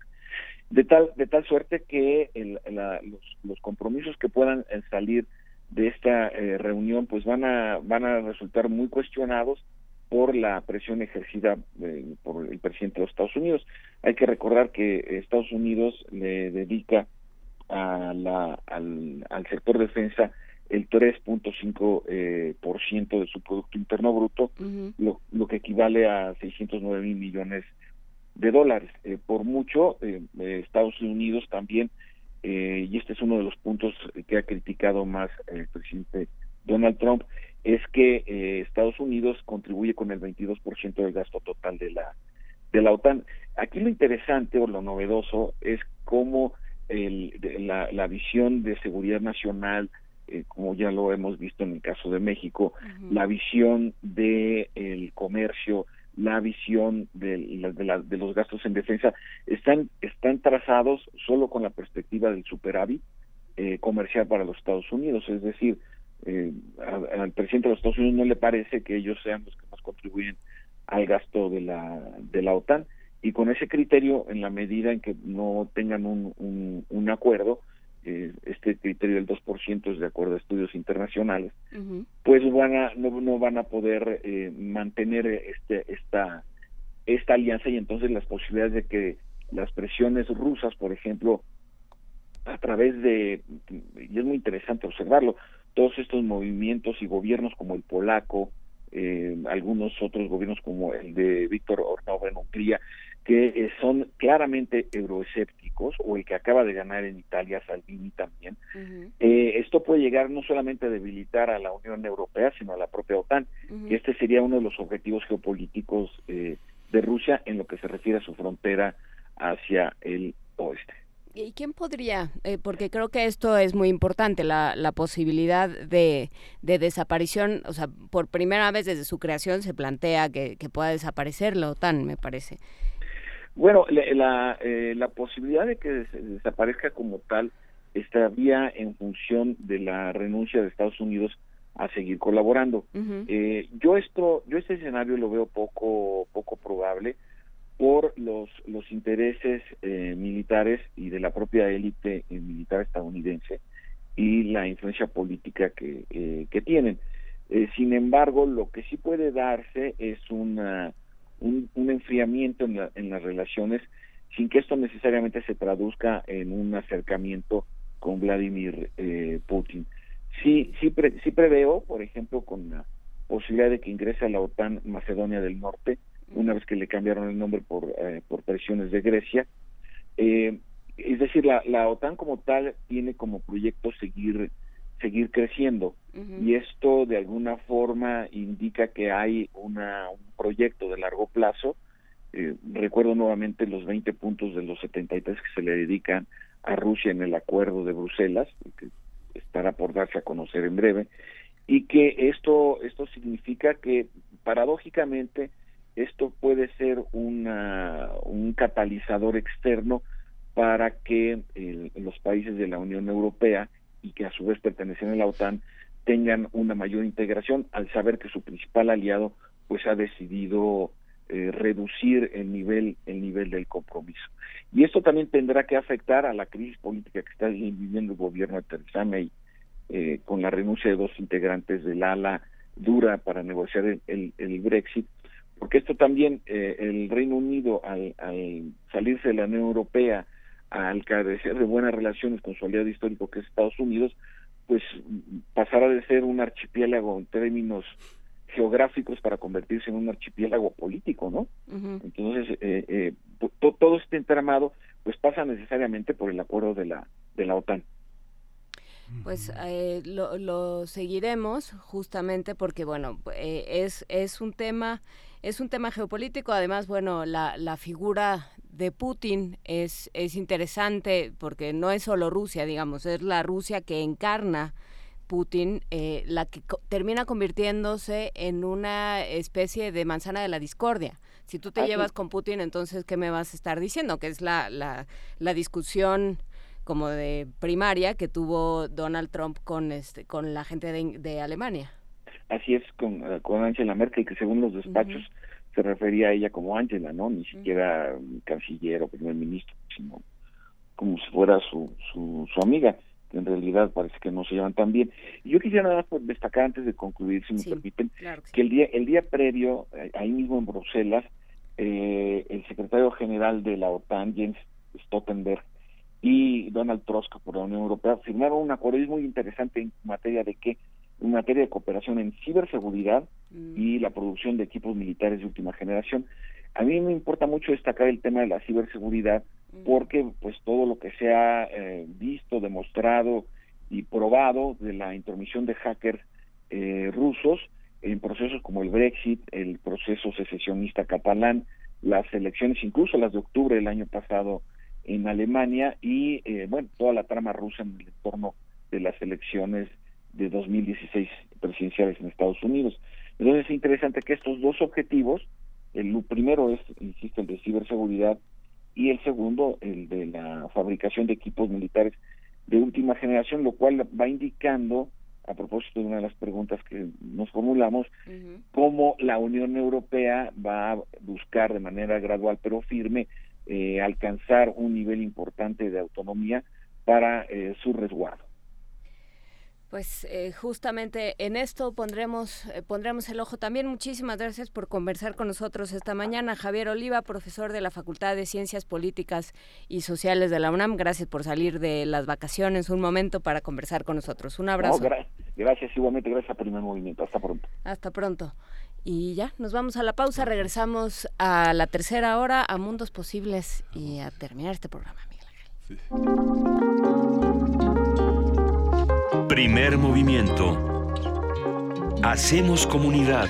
De tal, de tal suerte que el, los, los, compromisos que puedan salir de esta reunión, pues van a, van a resultar muy cuestionados por la presión ejercida por el presidente de los Estados Unidos. Hay que recordar que Estados Unidos le dedica a la, al, al sector defensa el 3.5 eh, por ciento de su Producto Interno Bruto, lo, lo, que equivale a 609 mil millones de dólares. Eh, por mucho, eh, Estados Unidos también, y este es uno de los puntos que ha criticado más el presidente Donald Trump, es que Estados Unidos contribuye con el 22% del gasto total de la, de la OTAN. Aquí lo interesante o lo novedoso es cómo el, la, la, visión de seguridad nacional, eh, como ya lo hemos visto en el caso de México, la visión de el comercio, la visión de, de, de, los gastos en defensa, están, están trazados solo con la perspectiva del superávit eh, comercial para los Estados Unidos. Es decir, eh, al presidente de los Estados Unidos no le parece que ellos sean los que más contribuyen al gasto de la, de la OTAN y con ese criterio, en la medida en que no tengan un, un, acuerdo, eh, este criterio del 2% es de acuerdo a estudios internacionales, pues van a, no, no, van a poder eh, mantener este, esta, esta alianza y entonces las posibilidades de que las presiones rusas, por ejemplo, a través de, y es muy interesante observarlo, todos estos movimientos y gobiernos como el polaco, eh, algunos otros gobiernos como el de Víctor Ornova en Hungría, que eh, son claramente euroescépticos, o el que acaba de ganar en Italia, Salvini también, eh, esto puede llegar no solamente a debilitar a la Unión Europea, sino a la propia OTAN. Y este sería uno de los objetivos geopolíticos eh, de Rusia en lo que se refiere a su frontera hacia el oeste. ¿Y quién podría? Eh, porque creo que esto es muy importante, la, la posibilidad de, de, desaparición, o sea, por primera vez desde su creación se plantea que, que pueda desaparecer la OTAN, me parece. Bueno, la, eh, la posibilidad de que desaparezca como tal estaría en función de la renuncia de Estados Unidos a seguir colaborando. eh, yo esto, yo este escenario lo veo poco, poco probable por los, los intereses eh, militares y de la propia élite eh, militar estadounidense y la influencia política que, eh, que tienen. Eh, sin embargo, lo que sí puede darse es una, un, un enfriamiento en, la, en las relaciones sin que esto necesariamente se traduzca en un acercamiento con Vladimir eh, Putin. Sí, sí, pre, sí preveo, por ejemplo, con la posibilidad de que ingrese a la OTAN Macedonia del Norte, una vez que le cambiaron el nombre por, eh, por presiones de Grecia. Eh, es decir, la, la OTAN como tal tiene como proyecto seguir seguir creciendo uh -huh. y esto de alguna forma indica que hay una, un proyecto de largo plazo. Eh, recuerdo nuevamente los 20 puntos de los 73 que se le dedican a Rusia en el acuerdo de Bruselas, que estará por darse a conocer en breve, y que esto, esto significa que paradójicamente esto puede ser una, un catalizador externo para que el, los países de la Unión Europea y que a su vez pertenecen a la OTAN tengan una mayor integración al saber que su principal aliado pues ha decidido eh, reducir el nivel el nivel del compromiso. Y esto también tendrá que afectar a la crisis política que está viviendo el gobierno de Theresa May eh, con la renuncia de dos integrantes del ala dura para negociar el, el, el Brexit porque esto también eh, el Reino Unido al, al salirse de la Unión Europea al carecer de buenas relaciones con su aliado histórico que es Estados Unidos, pues pasará de ser un archipiélago en términos geográficos para convertirse en un archipiélago político, ¿no? Uh -huh. Entonces, eh, eh, to, todo este entramado, pues pasa necesariamente por el acuerdo de la de la OTAN. Pues eh, lo, lo, seguiremos justamente porque bueno eh, es es un tema es un tema geopolítico. Además bueno la, la figura de Putin es es interesante porque no es solo Rusia digamos es la Rusia que encarna Putin eh, la que co termina convirtiéndose en una especie de manzana de la discordia. Si tú te Así. llevas con Putin entonces qué me vas a estar diciendo que es la la, la discusión como de primaria que tuvo Donald Trump con este con la gente de, de Alemania. Así es con, con Angela Merkel que según los despachos uh -huh. se refería a ella como Angela, ¿no? Ni siquiera uh -huh. canciller o primer ministro, sino como si fuera su, su, su amiga que en realidad parece que no se llevan tan bien. Y yo quisiera nada más destacar antes de concluir, si me sí, permiten, claro que, sí. que, el día el día previo, eh, ahí mismo en Bruselas, eh, el secretario general de la OTAN, Jens Stoltenberg, y Donald Tusk por la Unión Europea firmaron un acuerdo muy interesante en materia de que en materia de cooperación en ciberseguridad mm. y la producción de equipos militares de última generación. A mí me importa mucho destacar el tema de la ciberseguridad mm. porque pues todo lo que se ha eh, visto, demostrado y probado de la intromisión de hackers eh, rusos en procesos como el Brexit, el proceso secesionista catalán, las elecciones, incluso las de octubre del año pasado en Alemania y, eh, bueno, toda la trama rusa en el entorno de las elecciones de 2016 presidenciales en Estados Unidos. Entonces es interesante que estos dos objetivos, el primero es, insisto, el de ciberseguridad y el segundo, el de la fabricación de equipos militares de última generación, lo cual va indicando, a propósito de una de las preguntas que nos formulamos, uh -huh. cómo la Unión Europea va a buscar de manera gradual pero firme eh, alcanzar un nivel importante de autonomía para eh, su resguardo. Pues eh, justamente en esto pondremos eh, pondremos el ojo también. Muchísimas gracias por conversar con nosotros esta mañana. Javier Oliva, profesor de la Facultad de Ciencias Políticas y Sociales de la UNAM. Gracias por salir de las vacaciones un momento para conversar con nosotros. Un abrazo. No, gra gracias igualmente, gracias a Primer Movimiento. Hasta pronto. Hasta pronto. Y ya, nos vamos a la pausa, regresamos a la tercera hora, a Mundos Posibles y a terminar este programa, Miguel Ángel. Primer movimiento. Hacemos comunidad.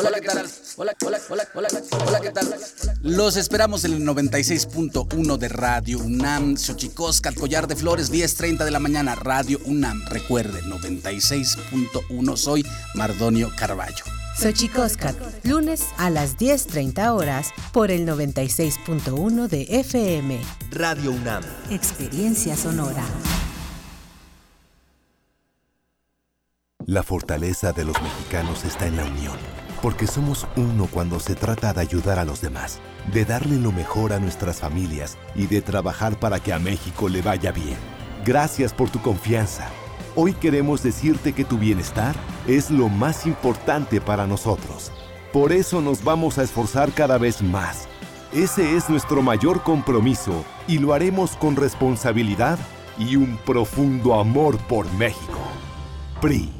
Hola, ¿qué tal? Hola, hola, hola, hola, hola, ¿qué tal? Los esperamos en el 96.1 de Radio UNAM, Xochicoscat, Collar de Flores, 10.30 de la mañana, Radio UNAM. Recuerde, 96.1, soy Mardonio Carballo. Xochicoscat, lunes a las 10.30 horas por el 96.1 de FM. Radio UNAM. Experiencia sonora. La fortaleza de los mexicanos está en la unión porque somos uno cuando se trata de ayudar a los demás, de darle lo mejor a nuestras familias y de trabajar para que a México le vaya bien. Gracias por tu confianza. Hoy queremos decirte que tu bienestar es lo más importante para nosotros. Por eso nos vamos a esforzar cada vez más. Ese es nuestro mayor compromiso y lo haremos con responsabilidad y un profundo amor por México. PRI.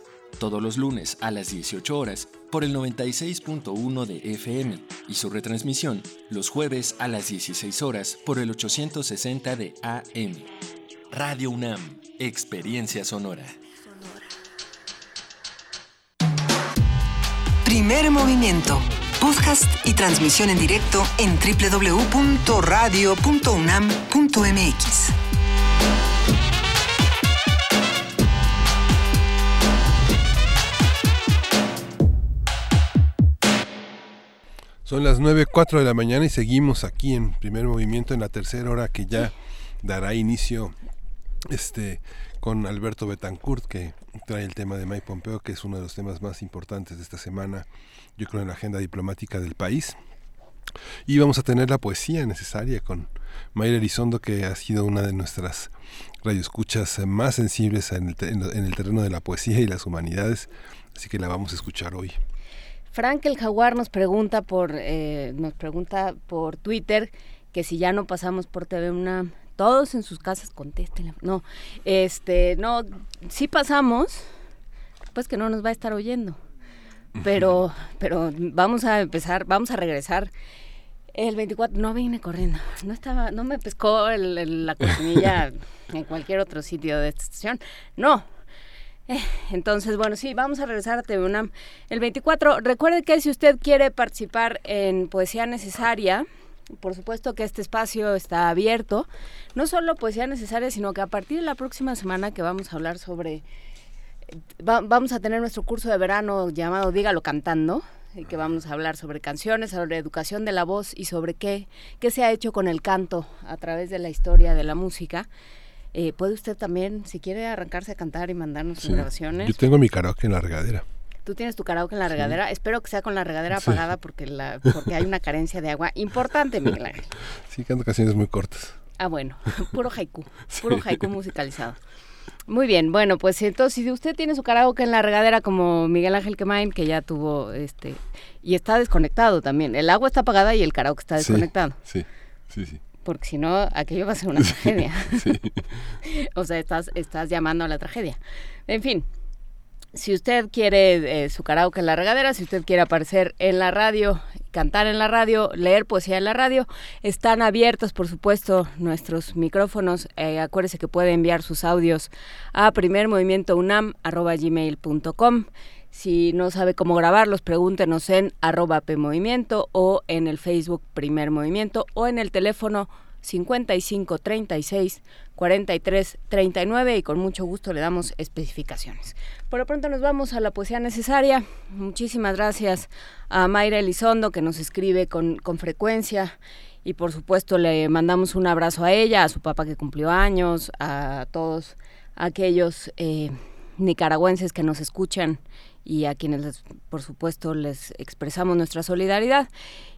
Todos los lunes a las 18 horas por el 96.1 de FM y su retransmisión los jueves a las 16 horas por el 860 de AM. Radio UNAM, Experiencia Sonora. Primer movimiento. Podcast y transmisión en directo en www.radio.unam.mx. Son las 9.04 de la mañana y seguimos aquí en primer movimiento en la tercera hora que ya dará inicio este con Alberto Betancourt que trae el tema de Mike Pompeo que es uno de los temas más importantes de esta semana yo creo en la agenda diplomática del país. Y vamos a tener la poesía necesaria con Mayra Elizondo que ha sido una de nuestras radioescuchas más sensibles en el, en el terreno de la poesía y las humanidades. Así que la vamos a escuchar hoy. Frank el Jaguar nos pregunta por eh, nos pregunta por Twitter que si ya no pasamos por TV una todos en sus casas contesten. No, este, no, sí pasamos, pues que no nos va a estar oyendo. Pero pero vamos a empezar, vamos a regresar el 24, no vine corriendo, no estaba, no me pescó la cortinilla en cualquier otro sitio de esta estación. No, entonces, bueno, sí, vamos a regresar a TV UNAM el 24. Recuerde que si usted quiere participar en Poesía Necesaria, por supuesto que este espacio está abierto. No solo poesía necesaria, sino que a partir de la próxima semana que vamos a hablar sobre... vamos a tener nuestro curso de verano llamado Dígalo Cantando, y que vamos a hablar sobre canciones, sobre educación de la voz y sobre qué, qué se ha hecho con el canto a través de la historia de la música. Eh, puede usted también, si quiere arrancarse a cantar y mandarnos grabaciones. Yo tengo mi karaoke en la regadera. Tú tienes tu karaoke en la regadera. Espero que sea con la regadera apagada porque, la, porque hay una carencia de agua importante, Miguel Ángel. Sí, canto canciones muy cortas. Ah, bueno, puro haiku, puro haiku musicalizado. Muy bien, bueno, pues entonces si usted tiene su karaoke en la regadera como Miguel Ángel Quemain, que ya tuvo este y está desconectado también. El agua está apagada y el karaoke está desconectado. Sí, sí, sí. Porque si no, aquello va a ser una tragedia. Sí. o sea, estás, estás llamando a la tragedia. En fin, si usted quiere eh, su karaoke en la regadera, si usted quiere aparecer en la radio, cantar en la radio, leer poesía en la radio, están abiertos, por supuesto, nuestros micrófonos. Eh, acuérdese que puede enviar sus audios a primermovimientounam.gmail.com. Si no sabe cómo grabarlos, pregúntenos en arroba PMovimiento o en el Facebook Primer Movimiento o en el teléfono 55 36 43 39 y con mucho gusto le damos especificaciones. Por lo pronto nos vamos a la poesía necesaria. Muchísimas gracias a Mayra Elizondo que nos escribe con, con frecuencia y por supuesto le mandamos un abrazo a ella, a su papá que cumplió años, a todos aquellos eh, nicaragüenses que nos escuchan y a quienes, por supuesto, les expresamos nuestra solidaridad.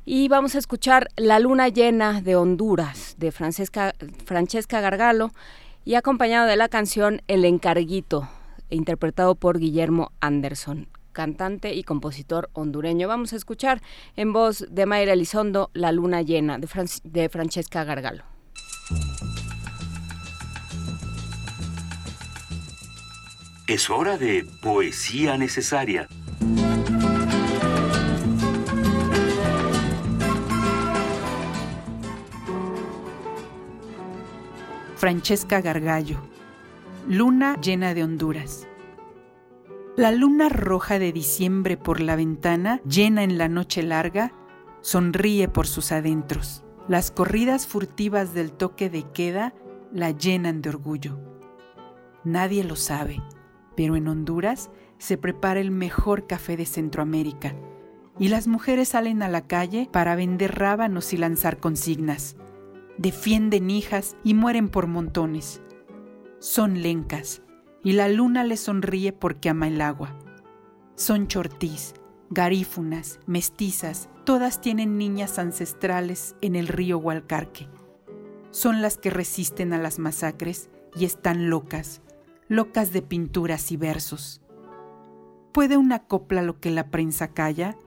Y vamos a escuchar La Luna Llena de Honduras, de Francesca, Francesca Gargalo, y acompañado de la canción El Encarguito, interpretado por Guillermo Anderson, cantante y compositor hondureño. Vamos a escuchar en voz de Mayra Elizondo La Luna Llena, de, de Francesca Gargalo. Es hora de poesía necesaria. Francesca Gargallo. Luna llena de Honduras. La luna roja de diciembre por la ventana, llena en la noche larga, sonríe por sus adentros. Las corridas furtivas del toque de queda la llenan de orgullo. Nadie lo sabe pero en Honduras se prepara el mejor café de Centroamérica y las mujeres salen a la calle para vender rábanos y lanzar consignas. Defienden hijas y mueren por montones. Son lencas y la luna les sonríe porque ama el agua. Son chortís, garífunas, mestizas, todas tienen niñas ancestrales en el río Hualcarque. Son las que resisten a las masacres y están locas, locas de pinturas y versos. ¿Puede una copla lo que la prensa calla?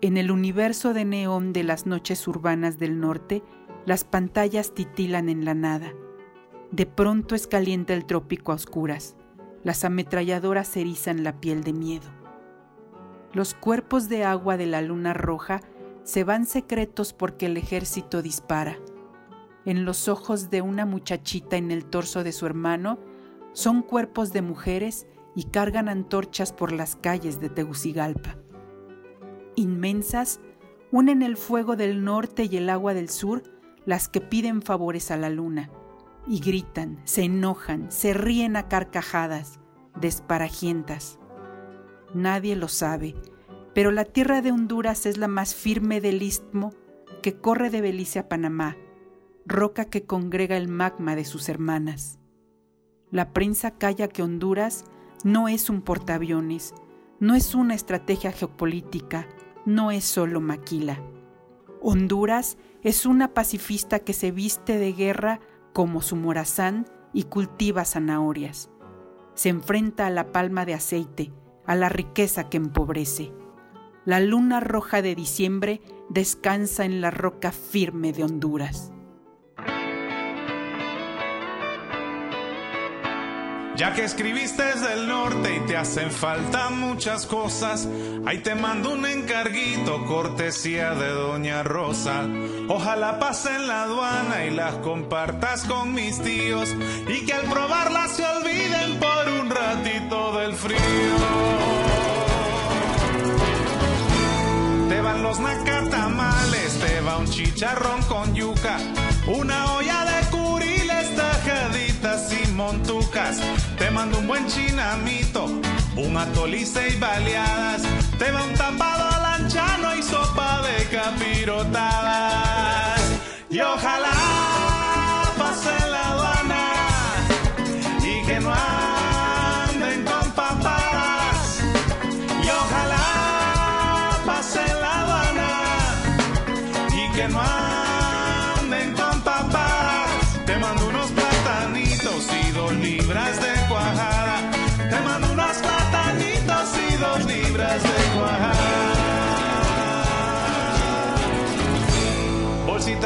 En el universo de neón de las noches urbanas del norte, las pantallas titilan en la nada. De pronto es caliente el trópico a oscuras. Las ametralladoras erizan la piel de miedo. Los cuerpos de agua de la luna roja se van secretos porque el ejército dispara. En los ojos de una muchachita en el torso de su hermano son cuerpos de mujeres y cargan antorchas por las calles de Tegucigalpa. Inmensas, unen el fuego del norte y el agua del sur las que piden favores a la luna, y gritan, se enojan, se ríen a carcajadas, desparajientas. Nadie lo sabe, pero la tierra de Honduras es la más firme del istmo que corre de Belice a Panamá, roca que congrega el magma de sus hermanas. La prensa calla que Honduras no es un portaaviones, no es una estrategia geopolítica, no es solo maquila. Honduras es una pacifista que se viste de guerra como su morazán y cultiva zanahorias. Se enfrenta a la palma de aceite, a la riqueza que empobrece. La luna roja de diciembre descansa en la roca firme de Honduras. Ya que escribiste desde el norte y te hacen falta muchas cosas, ahí te mando un encarguito, cortesía de Doña Rosa. Ojalá pasen la aduana y las compartas con mis tíos y que al probarlas se olviden por un rato gatito del frío. Te van los nacatamales, te va un chicharrón con yuca, una olla de y Te mando un buen chinamito, un atolice y baleadas. Te va un tapado lanchano y sopa de capirotadas. Y ojalá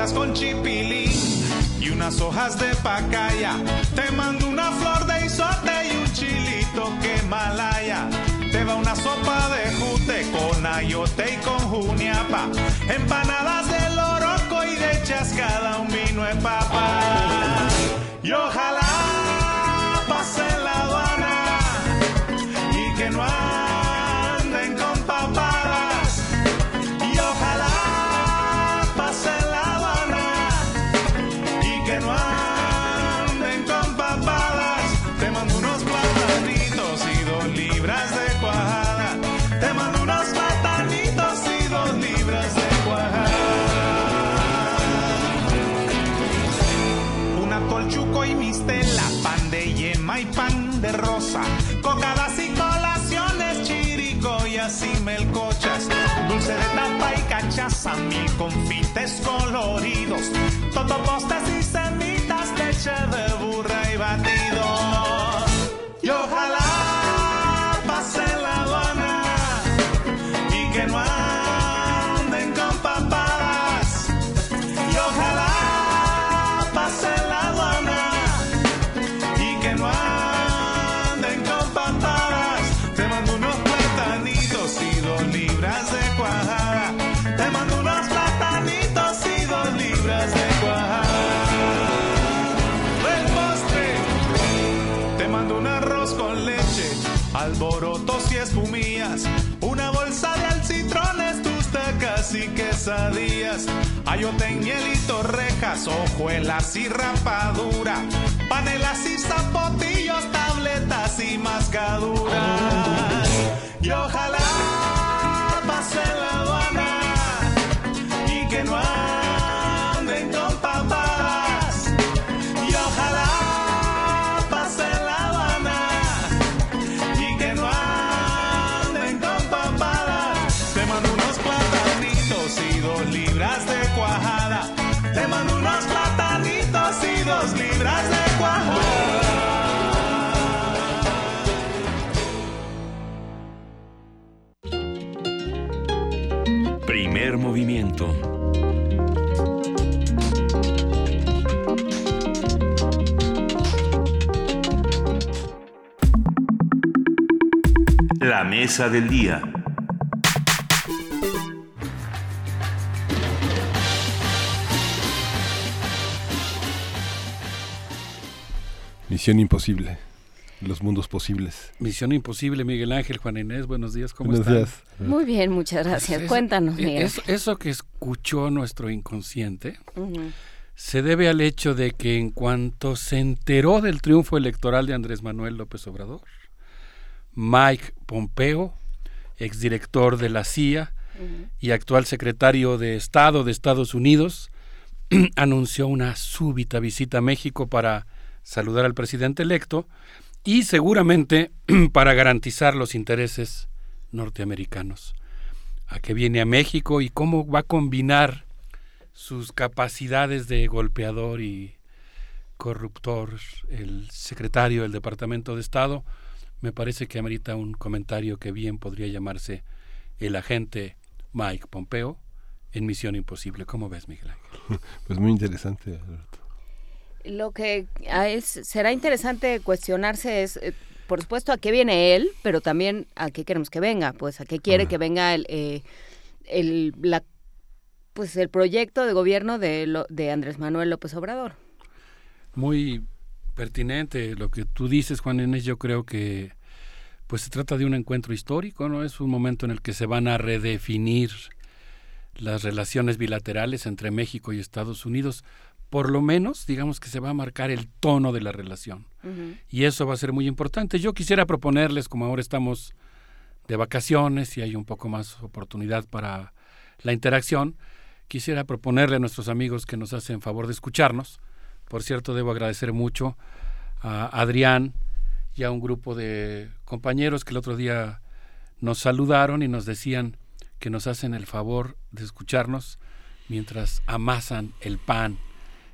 con chipilín y unas hojas de pacaya. Te mando una flor de isote y un chilito que malaya. Te va una sopa de jute con ayote y con juniapa. Empanadas de loroco y de chascada un vino en papa. Cachaza, mil confites coloridos. Totopostas y semitas, leche de burra y batido. Quesadillas, ayote en miel y torrejas, hojuelas y rapadura, panelas y zapotillos, tabletas y mascaduras. Y ojalá pase la aduana y que no anden La mesa del día. Misión imposible. Los mundos posibles. Misión imposible, Miguel Ángel, Juan Inés, buenos días, ¿cómo Buenos están? días. Muy bien, muchas gracias. Eso- Cuéntanos, eh, Miguel. Eso, eso que escuchó nuestro inconsciente se debe al hecho de que en cuanto se enteró del triunfo electoral de Andrés Manuel López Obrador, Mike Pompeo, exdirector de la CIA y actual secretario de Estado de Estados Unidos, anunció una súbita visita a México para saludar al presidente electo y seguramente para garantizar los intereses norteamericanos. ¿A qué viene a México y cómo va a combinar sus capacidades de golpeador y corruptor el secretario del Departamento de Estado? Me parece que amerita un comentario que bien podría llamarse el agente Mike Pompeo en Misión Imposible. ¿Cómo ves, Miguel Ángel? Pues muy interesante. Lo que es, será interesante cuestionarse es, eh, por supuesto, a qué viene él, pero también a qué queremos que venga, pues a qué quiere que venga el, eh, el, la, pues el proyecto de gobierno de, lo- de Andrés Manuel López Obrador. Muy pertinente lo que tú dices, Juan Inés. Yo creo que pues se trata de un encuentro histórico, ¿no? Es un momento en el que se van a redefinir las relaciones bilaterales entre México y Estados Unidos. Por lo menos, digamos que se va a marcar el tono de la relación. Y eso va a ser muy importante. Yo quisiera proponerles, como ahora estamos de vacaciones y hay un poco más oportunidad para la interacción, quisiera proponerle a nuestros amigos que nos hacen favor de escucharnos. Por cierto, debo agradecer mucho a Adrián, y a un grupo de compañeros que el otro día nos saludaron y nos decían que nos hacen el favor de escucharnos mientras amasan el pan,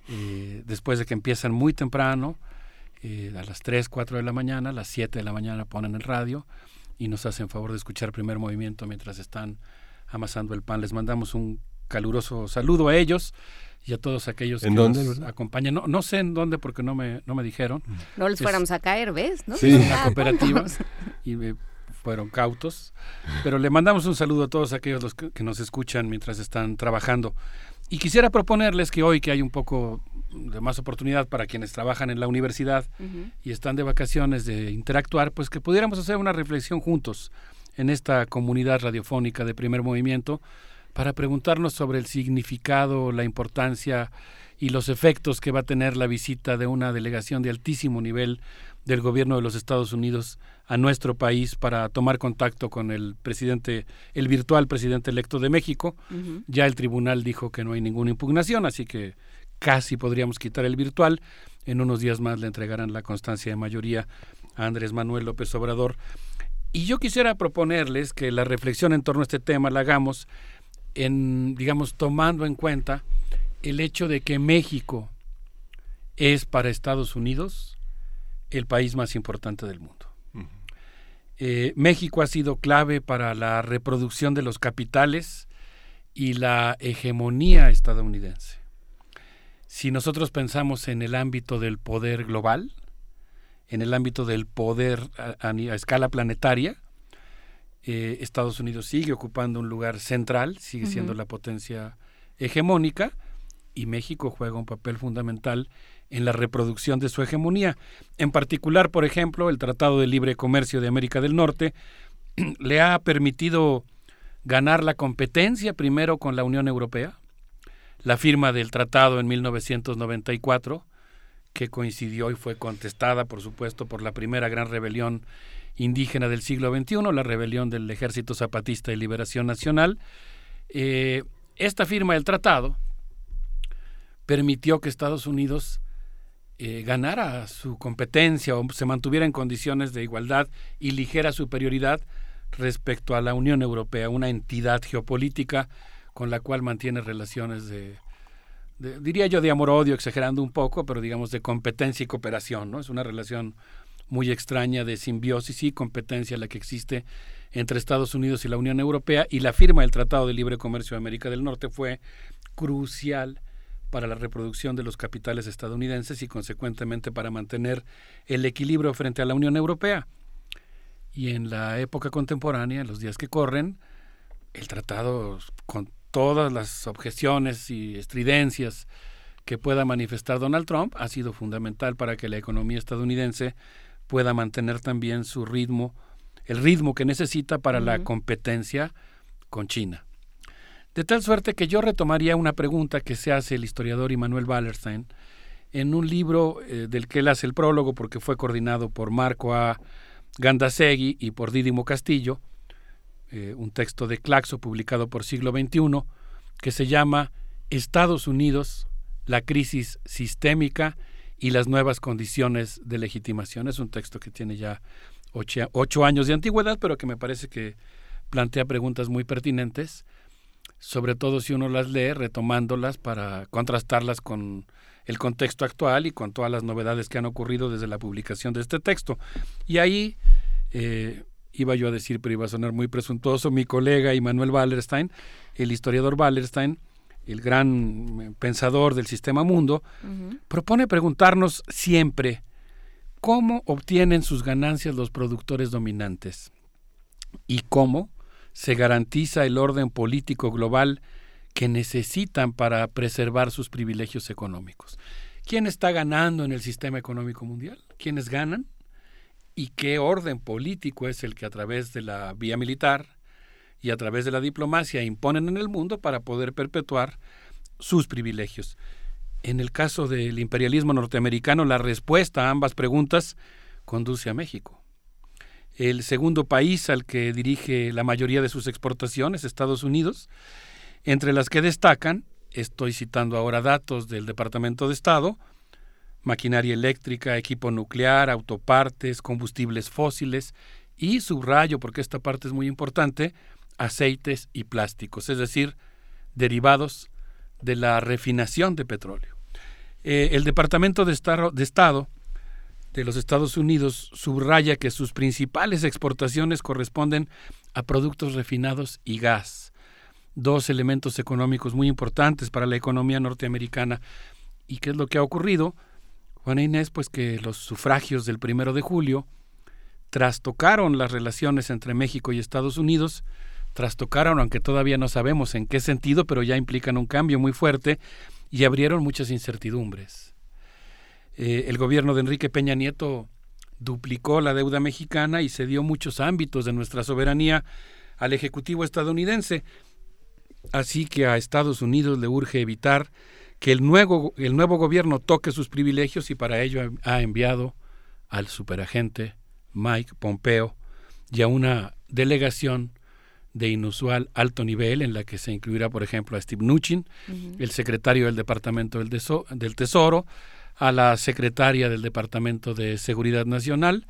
eh, después de que empiezan muy temprano, eh, a las 3, 4 de la mañana, a las 7 de la mañana ponen el radio y nos hacen favor de escuchar primer movimiento mientras están amasando el pan. Les mandamos un caluroso saludo a ellos y a todos aquellos que nos acompañan. No, no sé en dónde porque no me, no me dijeron. No les fuéramos a caer, ¿ves? ¿No? Sí. Una cooperativa y fueron cautos. Pero le mandamos un saludo a todos aquellos los que, nos escuchan mientras están trabajando. Y quisiera proponerles que hoy que hay un poco de más oportunidad para quienes trabajan en la universidad y están de vacaciones de interactuar, pues que pudiéramos hacer una reflexión juntos en esta comunidad radiofónica de primer movimiento para preguntarnos sobre el significado, la importancia y los efectos que va a tener la visita de una delegación de altísimo nivel del gobierno de los Estados Unidos a nuestro país para tomar contacto con el presidente, el virtual presidente electo de México. Ya el tribunal dijo que no hay ninguna impugnación, así que casi podríamos quitar el virtual. En unos días más le entregarán la constancia de mayoría a Andrés Manuel López Obrador. Y yo quisiera proponerles que la reflexión en torno a este tema la hagamos en, digamos, tomando en cuenta el hecho de que México es para Estados Unidos el país más importante del mundo. Eh, México ha sido clave para la reproducción de los capitales y la hegemonía estadounidense. Si nosotros pensamos en el ámbito del poder global, en el ámbito del poder a escala planetaria, eh, Estados Unidos sigue ocupando un lugar central, sigue siendo la potencia hegemónica y México juega un papel fundamental en la reproducción de su hegemonía. En particular, por ejemplo, el Tratado de Libre Comercio de América del Norte le ha permitido ganar la competencia primero con la Unión Europea, la firma del tratado en 1994, que coincidió y fue contestada, por supuesto, por la primera gran rebelión indígena del siglo XXI, la rebelión del Ejército Zapatista de Liberación Nacional. Eh, esta firma del tratado permitió que Estados Unidos eh, ganara su competencia o se mantuviera en condiciones de igualdad y ligera superioridad respecto a la Unión Europea, una entidad geopolítica con la cual mantiene relaciones de, diría yo, de amor-odio, exagerando un poco, pero digamos de competencia y cooperación, ¿no? Es una relación muy extraña de simbiosis y competencia la que existe entre Estados Unidos y la Unión Europea y la firma del Tratado de Libre Comercio de América del Norte fue crucial para la reproducción de los capitales estadounidenses y consecuentemente para mantener el equilibrio frente a la Unión Europea. Y en la época contemporánea, en los días que corren, el tratado, con todas las objeciones y estridencias que pueda manifestar Donald Trump, ha sido fundamental para que la economía estadounidense pueda mantener también su ritmo, el ritmo que necesita para la competencia con China. De tal suerte que yo retomaría una pregunta que se hace el historiador Immanuel Wallerstein en un libro eh, del que él hace el prólogo porque fue coordinado por Marco A. Gandasegui y por Didimo Castillo, eh, un texto de Claxo publicado por Siglo XXI, que se llama Estados Unidos, la crisis sistémica y las nuevas condiciones de legitimación. Es un texto que tiene ya ocho, años de antigüedad, pero que me parece que plantea preguntas muy pertinentes, sobre todo si uno las lee retomándolas para contrastarlas con el contexto actual y con todas las novedades que han ocurrido desde la publicación de este texto. Y ahí eh, iba yo a decir, pero iba a sonar muy presuntuoso, mi colega Immanuel Wallerstein, el historiador Wallerstein, el gran eh, pensador del sistema mundo, propone preguntarnos siempre cómo obtienen sus ganancias los productores dominantes y cómo se garantiza el orden político global que necesitan para preservar sus privilegios económicos. ¿Quién está ganando en el sistema económico mundial? ¿Quiénes ganan? ¿Y qué orden político es el que a través de la vía militar y a través de la diplomacia imponen en el mundo para poder perpetuar sus privilegios? En el caso del imperialismo norteamericano, la respuesta a ambas preguntas conduce a México. El segundo país al que dirige la mayoría de sus exportaciones, Estados Unidos, entre las que destacan, estoy citando ahora datos del Departamento de Estado, maquinaria eléctrica, equipo nuclear, autopartes, combustibles fósiles y, subrayo porque esta parte es muy importante, aceites y plásticos, es decir, derivados de la refinación de petróleo. Eh, el Departamento de Estado, de Estado de los Estados Unidos subraya que sus principales exportaciones corresponden a productos refinados y gas, dos elementos económicos muy importantes para la economía norteamericana. ¿Y qué es lo que ha ocurrido? Juana Inés, pues que los sufragios del primero de julio trastocaron las relaciones entre México y Estados Unidos, trastocaron, aunque todavía no sabemos en qué sentido, pero ya implican un cambio muy fuerte y abrieron muchas incertidumbres. Eh, el gobierno de Enrique Peña Nieto duplicó la deuda mexicana y cedió muchos ámbitos de nuestra soberanía al Ejecutivo estadounidense. Así que a Estados Unidos le urge evitar que el nuevo, el nuevo gobierno toque sus privilegios y para ello ha enviado al superagente Mike Pompeo y a una delegación de inusual alto nivel en la que se incluirá, por ejemplo, a Steve Mnuchin, el secretario del Departamento del, del, Tesoro, a la secretaria del Departamento de Seguridad Nacional.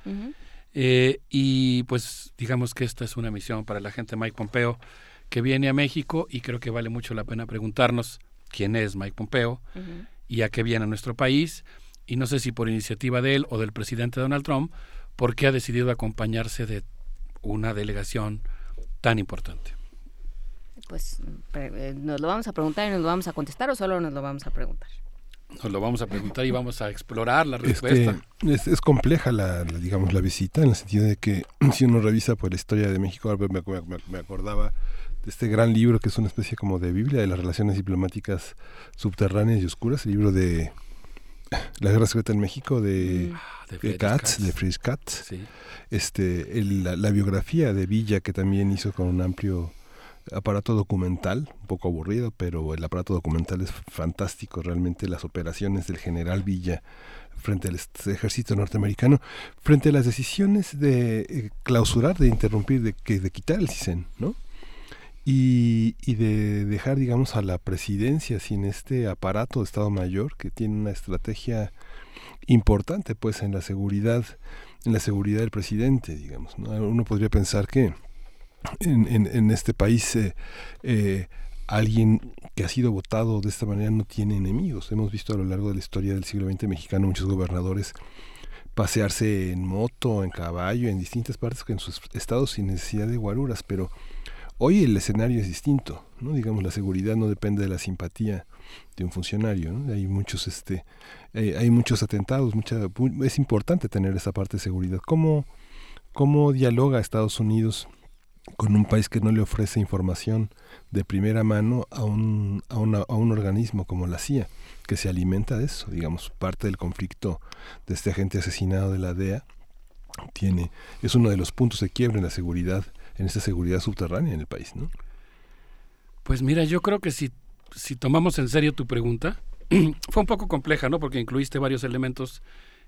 Eh, y pues digamos que esta es una misión para la gente Mike Pompeo que viene a México y creo que vale mucho la pena preguntarnos quién es Mike Pompeo y a qué viene a nuestro país. Y no sé si por iniciativa de él o del presidente Donald Trump, por qué ha decidido acompañarse de una delegación tan importante. Pues eh, nos lo vamos a preguntar y nos lo vamos a contestar o solo nos lo vamos a preguntar. Nos lo vamos a preguntar y vamos a explorar la respuesta. es, compleja la, digamos la visita en el sentido de que si uno revisa por la historia de México, me, me acordaba este gran libro que es una especie como de Biblia de las relaciones diplomáticas subterráneas y oscuras, el libro de La Guerra Secreta en México de, mm. ah, de, Katz, de Fritz Katz. Este, la, biografía de Villa que también hizo con un amplio aparato documental, un poco aburrido, pero el aparato documental es fantástico, realmente las operaciones del general Villa frente al ejército norteamericano, frente a las decisiones de eh, clausurar, de interrumpir, de, de quitar el CISEN, ¿no? y, y, de dejar, digamos, a la presidencia sin este aparato de Estado Mayor que tiene una estrategia importante, pues, en la seguridad, en la seguridad del presidente, digamos. Uno podría pensar que en, en, este país eh, eh, alguien que ha sido votado de esta manera no tiene enemigos. Hemos visto a lo largo de la historia del siglo XX mexicano muchos gobernadores pasearse en moto, en caballo, en distintas partes en sus estados sin necesidad de guaruras, pero Hoy el escenario es distinto, ¿no? Digamos, la seguridad no depende de la simpatía de un funcionario. Hay muchos, este, eh, hay muchos atentados, mucha, es importante tener esa parte de seguridad. ¿Cómo, cómo dialoga Estados Unidos con un país que no le ofrece información de primera mano a un, a, a un organismo como la CIA, que se alimenta de eso, digamos, parte del conflicto de este agente asesinado de la DEA tiene, es uno de los puntos de quiebre en la seguridad en esta seguridad subterránea en el país, ¿no? Pues mira, yo creo que si, si tomamos en serio tu pregunta, fue un poco compleja, ¿no? Porque incluiste varios elementos,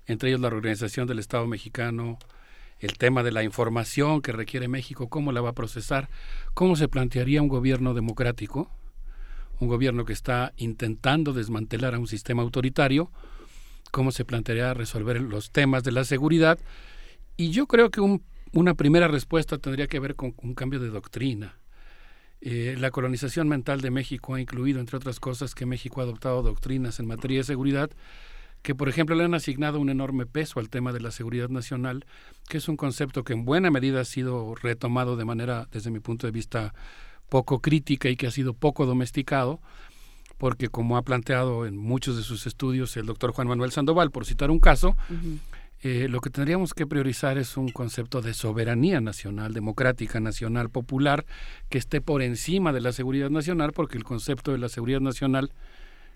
entre ellos la organización del Estado mexicano, el tema de la información que requiere México, cómo la va a procesar, cómo se plantearía un gobierno democrático, un gobierno que está intentando desmantelar a un sistema autoritario, cómo se plantearía resolver los temas de la seguridad. Y yo creo que un una primera respuesta tendría que ver con un cambio de doctrina. Eh, la colonización mental de México ha incluido, entre otras cosas, que México ha adoptado doctrinas en materia de seguridad que, por ejemplo, le han asignado un enorme peso al tema de la seguridad nacional, que es un concepto que en buena medida ha sido retomado de manera, desde mi punto de vista, poco crítica y que ha sido poco domesticado, porque como ha planteado en muchos de sus estudios el doctor Juan Manuel Sandoval, por citar un caso, eh, lo que tendríamos que priorizar es un concepto de soberanía nacional, democrática, nacional, popular, que esté por encima de la seguridad nacional, porque el concepto de la seguridad nacional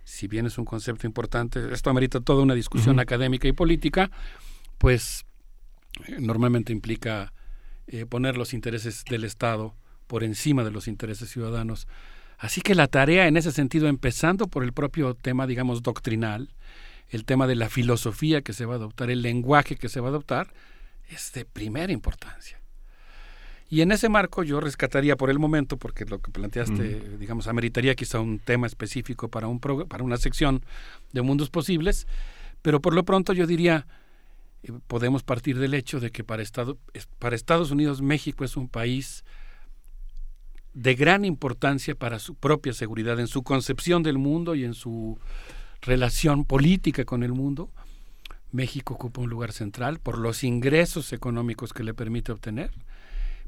si bien es un concepto importante, esto amerita toda una discusión académica y política, pues eh, normalmente implica eh, poner los intereses del Estado por encima de los intereses ciudadanos. Así que la tarea en ese sentido, empezando por el propio tema, digamos, doctrinal, el tema de la filosofía que se va a adoptar, el lenguaje que se va a adoptar, es de primera importancia. Y en ese marco yo rescataría por el momento, porque lo que planteaste, digamos, ameritaría quizá un tema específico para, un para una sección de mundos posibles, pero por lo pronto yo diría, eh, podemos partir del hecho de que para, Estado, para Estados Unidos México es un país de gran importancia para su propia seguridad, en su concepción del mundo y en su relación política con el mundo. México ocupa un lugar central por los ingresos económicos que le permite obtener,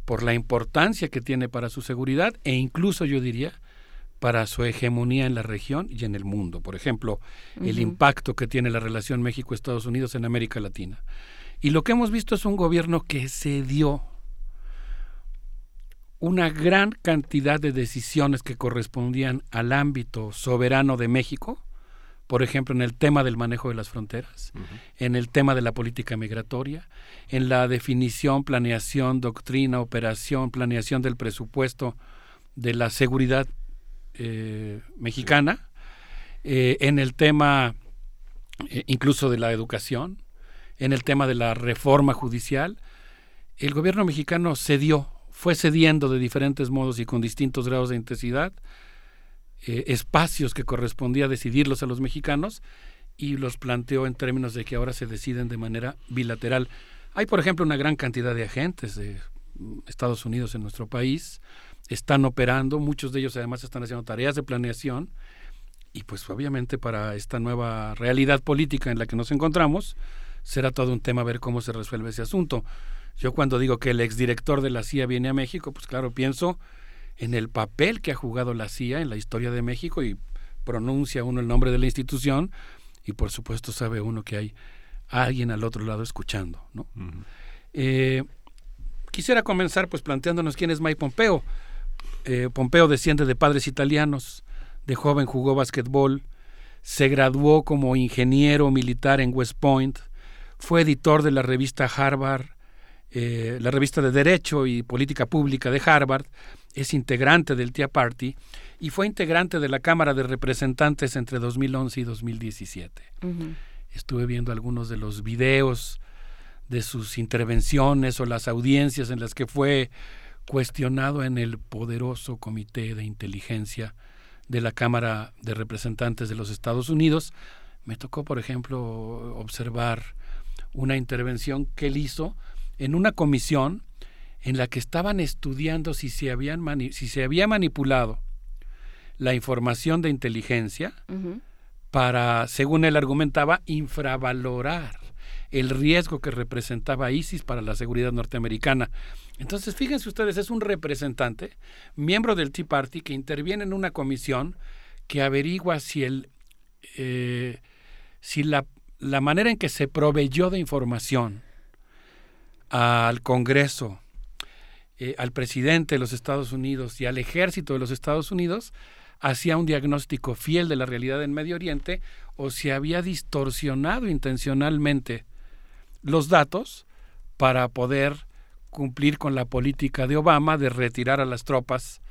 por la importancia que tiene para su seguridad e incluso yo diría para su hegemonía en la región y en el mundo. Por ejemplo, el impacto que tiene la relación México-Estados Unidos en América Latina. Y lo que hemos visto es un gobierno que cedió una gran cantidad de decisiones que correspondían al ámbito soberano de México, por ejemplo, en el tema del manejo de las fronteras, en el tema de la política migratoria, en la definición, planeación, doctrina, operación, planeación del presupuesto de la seguridad eh, mexicana, eh, en el tema eh, incluso de la educación, en el tema de la reforma judicial, el gobierno mexicano cedió, fue cediendo de diferentes modos y con distintos grados de intensidad espacios que correspondía decidirlos a los mexicanos y los planteó en términos de que ahora se deciden de manera bilateral. Hay, por ejemplo, una gran cantidad de agentes de Estados Unidos en nuestro país, están operando, muchos de ellos además están haciendo tareas de planeación y pues obviamente para esta nueva realidad política en la que nos encontramos será todo un tema ver cómo se resuelve ese asunto. Yo cuando digo que el exdirector de la CIA viene a México, pues claro, pienso en el papel que ha jugado la CIA en la historia de México y pronuncia uno el nombre de la institución y por supuesto sabe uno que hay alguien al otro lado escuchando. ¿no? Eh, quisiera comenzar pues planteándonos quién es Mike Pompeo. Eh, Pompeo desciende de padres italianos, de joven jugó basquetbol, se graduó como ingeniero militar en West Point, fue editor de la revista Harvard, eh, la revista de Derecho y Política Pública de Harvard, es integrante del Tea Party y fue integrante de la Cámara de Representantes entre 2011 y 2017. Estuve viendo algunos de los videos de sus intervenciones o las audiencias en las que fue cuestionado en el poderoso Comité de Inteligencia de la Cámara de Representantes de los Estados Unidos. Me tocó, por ejemplo, observar una intervención que él hizo en una comisión en la que estaban estudiando si se, habían si se había manipulado la información de inteligencia para, según él argumentaba, infravalorar el riesgo que representaba ISIS para la seguridad norteamericana. Entonces, fíjense ustedes, es un representante, miembro del Tea Party, que interviene en una comisión que averigua si el eh, si la, la, manera en que se proveyó de información al Congreso, eh, al presidente de los Estados Unidos y al ejército de los Estados Unidos hacía un diagnóstico fiel de la realidad en Medio Oriente o si había distorsionado intencionalmente los datos para poder cumplir con la política de Obama de retirar a las tropas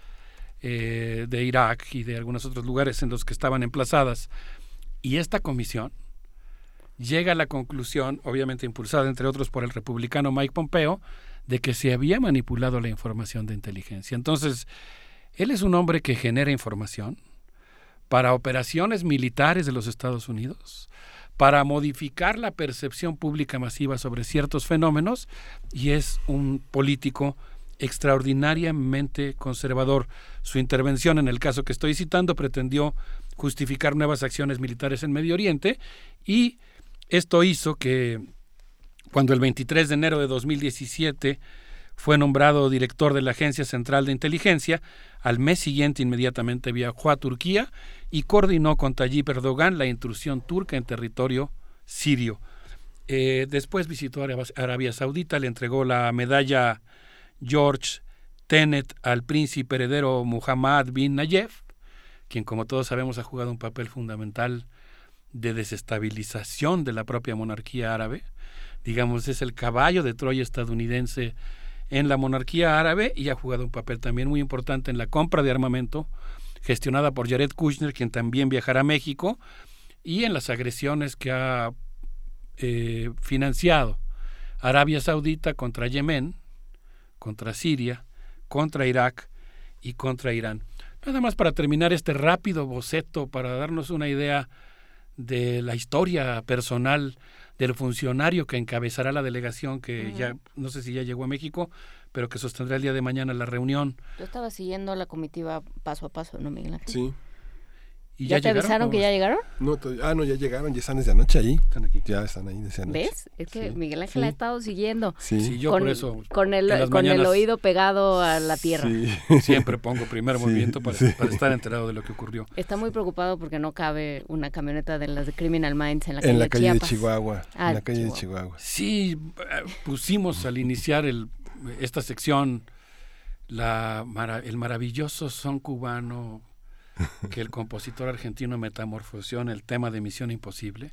eh, de Irak y de algunos otros lugares en los que estaban emplazadas. Y esta comisión llega a la conclusión, obviamente impulsada entre otros por el republicano Mike Pompeo, de que se había manipulado la información de inteligencia. Entonces, él es un hombre que genera información para operaciones militares de los Estados Unidos, para modificar la percepción pública masiva sobre ciertos fenómenos y es un político extraordinariamente conservador. Su intervención en el caso que estoy citando pretendió justificar nuevas acciones militares en Medio Oriente y esto hizo que cuando el 23 de enero de 2017 fue nombrado director de la Agencia Central de Inteligencia, al mes siguiente inmediatamente viajó a Turquía y coordinó con Tayyip Erdogan la intrusión turca en territorio sirio. Eh, después visitó Arabia Saudita, le entregó la medalla George Tenet al príncipe heredero Muhammad bin Nayef, quien como todos sabemos ha jugado un papel fundamental de desestabilización de la propia monarquía árabe. Digamos, es el caballo de Troya estadounidense en la monarquía árabe y ha jugado un papel también muy importante en la compra de armamento gestionada por Jared Kushner, quien también viajará a México, y en las agresiones que ha eh, financiado Arabia Saudita contra Yemen, contra Siria, contra Irak y contra Irán. Nada más para terminar este rápido boceto, para darnos una idea de la historia personal del funcionario que encabezará la delegación que ya no sé si ya llegó a México, pero que sostendrá el día de mañana la reunión. Yo estaba siguiendo la comitiva paso a paso, ¿no, Miguel Ángel? Sí. ¿Y ya, te avisaron que ya llegaron? No, ah, no, ya llegaron, ya están desde anoche ahí. Están aquí. Ya están ahí desde anoche. ¿Ves? Es que Miguel Ángel ha estado siguiendo. Sí, yo por eso. Con el, con el oído pegado a la tierra. Siempre pongo primer movimiento para, para, estar enterado de lo que ocurrió. Está muy preocupado porque no cabe una camioneta de las de Criminal Minds en la calle, en la calle de, Chihuahua. Ah, en la calle de Chihuahua. Sí, eh, pusimos al iniciar el, esta sección la, el maravilloso son cubano que el compositor argentino metamorfoseó en el tema de Misión Imposible,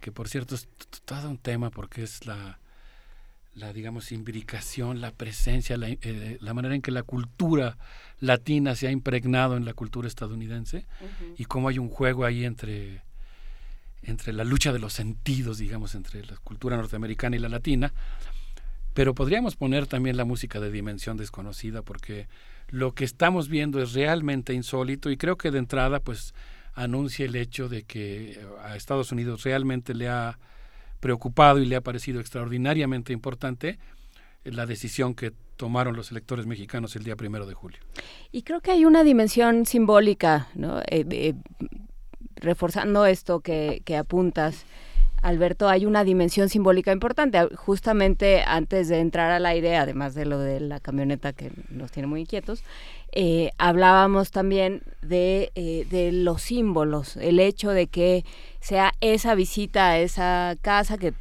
que por cierto es todo un tema porque es la, la digamos, imbricación, la presencia, la, eh, la, manera en que la cultura latina se ha impregnado en la cultura estadounidense y cómo hay un juego ahí entre, entre la lucha de los sentidos, digamos, entre la cultura norteamericana y la latina. Pero podríamos poner también la música de dimensión desconocida porque lo que estamos viendo es realmente insólito y creo que de entrada pues anuncia el hecho de que a Estados Unidos realmente le ha preocupado y le ha parecido extraordinariamente importante la decisión que tomaron los electores mexicanos el día primero de julio. Y creo que hay una dimensión simbólica, ¿no? Eh, eh, reforzando esto que, que apuntas Alberto, hay una dimensión simbólica importante. Justamente antes de entrar al aire, además de lo de la camioneta que nos tiene muy inquietos, eh, hablábamos también de, eh, de, los símbolos, el hecho de que sea esa visita a esa casa que,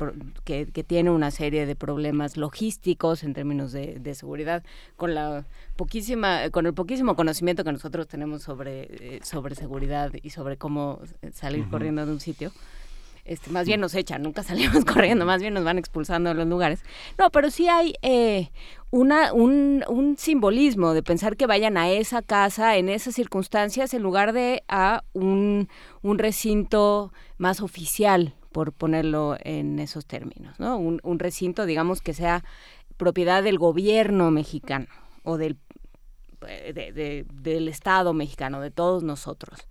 que, tiene una serie de problemas logísticos en términos de, seguridad, con la poquísima, con el poquísimo conocimiento que nosotros tenemos sobre, eh, sobre seguridad y sobre cómo salir corriendo de un sitio este, más bien nos echan, nunca salimos corriendo, más bien nos van expulsando de los lugares. No, pero sí hay eh, una, un, un, simbolismo de pensar que vayan a esa casa en esas circunstancias en lugar de a un, un recinto más oficial, por ponerlo en esos términos, ¿no? Un, un recinto, digamos, que sea propiedad del gobierno mexicano o del, eh, de, del Estado mexicano, de todos nosotros.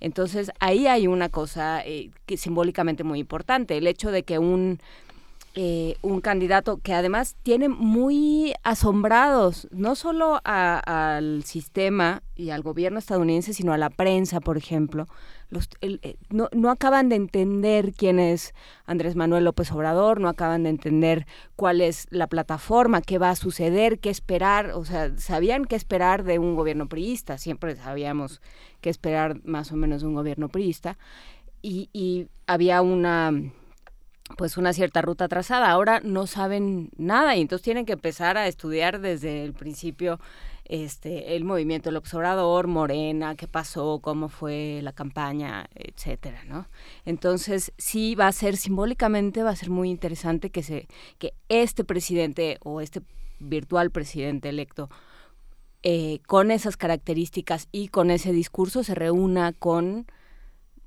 Entonces ahí hay una cosa eh, que simbólicamente muy importante, el hecho de que un, eh, un candidato que además tiene muy asombrados no solo al sistema y al gobierno estadounidense, sino a la prensa, por ejemplo, eh, no, no, acaban de entender quién es Andrés Manuel López Obrador, no acaban de entender cuál es la plataforma, qué va a suceder, qué esperar, o sea, sabían qué esperar de un gobierno priista, siempre sabíamos qué esperar más o menos de un gobierno priista, y, y había una pues una cierta ruta trazada. Ahora no saben nada y entonces tienen que empezar a estudiar desde el principio este, el movimiento del observador, Morena, qué pasó, cómo fue la campaña, etcétera, ¿no? Entonces, sí va a ser simbólicamente, va a ser muy interesante que se, que este presidente o este virtual presidente electo eh, con esas características y con ese discurso se reúna con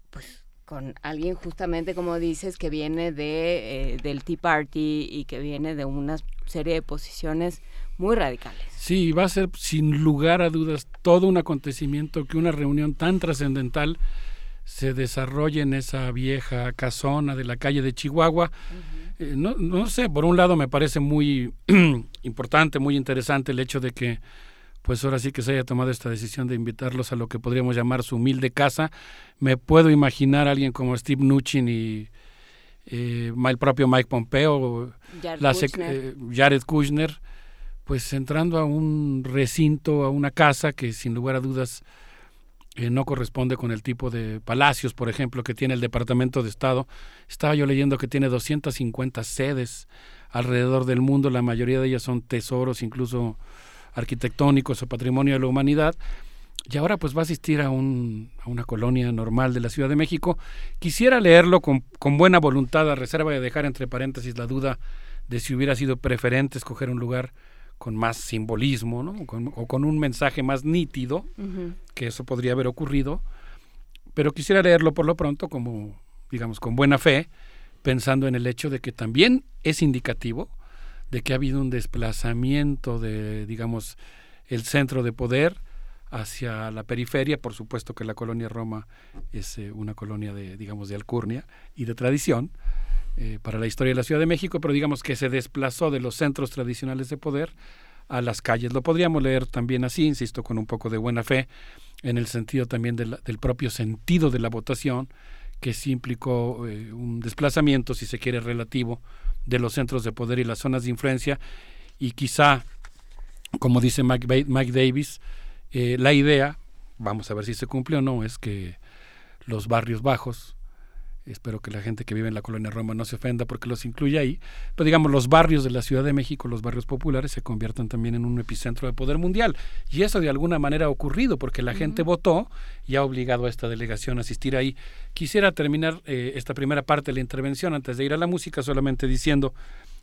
pues con alguien justamente como dices que viene de eh, del Tea Party y que viene de una serie de posiciones muy radicales. Sí, va a ser sin lugar a dudas todo un acontecimiento que una reunión tan trascendental se desarrolle en esa vieja casona de la calle de Chihuahua. Eh, no, no sé, por un lado me parece muy importante, muy interesante el hecho de que pues ahora sí que se haya tomado esta decisión de invitarlos a lo que podríamos llamar su humilde casa. Me puedo imaginar a alguien como Steve Nuchin y eh, el propio Mike Pompeo, eh, Jared Kushner pues entrando a un recinto, a una casa que sin lugar a dudas eh, no corresponde con el tipo de palacios, por ejemplo, que tiene el Departamento de Estado. Estaba yo leyendo que tiene 250 sedes alrededor del mundo, la mayoría de ellas son tesoros, incluso arquitectónicos o patrimonio de la humanidad. y ahora pues va a asistir a, un, a una colonia normal de la Ciudad de México. Quisiera leerlo con, con, buena voluntad, a reserva de dejar entre paréntesis la duda de si hubiera sido preferente escoger un lugar con más simbolismo ¿no? o con un mensaje más nítido, que eso podría haber ocurrido, pero quisiera leerlo por lo pronto como, digamos, con buena fe, pensando en el hecho de que también es indicativo de que ha habido un desplazamiento de, digamos, el centro de poder hacia la periferia, por supuesto que la colonia Roma es eh, una colonia de, digamos, de alcurnia y de tradición, eh, para la historia de la Ciudad de México, pero digamos que se desplazó de los centros tradicionales de poder a las calles. Lo podríamos leer también así, insisto, con un poco de buena fe, en el sentido también del propio sentido de la votación, que sí implicó eh, un desplazamiento, si se quiere, relativo de los centros de poder y las zonas de influencia, y quizá, como dice Mike, Davis, eh, la idea, vamos a ver si se cumple o no, es que los barrios bajos, espero que la gente que vive en la colonia Roma no se ofenda porque los incluye ahí, pero digamos los barrios de la Ciudad de México, los barrios populares, se conviertan también en un epicentro de poder mundial. Y eso de alguna manera ha ocurrido porque la gente votó y ha obligado a esta delegación a asistir ahí. Quisiera terminar eh, esta primera parte de la intervención antes de ir a la música solamente diciendo,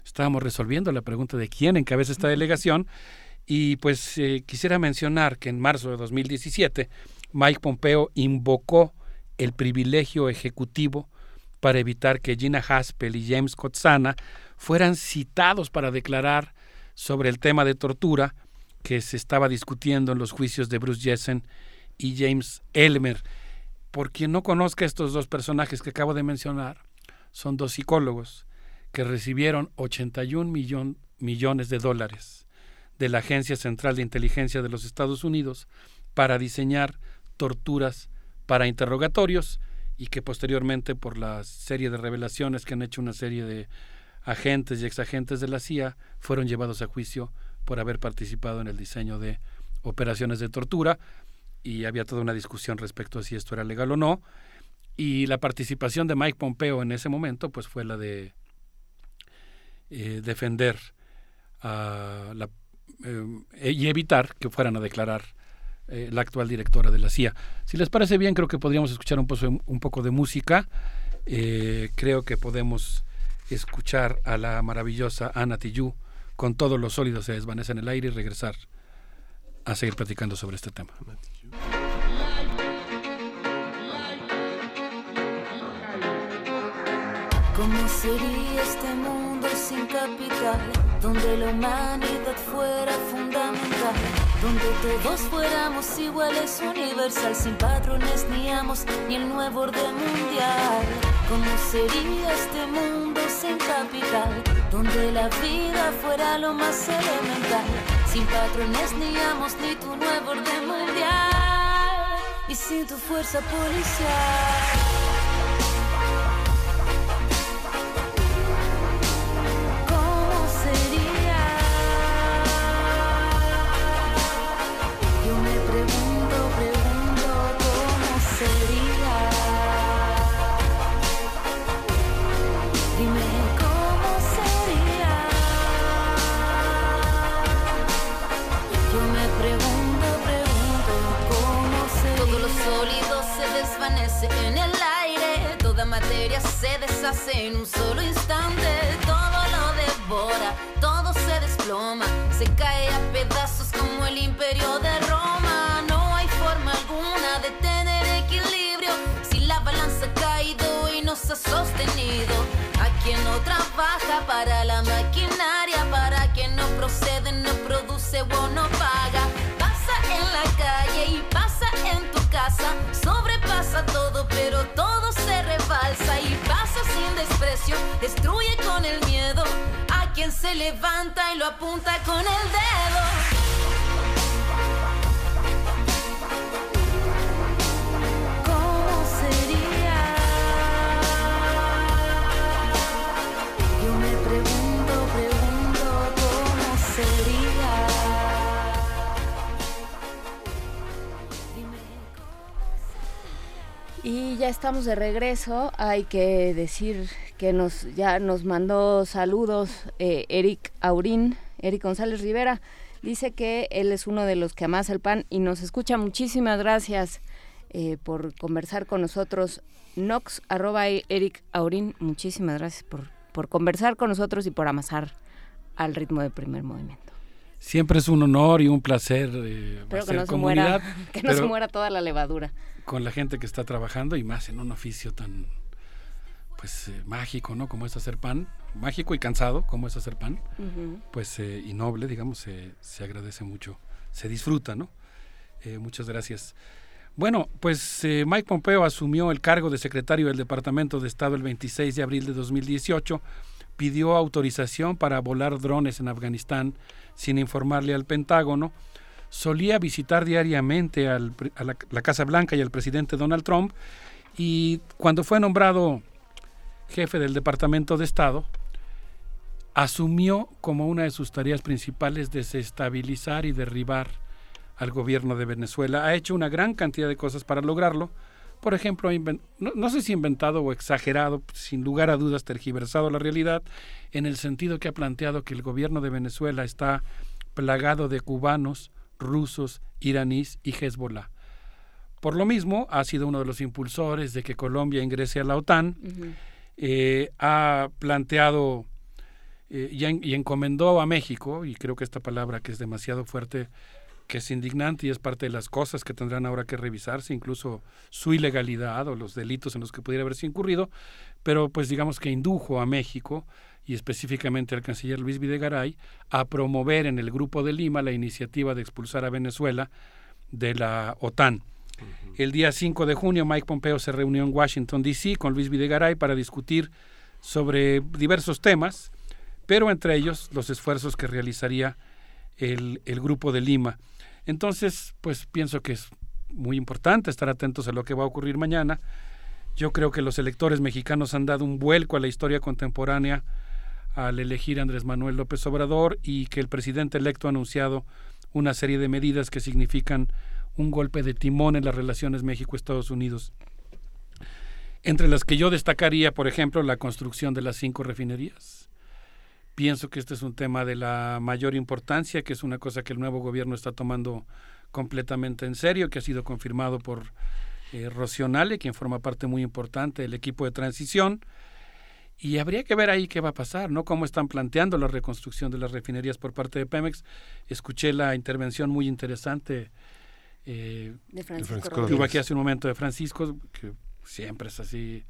estábamos resolviendo la pregunta de quién encabeza esta delegación y pues eh, quisiera mencionar que en marzo de 2017 Mike Pompeo invocó el privilegio ejecutivo para evitar que Gina Haspel y James Kotzana fueran citados para declarar sobre el tema de tortura que se estaba discutiendo en los juicios de Bruce Jessen y James Elmer. Por quien no conozca estos dos personajes que acabo de mencionar, son dos psicólogos que recibieron 81 millones de dólares de la Agencia Central de Inteligencia de los Estados Unidos para diseñar torturas para interrogatorios y que posteriormente por la serie de revelaciones que han hecho una serie de agentes y exagentes de la CIA fueron llevados a juicio por haber participado en el diseño de operaciones de tortura. Y había toda una discusión respecto a si esto era legal o no. Y la participación de Mike Pompeo en ese momento pues fue la de eh, defender a la, eh, y evitar que fueran a declarar eh, la actual directora de la CIA. Si les parece bien, creo que podríamos escuchar un, un poco de música. Eh, creo que podemos escuchar a la maravillosa Ana Tijoux con todos los sólidos se desvanece en el aire y regresar a seguir platicando sobre este tema. ¿Cómo sería este mundo sin capital? Donde la humanidad fuera fundamental, donde todos fuéramos iguales, universal, sin patrones ni amos, ni el nuevo orden mundial. ¿Cómo sería este mundo sin capital? Donde la vida fuera lo más elemental, sin patrones ni amos, ni tu nuevo orden mundial, y sin tu fuerza policial. En un solo instante, todo lo devora, todo se desploma, se cae a pedazos como el imperio de Roma, no hay forma alguna de tener equilibrio, si la balanza ha caído y no se ha sostenido, a quien no trabaja para la maquinaria, para quien no procede, no produce o no paga, pasa en la calle y pasa en tu casa, sobrepasa todo, pero todo desprecio, destruye con el miedo a quien se levanta y lo apunta con el dedo. Y ya estamos de regreso. Hay que decir que nos ya nos mandó saludos eh, Eric Aurín, Eric González Rivera. Dice que él es uno de los que amasa el pan y nos escucha. Muchísimas gracias eh, por conversar con nosotros. Nox, arroba Eric Aurín, muchísimas gracias por, por conversar con nosotros y por amasar al ritmo del primer movimiento. Siempre es un honor y un placer eh, Espero que no, se muera, que no se pero muera toda la levadura. Con la gente que está trabajando y más en un oficio tan pues eh, mágico, ¿no? Como es hacer pan, mágico y cansado, como es hacer pan, pues eh, y noble, digamos, se- se agradece mucho, se disfruta, ¿no? Eh, muchas gracias. Bueno, pues eh, Mike Pompeo asumió el cargo de secretario del Departamento de Estado el 26 de abril de 2018, pidió autorización para volar drones en Afganistán sin informarle al Pentágono, solía visitar diariamente al a la, la Casa Blanca y al presidente Donald Trump, y cuando fue nombrado jefe del Departamento de Estado, asumió como una de sus tareas principales desestabilizar y derribar al gobierno de Venezuela. Ha hecho una gran cantidad de cosas para lograrlo. Por ejemplo, no sé si inventado o exagerado, sin lugar a dudas tergiversado la realidad, en el sentido que ha planteado que el gobierno de Venezuela está plagado de cubanos, rusos, iraníes y Hezbollah. Por lo mismo, ha sido uno de los impulsores de que Colombia ingrese a la OTAN, eh, ha planteado eh, y, en- y encomendó a México, y creo que esta palabra que es demasiado fuerte, que es indignante y es parte de las cosas que tendrán ahora que revisarse, incluso su ilegalidad o los delitos en los que pudiera haberse incurrido, pero pues digamos que indujo a México y específicamente al canciller Luis Videgaray a promover en el Grupo de Lima la iniciativa de expulsar a Venezuela de la OTAN. El día 5 de junio, Mike Pompeo se reunió en Washington, D.C. con Luis Videgaray para discutir sobre diversos temas, pero entre ellos los esfuerzos que realizaría el, el Grupo de Lima. Entonces, pues pienso que es muy importante estar atentos a lo que va a ocurrir mañana. Yo creo que los electores mexicanos han dado un vuelco a la historia contemporánea al elegir a Andrés Manuel López Obrador y que el presidente electo ha anunciado una serie de medidas que significan un golpe de timón en las relaciones México-Estados Unidos. Entre las que yo destacaría, por ejemplo, la construcción de las cinco refinerías. Pienso que este es un tema de la mayor importancia, que es una cosa que el nuevo gobierno está tomando completamente en serio, que ha sido confirmado por eh, quien forma parte muy importante del equipo de transición. Y habría que ver ahí qué va a pasar, ¿no? Cómo están planteando la reconstrucción de las refinerías por parte de Pemex. Escuché la intervención muy interesante eh, De Francisco Francisco Rodríguez. que hubo aquí hace un momento de Francisco, que siempre es así,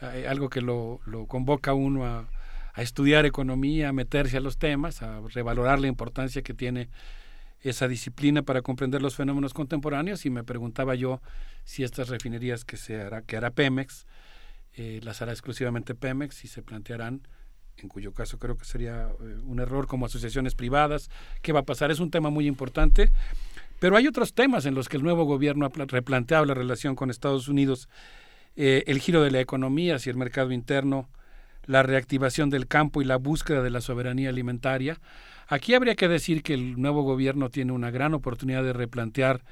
eh, algo que lo, lo convoca uno a, a estudiar economía, a meterse a los temas, a revalorar la importancia que tiene esa disciplina para comprender los fenómenos contemporáneos y me preguntaba yo si estas refinerías que se hará, que hará Pemex, eh, las hará exclusivamente Pemex y se plantearán, en cuyo caso creo que sería un error como asociaciones privadas, ¿qué va a pasar? Es un tema muy importante, pero hay otros temas en los que el nuevo gobierno ha pla- replanteado la relación con Estados Unidos, eh, el giro de la economía hacia el mercado interno, la reactivación del campo y la búsqueda de la soberanía alimentaria. Aquí habría que decir que el nuevo gobierno tiene una gran oportunidad de replantear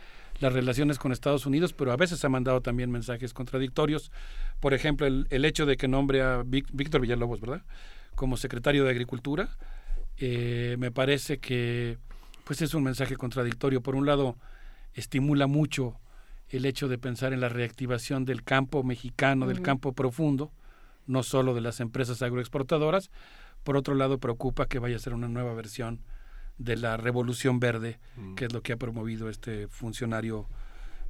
las relaciones con Estados Unidos, pero a veces ha mandado también mensajes contradictorios. Por ejemplo, el, hecho de que nombre a Víctor Villalobos, ¿verdad? Como secretario de Agricultura, eh, me parece que pues es un mensaje contradictorio. Por un lado, estimula mucho el hecho de pensar en la reactivación del campo mexicano, del campo profundo, no solo de las empresas agroexportadoras. Por otro lado, preocupa que vaya a ser una nueva versión de la revolución verde, que es lo que ha promovido este funcionario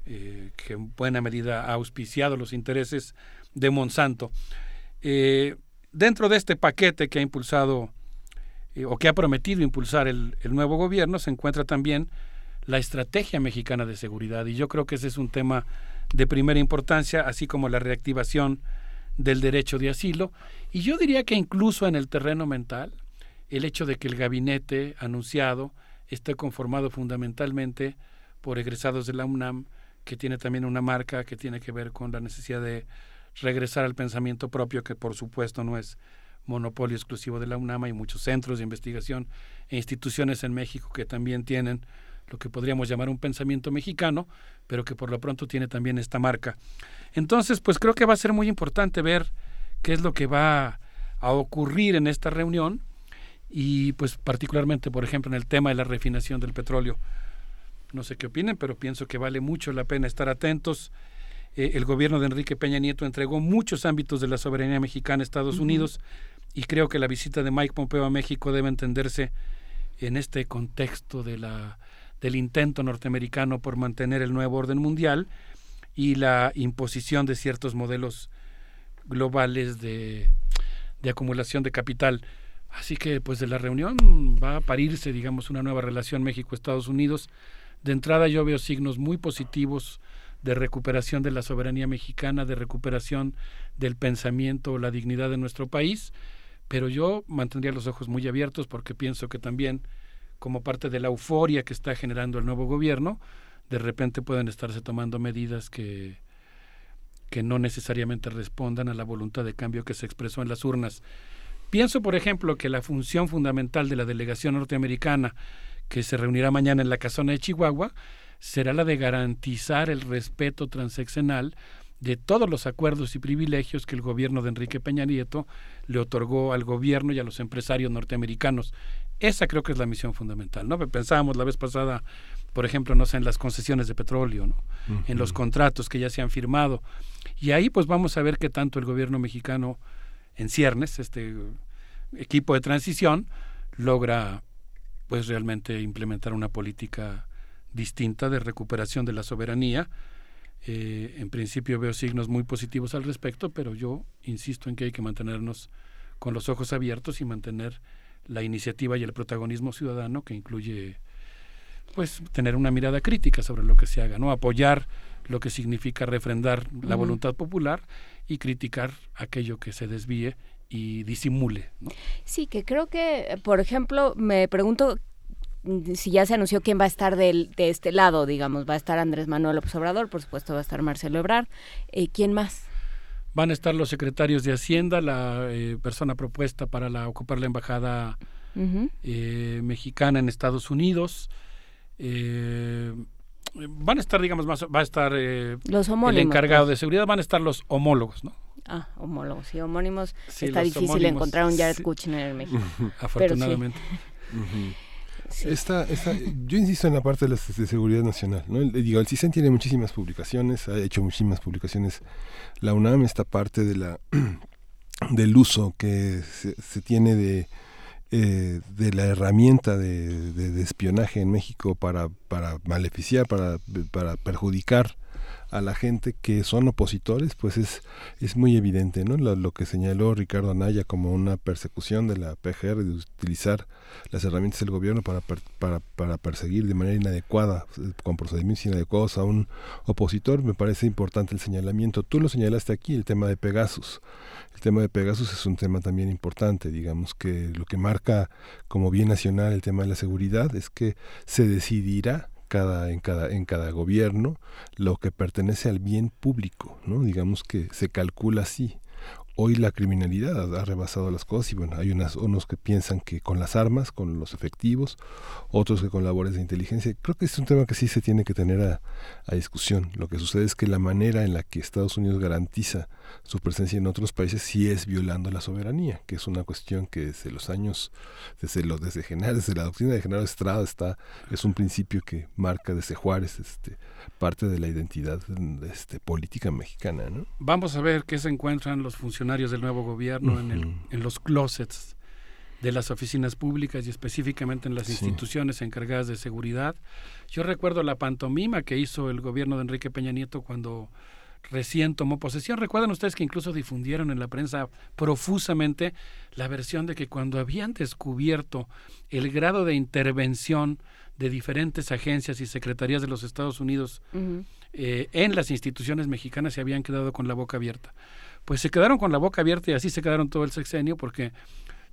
eh, que en buena medida ha auspiciado los intereses de Monsanto. Eh, dentro de este paquete que ha impulsado eh, o que ha prometido impulsar el, el nuevo gobierno se encuentra también la estrategia mexicana de seguridad. Y yo creo que ese es un tema de primera importancia, así como la reactivación del derecho de asilo. Y yo diría que incluso en el terreno mental el hecho de que el gabinete anunciado esté conformado fundamentalmente por egresados de la UNAM, que tiene también una marca que tiene que ver con la necesidad de regresar al pensamiento propio, que por supuesto no es monopolio exclusivo de la UNAM, hay muchos centros de investigación e instituciones en México que también tienen lo que podríamos llamar un pensamiento mexicano, pero que por lo pronto tiene también esta marca. Entonces, pues creo que va a ser muy importante ver qué es lo que va a ocurrir en esta reunión y pues particularmente, por ejemplo, en el tema de la refinación del petróleo. No sé qué opinen, pero pienso que vale mucho la pena estar atentos. Eh, el gobierno de Enrique Peña Nieto entregó muchos ámbitos de la soberanía mexicana a Estados Unidos y creo que la visita de Mike Pompeo a México debe entenderse en este contexto del intento norteamericano por mantener el nuevo orden mundial y la imposición de ciertos modelos globales de, de acumulación de capital. Así que pues de la reunión va a parirse, digamos, una nueva relación México-Estados Unidos. De entrada yo veo signos muy positivos de recuperación de la soberanía mexicana, de recuperación del pensamiento, la dignidad de nuestro país, pero yo mantendría los ojos muy abiertos porque pienso que también como parte de la euforia que está generando el nuevo gobierno, de repente pueden estarse tomando medidas que, que no necesariamente respondan a la voluntad de cambio que se expresó en las urnas. Pienso, por ejemplo, que la función fundamental de la delegación norteamericana que se reunirá mañana en la casona de Chihuahua será la de garantizar el respeto transeccional de todos los acuerdos y privilegios que el gobierno de Enrique Peña Nieto le otorgó al gobierno y a los empresarios norteamericanos. Esa creo que es la misión fundamental, ¿no? Pensábamos la vez pasada, por ejemplo, no sé, en las concesiones de petróleo, ¿no? En los contratos que ya se han firmado. Y ahí pues vamos a ver qué tanto el gobierno mexicano en ciernes, este equipo de transición, logra pues realmente implementar una política distinta de recuperación de la soberanía. Eh, en principio veo signos muy positivos al respecto, pero yo insisto en que hay que mantenernos con los ojos abiertos y mantener la iniciativa y el protagonismo ciudadano que incluye pues tener una mirada crítica sobre lo que se haga, no apoyar lo que significa refrendar la voluntad popular y criticar aquello que se desvíe y disimule. Sí, que creo que, por ejemplo, me pregunto si ya se anunció quién va a estar del, de este lado, digamos, va a estar Andrés Manuel López Obrador, por supuesto va a estar Marcelo Ebrard, eh, ¿quién más? Van a estar los secretarios de Hacienda, la eh, persona propuesta para la, ocupar la embajada eh, mexicana en Estados Unidos. van a estar, digamos, más, va a estar los el encargado pues. de seguridad, van a estar los homólogos, ¿no? Ah, homólogos y homónimos. está difícil encontrar un Jared Kushner en México. Afortunadamente. Esta, yo insisto en la parte de, la, seguridad nacional. ¿no? El, digo, el CISEN tiene muchísimas publicaciones, ha hecho muchísimas publicaciones. La UNAM, esta parte de la del uso que se, tiene de, eh, de la herramienta de, de, espionaje en México para, para maleficiar, para, para perjudicar a la gente que son opositores, pues es, es muy evidente, ¿no? Lo, que señaló Ricardo Anaya como una persecución de la PGR, de utilizar las herramientas del gobierno para, para, para perseguir de manera inadecuada, con procedimientos inadecuados a un opositor, me parece importante el señalamiento. Tú lo señalaste aquí, el tema de Pegasus. El tema de Pegasus es un tema también importante, digamos que lo que marca como bien nacional el tema de la seguridad es que se decidirá en, cada, en cada gobierno lo que pertenece al bien público, ¿no? Digamos que se calcula así. Hoy la criminalidad ha rebasado las cosas y bueno, hay unos que piensan que con las armas, con los efectivos, otros que con labores de inteligencia. Creo que es un tema que sí se tiene que tener a, a discusión. Lo que sucede es que la manera en la que Estados Unidos garantiza su presencia en otros países sí es violando la soberanía, que es una cuestión que desde los años, desde lo, desde desde la doctrina de General Estrada está, es un principio que marca desde Juárez este, parte de la identidad este, política mexicana. ¿no? Vamos a ver qué se encuentran los funcionarios del nuevo gobierno en, el, en los closets de las oficinas públicas y específicamente en las instituciones encargadas de seguridad. Yo recuerdo la pantomima que hizo el gobierno de Enrique Peña Nieto cuando recién tomó posesión. Recuerdan ustedes que incluso difundieron en la prensa profusamente la versión de que cuando habían descubierto el grado de intervención de diferentes agencias y secretarías de los Estados Unidos eh, en las instituciones mexicanas se habían quedado con la boca abierta. Pues se quedaron con la boca abierta y así se quedaron todo el sexenio porque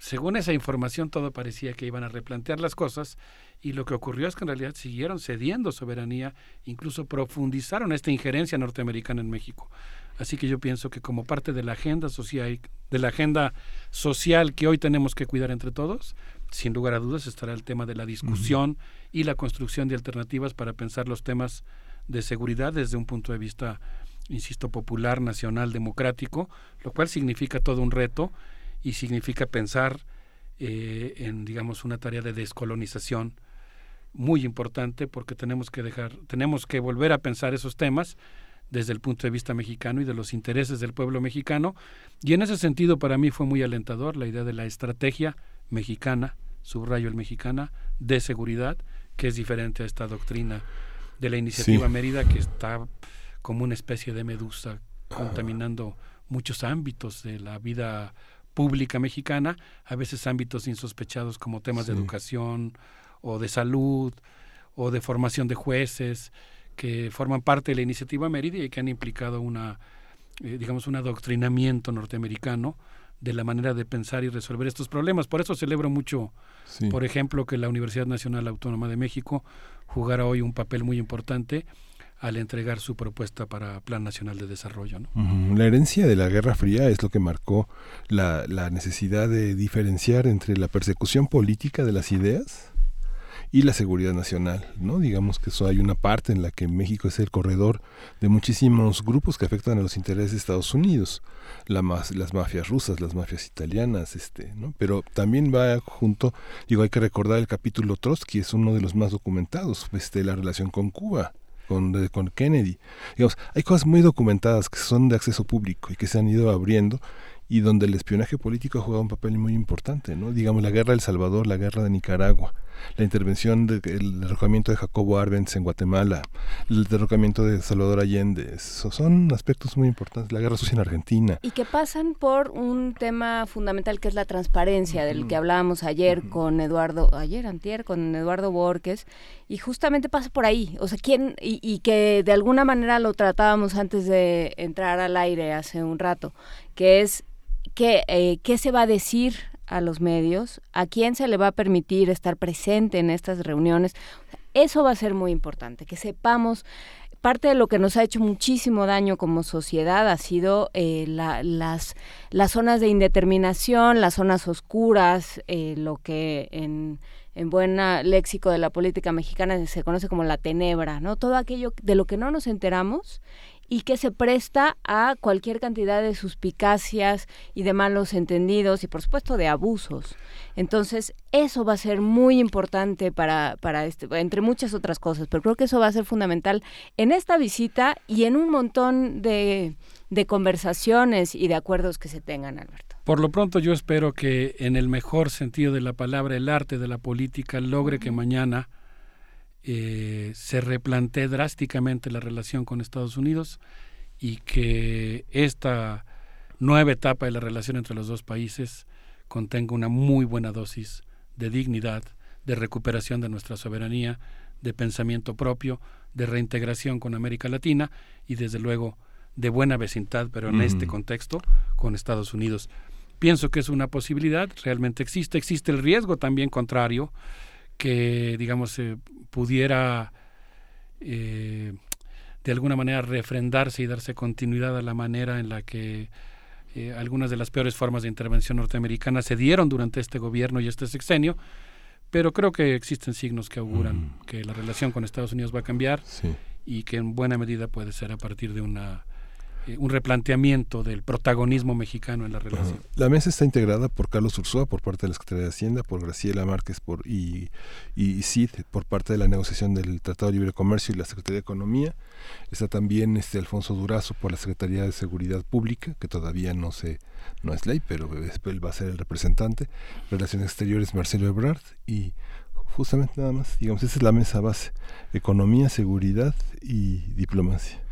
según esa información todo parecía que iban a replantear las cosas y lo que ocurrió es que en realidad siguieron cediendo soberanía, incluso profundizaron esta injerencia norteamericana en México. Así que yo pienso que como parte de la agenda social, de la agenda social que hoy tenemos que cuidar entre todos, sin lugar a dudas estará el tema de la discusión y la construcción de alternativas para pensar los temas de seguridad desde un punto de vista, insisto, popular, nacional, democrático, lo cual significa todo un reto y significa pensar eh, en, digamos, una tarea de descolonización muy importante porque tenemos que dejar, tenemos que volver a pensar esos temas desde el punto de vista mexicano y de los intereses del pueblo mexicano. Y en ese sentido para mí fue muy alentador la idea de la estrategia mexicana, subrayo el mexicana, de seguridad, que es diferente a esta doctrina de la iniciativa Mérida, que está como una especie de medusa contaminando muchos ámbitos de la vida pública mexicana, a veces ámbitos insospechados como temas de educación o de salud o de formación de jueces que forman parte de la iniciativa Mérida y que han implicado una eh, digamos un adoctrinamiento norteamericano de la manera de pensar y resolver estos problemas. Por eso celebro mucho, por ejemplo, que la Universidad Nacional Autónoma de México jugara hoy un papel muy importante al entregar su propuesta para Plan Nacional de Desarrollo. La herencia de la Guerra Fría es lo que marcó la, la necesidad de diferenciar entre la persecución política de las ideas y la seguridad nacional, ¿no? Digamos que eso hay una parte en la que México es el corredor de muchísimos grupos que afectan a los intereses de Estados Unidos, la las mafias rusas, las mafias italianas, este, ¿no? Pero también va junto, digo, hay que recordar el capítulo Trotsky, es uno de los más documentados, este, la relación con Cuba, con, con Kennedy. Digamos, hay cosas muy documentadas que son de acceso público y que se han ido abriendo y donde el espionaje político ha jugado un papel muy importante, ¿no? Digamos, la guerra de El Salvador, la guerra de Nicaragua, la intervención del derrocamiento de Jacobo Arbenz en Guatemala, el derrocamiento de Salvador Allende, son aspectos muy importantes, la guerra sucia en Argentina. Y que pasan por un tema fundamental que es la transparencia, del que hablábamos ayer con Eduardo, ayer antier, con Eduardo Borges, y justamente pasa por ahí, o sea, quién, y, y que de alguna manera lo tratábamos antes de entrar al aire hace un rato, que es que, eh, qué se va a decir a los medios, a quién se le va a permitir estar presente en estas reuniones. Eso va a ser muy importante, que sepamos parte de lo que nos ha hecho muchísimo daño como sociedad ha sido eh, las, las zonas de indeterminación, las zonas oscuras, eh, lo que en, en buen léxico de la política mexicana se conoce como la tenebra, ¿no? Todo aquello de lo que no nos enteramos y que se presta a cualquier cantidad de suspicacias y de malos entendidos y por supuesto de abusos. Entonces, eso va a ser muy importante para, para este, entre muchas otras cosas, pero creo que eso va a ser fundamental en esta visita y en un montón de, de conversaciones y de acuerdos que se tengan, Alberto. Por lo pronto yo espero que en el mejor sentido de la palabra, el arte de la política logre que mañana eh, se replantee drásticamente la relación con Estados Unidos y que esta nueva etapa de la relación entre los dos países contenga una muy buena dosis de dignidad, de recuperación de nuestra soberanía, de pensamiento propio, de reintegración con América Latina y desde luego de buena vecindad, pero en este contexto con Estados Unidos. Pienso que es una posibilidad, realmente existe, existe el riesgo también contrario, que digamos pudiera eh, de alguna manera refrendarse y darse continuidad a la manera en la que eh, algunas de las peores formas de intervención norteamericana se dieron durante este gobierno y este sexenio, pero creo que existen signos que auguran mm. que la relación con Estados Unidos va a cambiar y que en buena medida puede ser a partir de una eh, un replanteamiento del protagonismo mexicano en la relación. La mesa está integrada por Carlos Ursúa por parte de la Secretaría de Hacienda, por Graciela Márquez por, y, y CID por parte de la negociación del Tratado de Libre Comercio y la Secretaría de Economía. Está también este Alfonso Durazo por la Secretaría de Seguridad Pública, que todavía no se no es ley, pero él va a ser el representante. Relaciones Exteriores Marcelo Ebrard y justamente nada más, digamos, esa es la mesa base, economía, seguridad y diplomacia.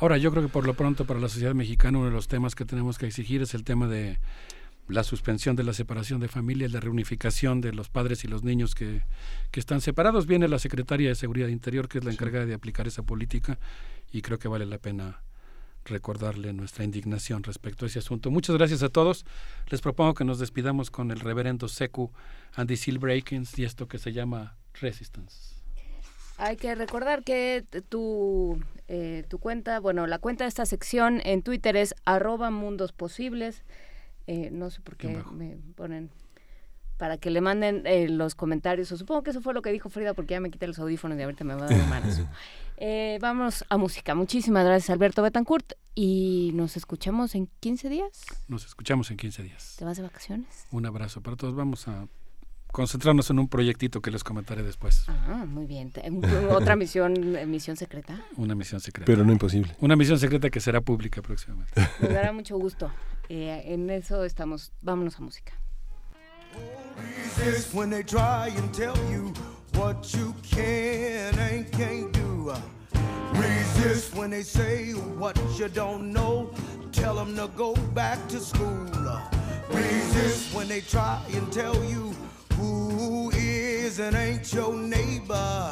Ahora, yo creo que por lo pronto para la sociedad mexicana uno de los temas que tenemos que exigir es el tema de la suspensión de la separación de familias, la reunificación de los padres y los niños que, que están separados. Viene la Secretaria de Seguridad Interior, que es la encargada de aplicar esa política, y creo que vale la pena recordarle nuestra indignación respecto a ese asunto. Muchas gracias a todos. Les propongo que nos despidamos con el reverendo Secu Andy Seal Breakins y esto que se llama Resistance. Hay que recordar que tu, eh, tu cuenta, bueno, la cuenta de esta sección en Twitter es arroba mundos posibles. Eh, no sé por qué me ponen para que le manden eh, los comentarios. O supongo que eso fue lo que dijo Frida porque ya me quité los audífonos y ahorita me va a dar manos. vamos a música. Muchísimas gracias Alberto Betancourt Y nos escuchamos en 15 días. Nos escuchamos en 15 días. ¿Te vas de vacaciones? Un abrazo para todos. Vamos a concentrarnos en un proyectito que les comentaré después. Ah, muy bien. ¿Otra misión, eh, misión secreta? Una misión secreta. Pero no imposible. Una misión secreta que será pública próximamente. Me dará mucho gusto. Eh, en eso estamos. Vámonos a música. Resist when they try and tell you what you can and can't do. Resist when they say what you don't know. Tell them to go back to school. Resist when they try and tell you who is and ain't your neighbor.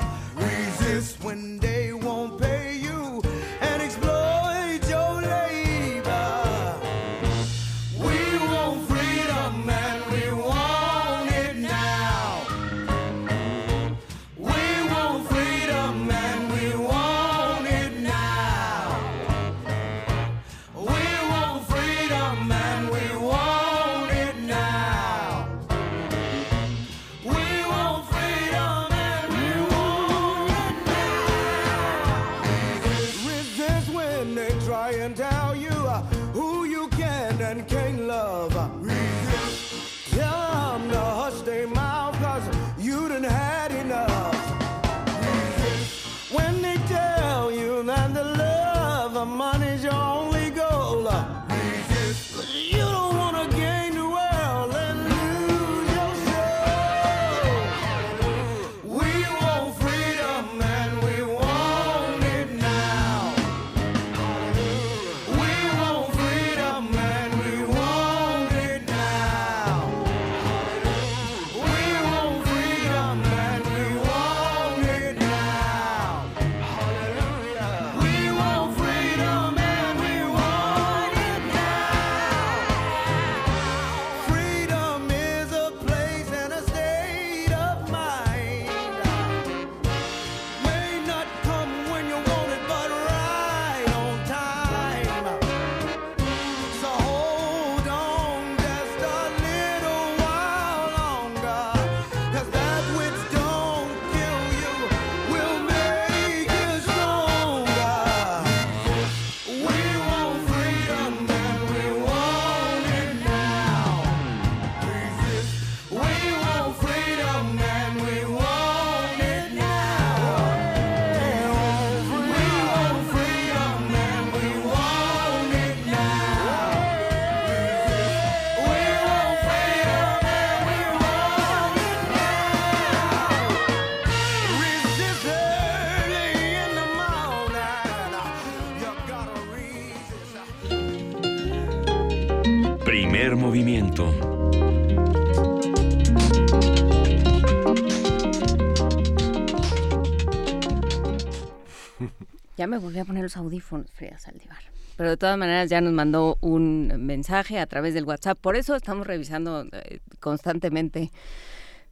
Ya me volví a poner los audífonos, Frida Saldívar. Pero de todas maneras ya nos mandó un mensaje a través del WhatsApp. Por eso estamos revisando eh, constantemente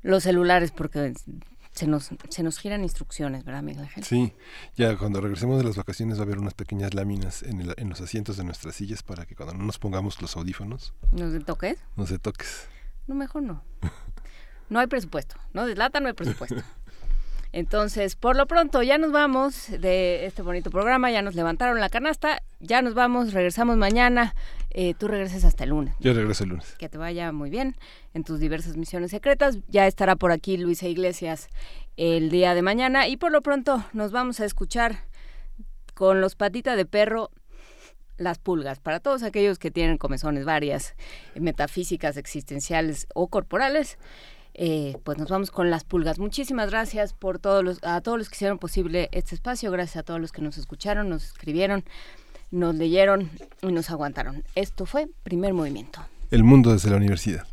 los celulares, porque se nos, se nos giran instrucciones, ¿verdad, Miguel Ángel? Sí, ya cuando regresemos de las vacaciones va a haber unas pequeñas láminas en, el- en los asientos de nuestras sillas para que cuando no nos pongamos los audífonos ¿Nos de toques? no se toques. No, mejor no. No hay presupuesto. No deslata, no hay presupuesto. Entonces, por lo pronto, ya nos vamos de este bonito programa, ya nos levantaron la canasta, ya nos vamos, regresamos mañana. Eh, tú regresas hasta el lunes. Yo regreso el lunes. Que te vaya muy bien en tus diversas misiones secretas. Ya estará por aquí Luisa Iglesias el día de mañana. Y por lo pronto nos vamos a escuchar con los patitas de perro las pulgas. Para todos aquellos que tienen comezones varias, metafísicas, existenciales o corporales. Eh, pues nos vamos con las pulgas. Muchísimas gracias por todos los, a todos los que hicieron posible este espacio, gracias a todos los que nos escucharon, nos escribieron, nos leyeron y nos aguantaron. Esto fue Primer Movimiento. El mundo desde la universidad.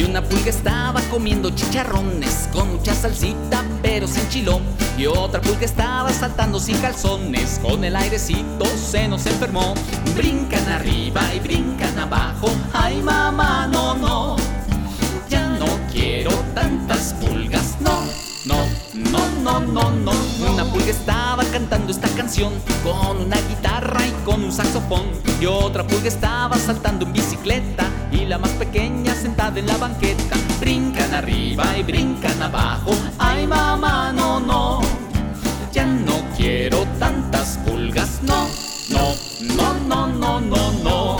Y una pulga estaba comiendo chicharrones con mucha salsita pero sin chilo. Y otra pulga estaba saltando sin calzones con el airecito se nos enfermó. Brincan arriba y brincan abajo. Ay mamá, no, no. Ya no quiero tantas pulgas, no, no, no, no, no, no. Una pulga estaba cantando esta canción con una guitarra y con un saxofón. Y otra pulga estaba saltando en bicicleta y la más pequeña sentada en la banqueta. Brincan arriba y brincan abajo. Ay, mamá, no, no. Ya no quiero tantas pulgas. No, no, no, no, no, no, no.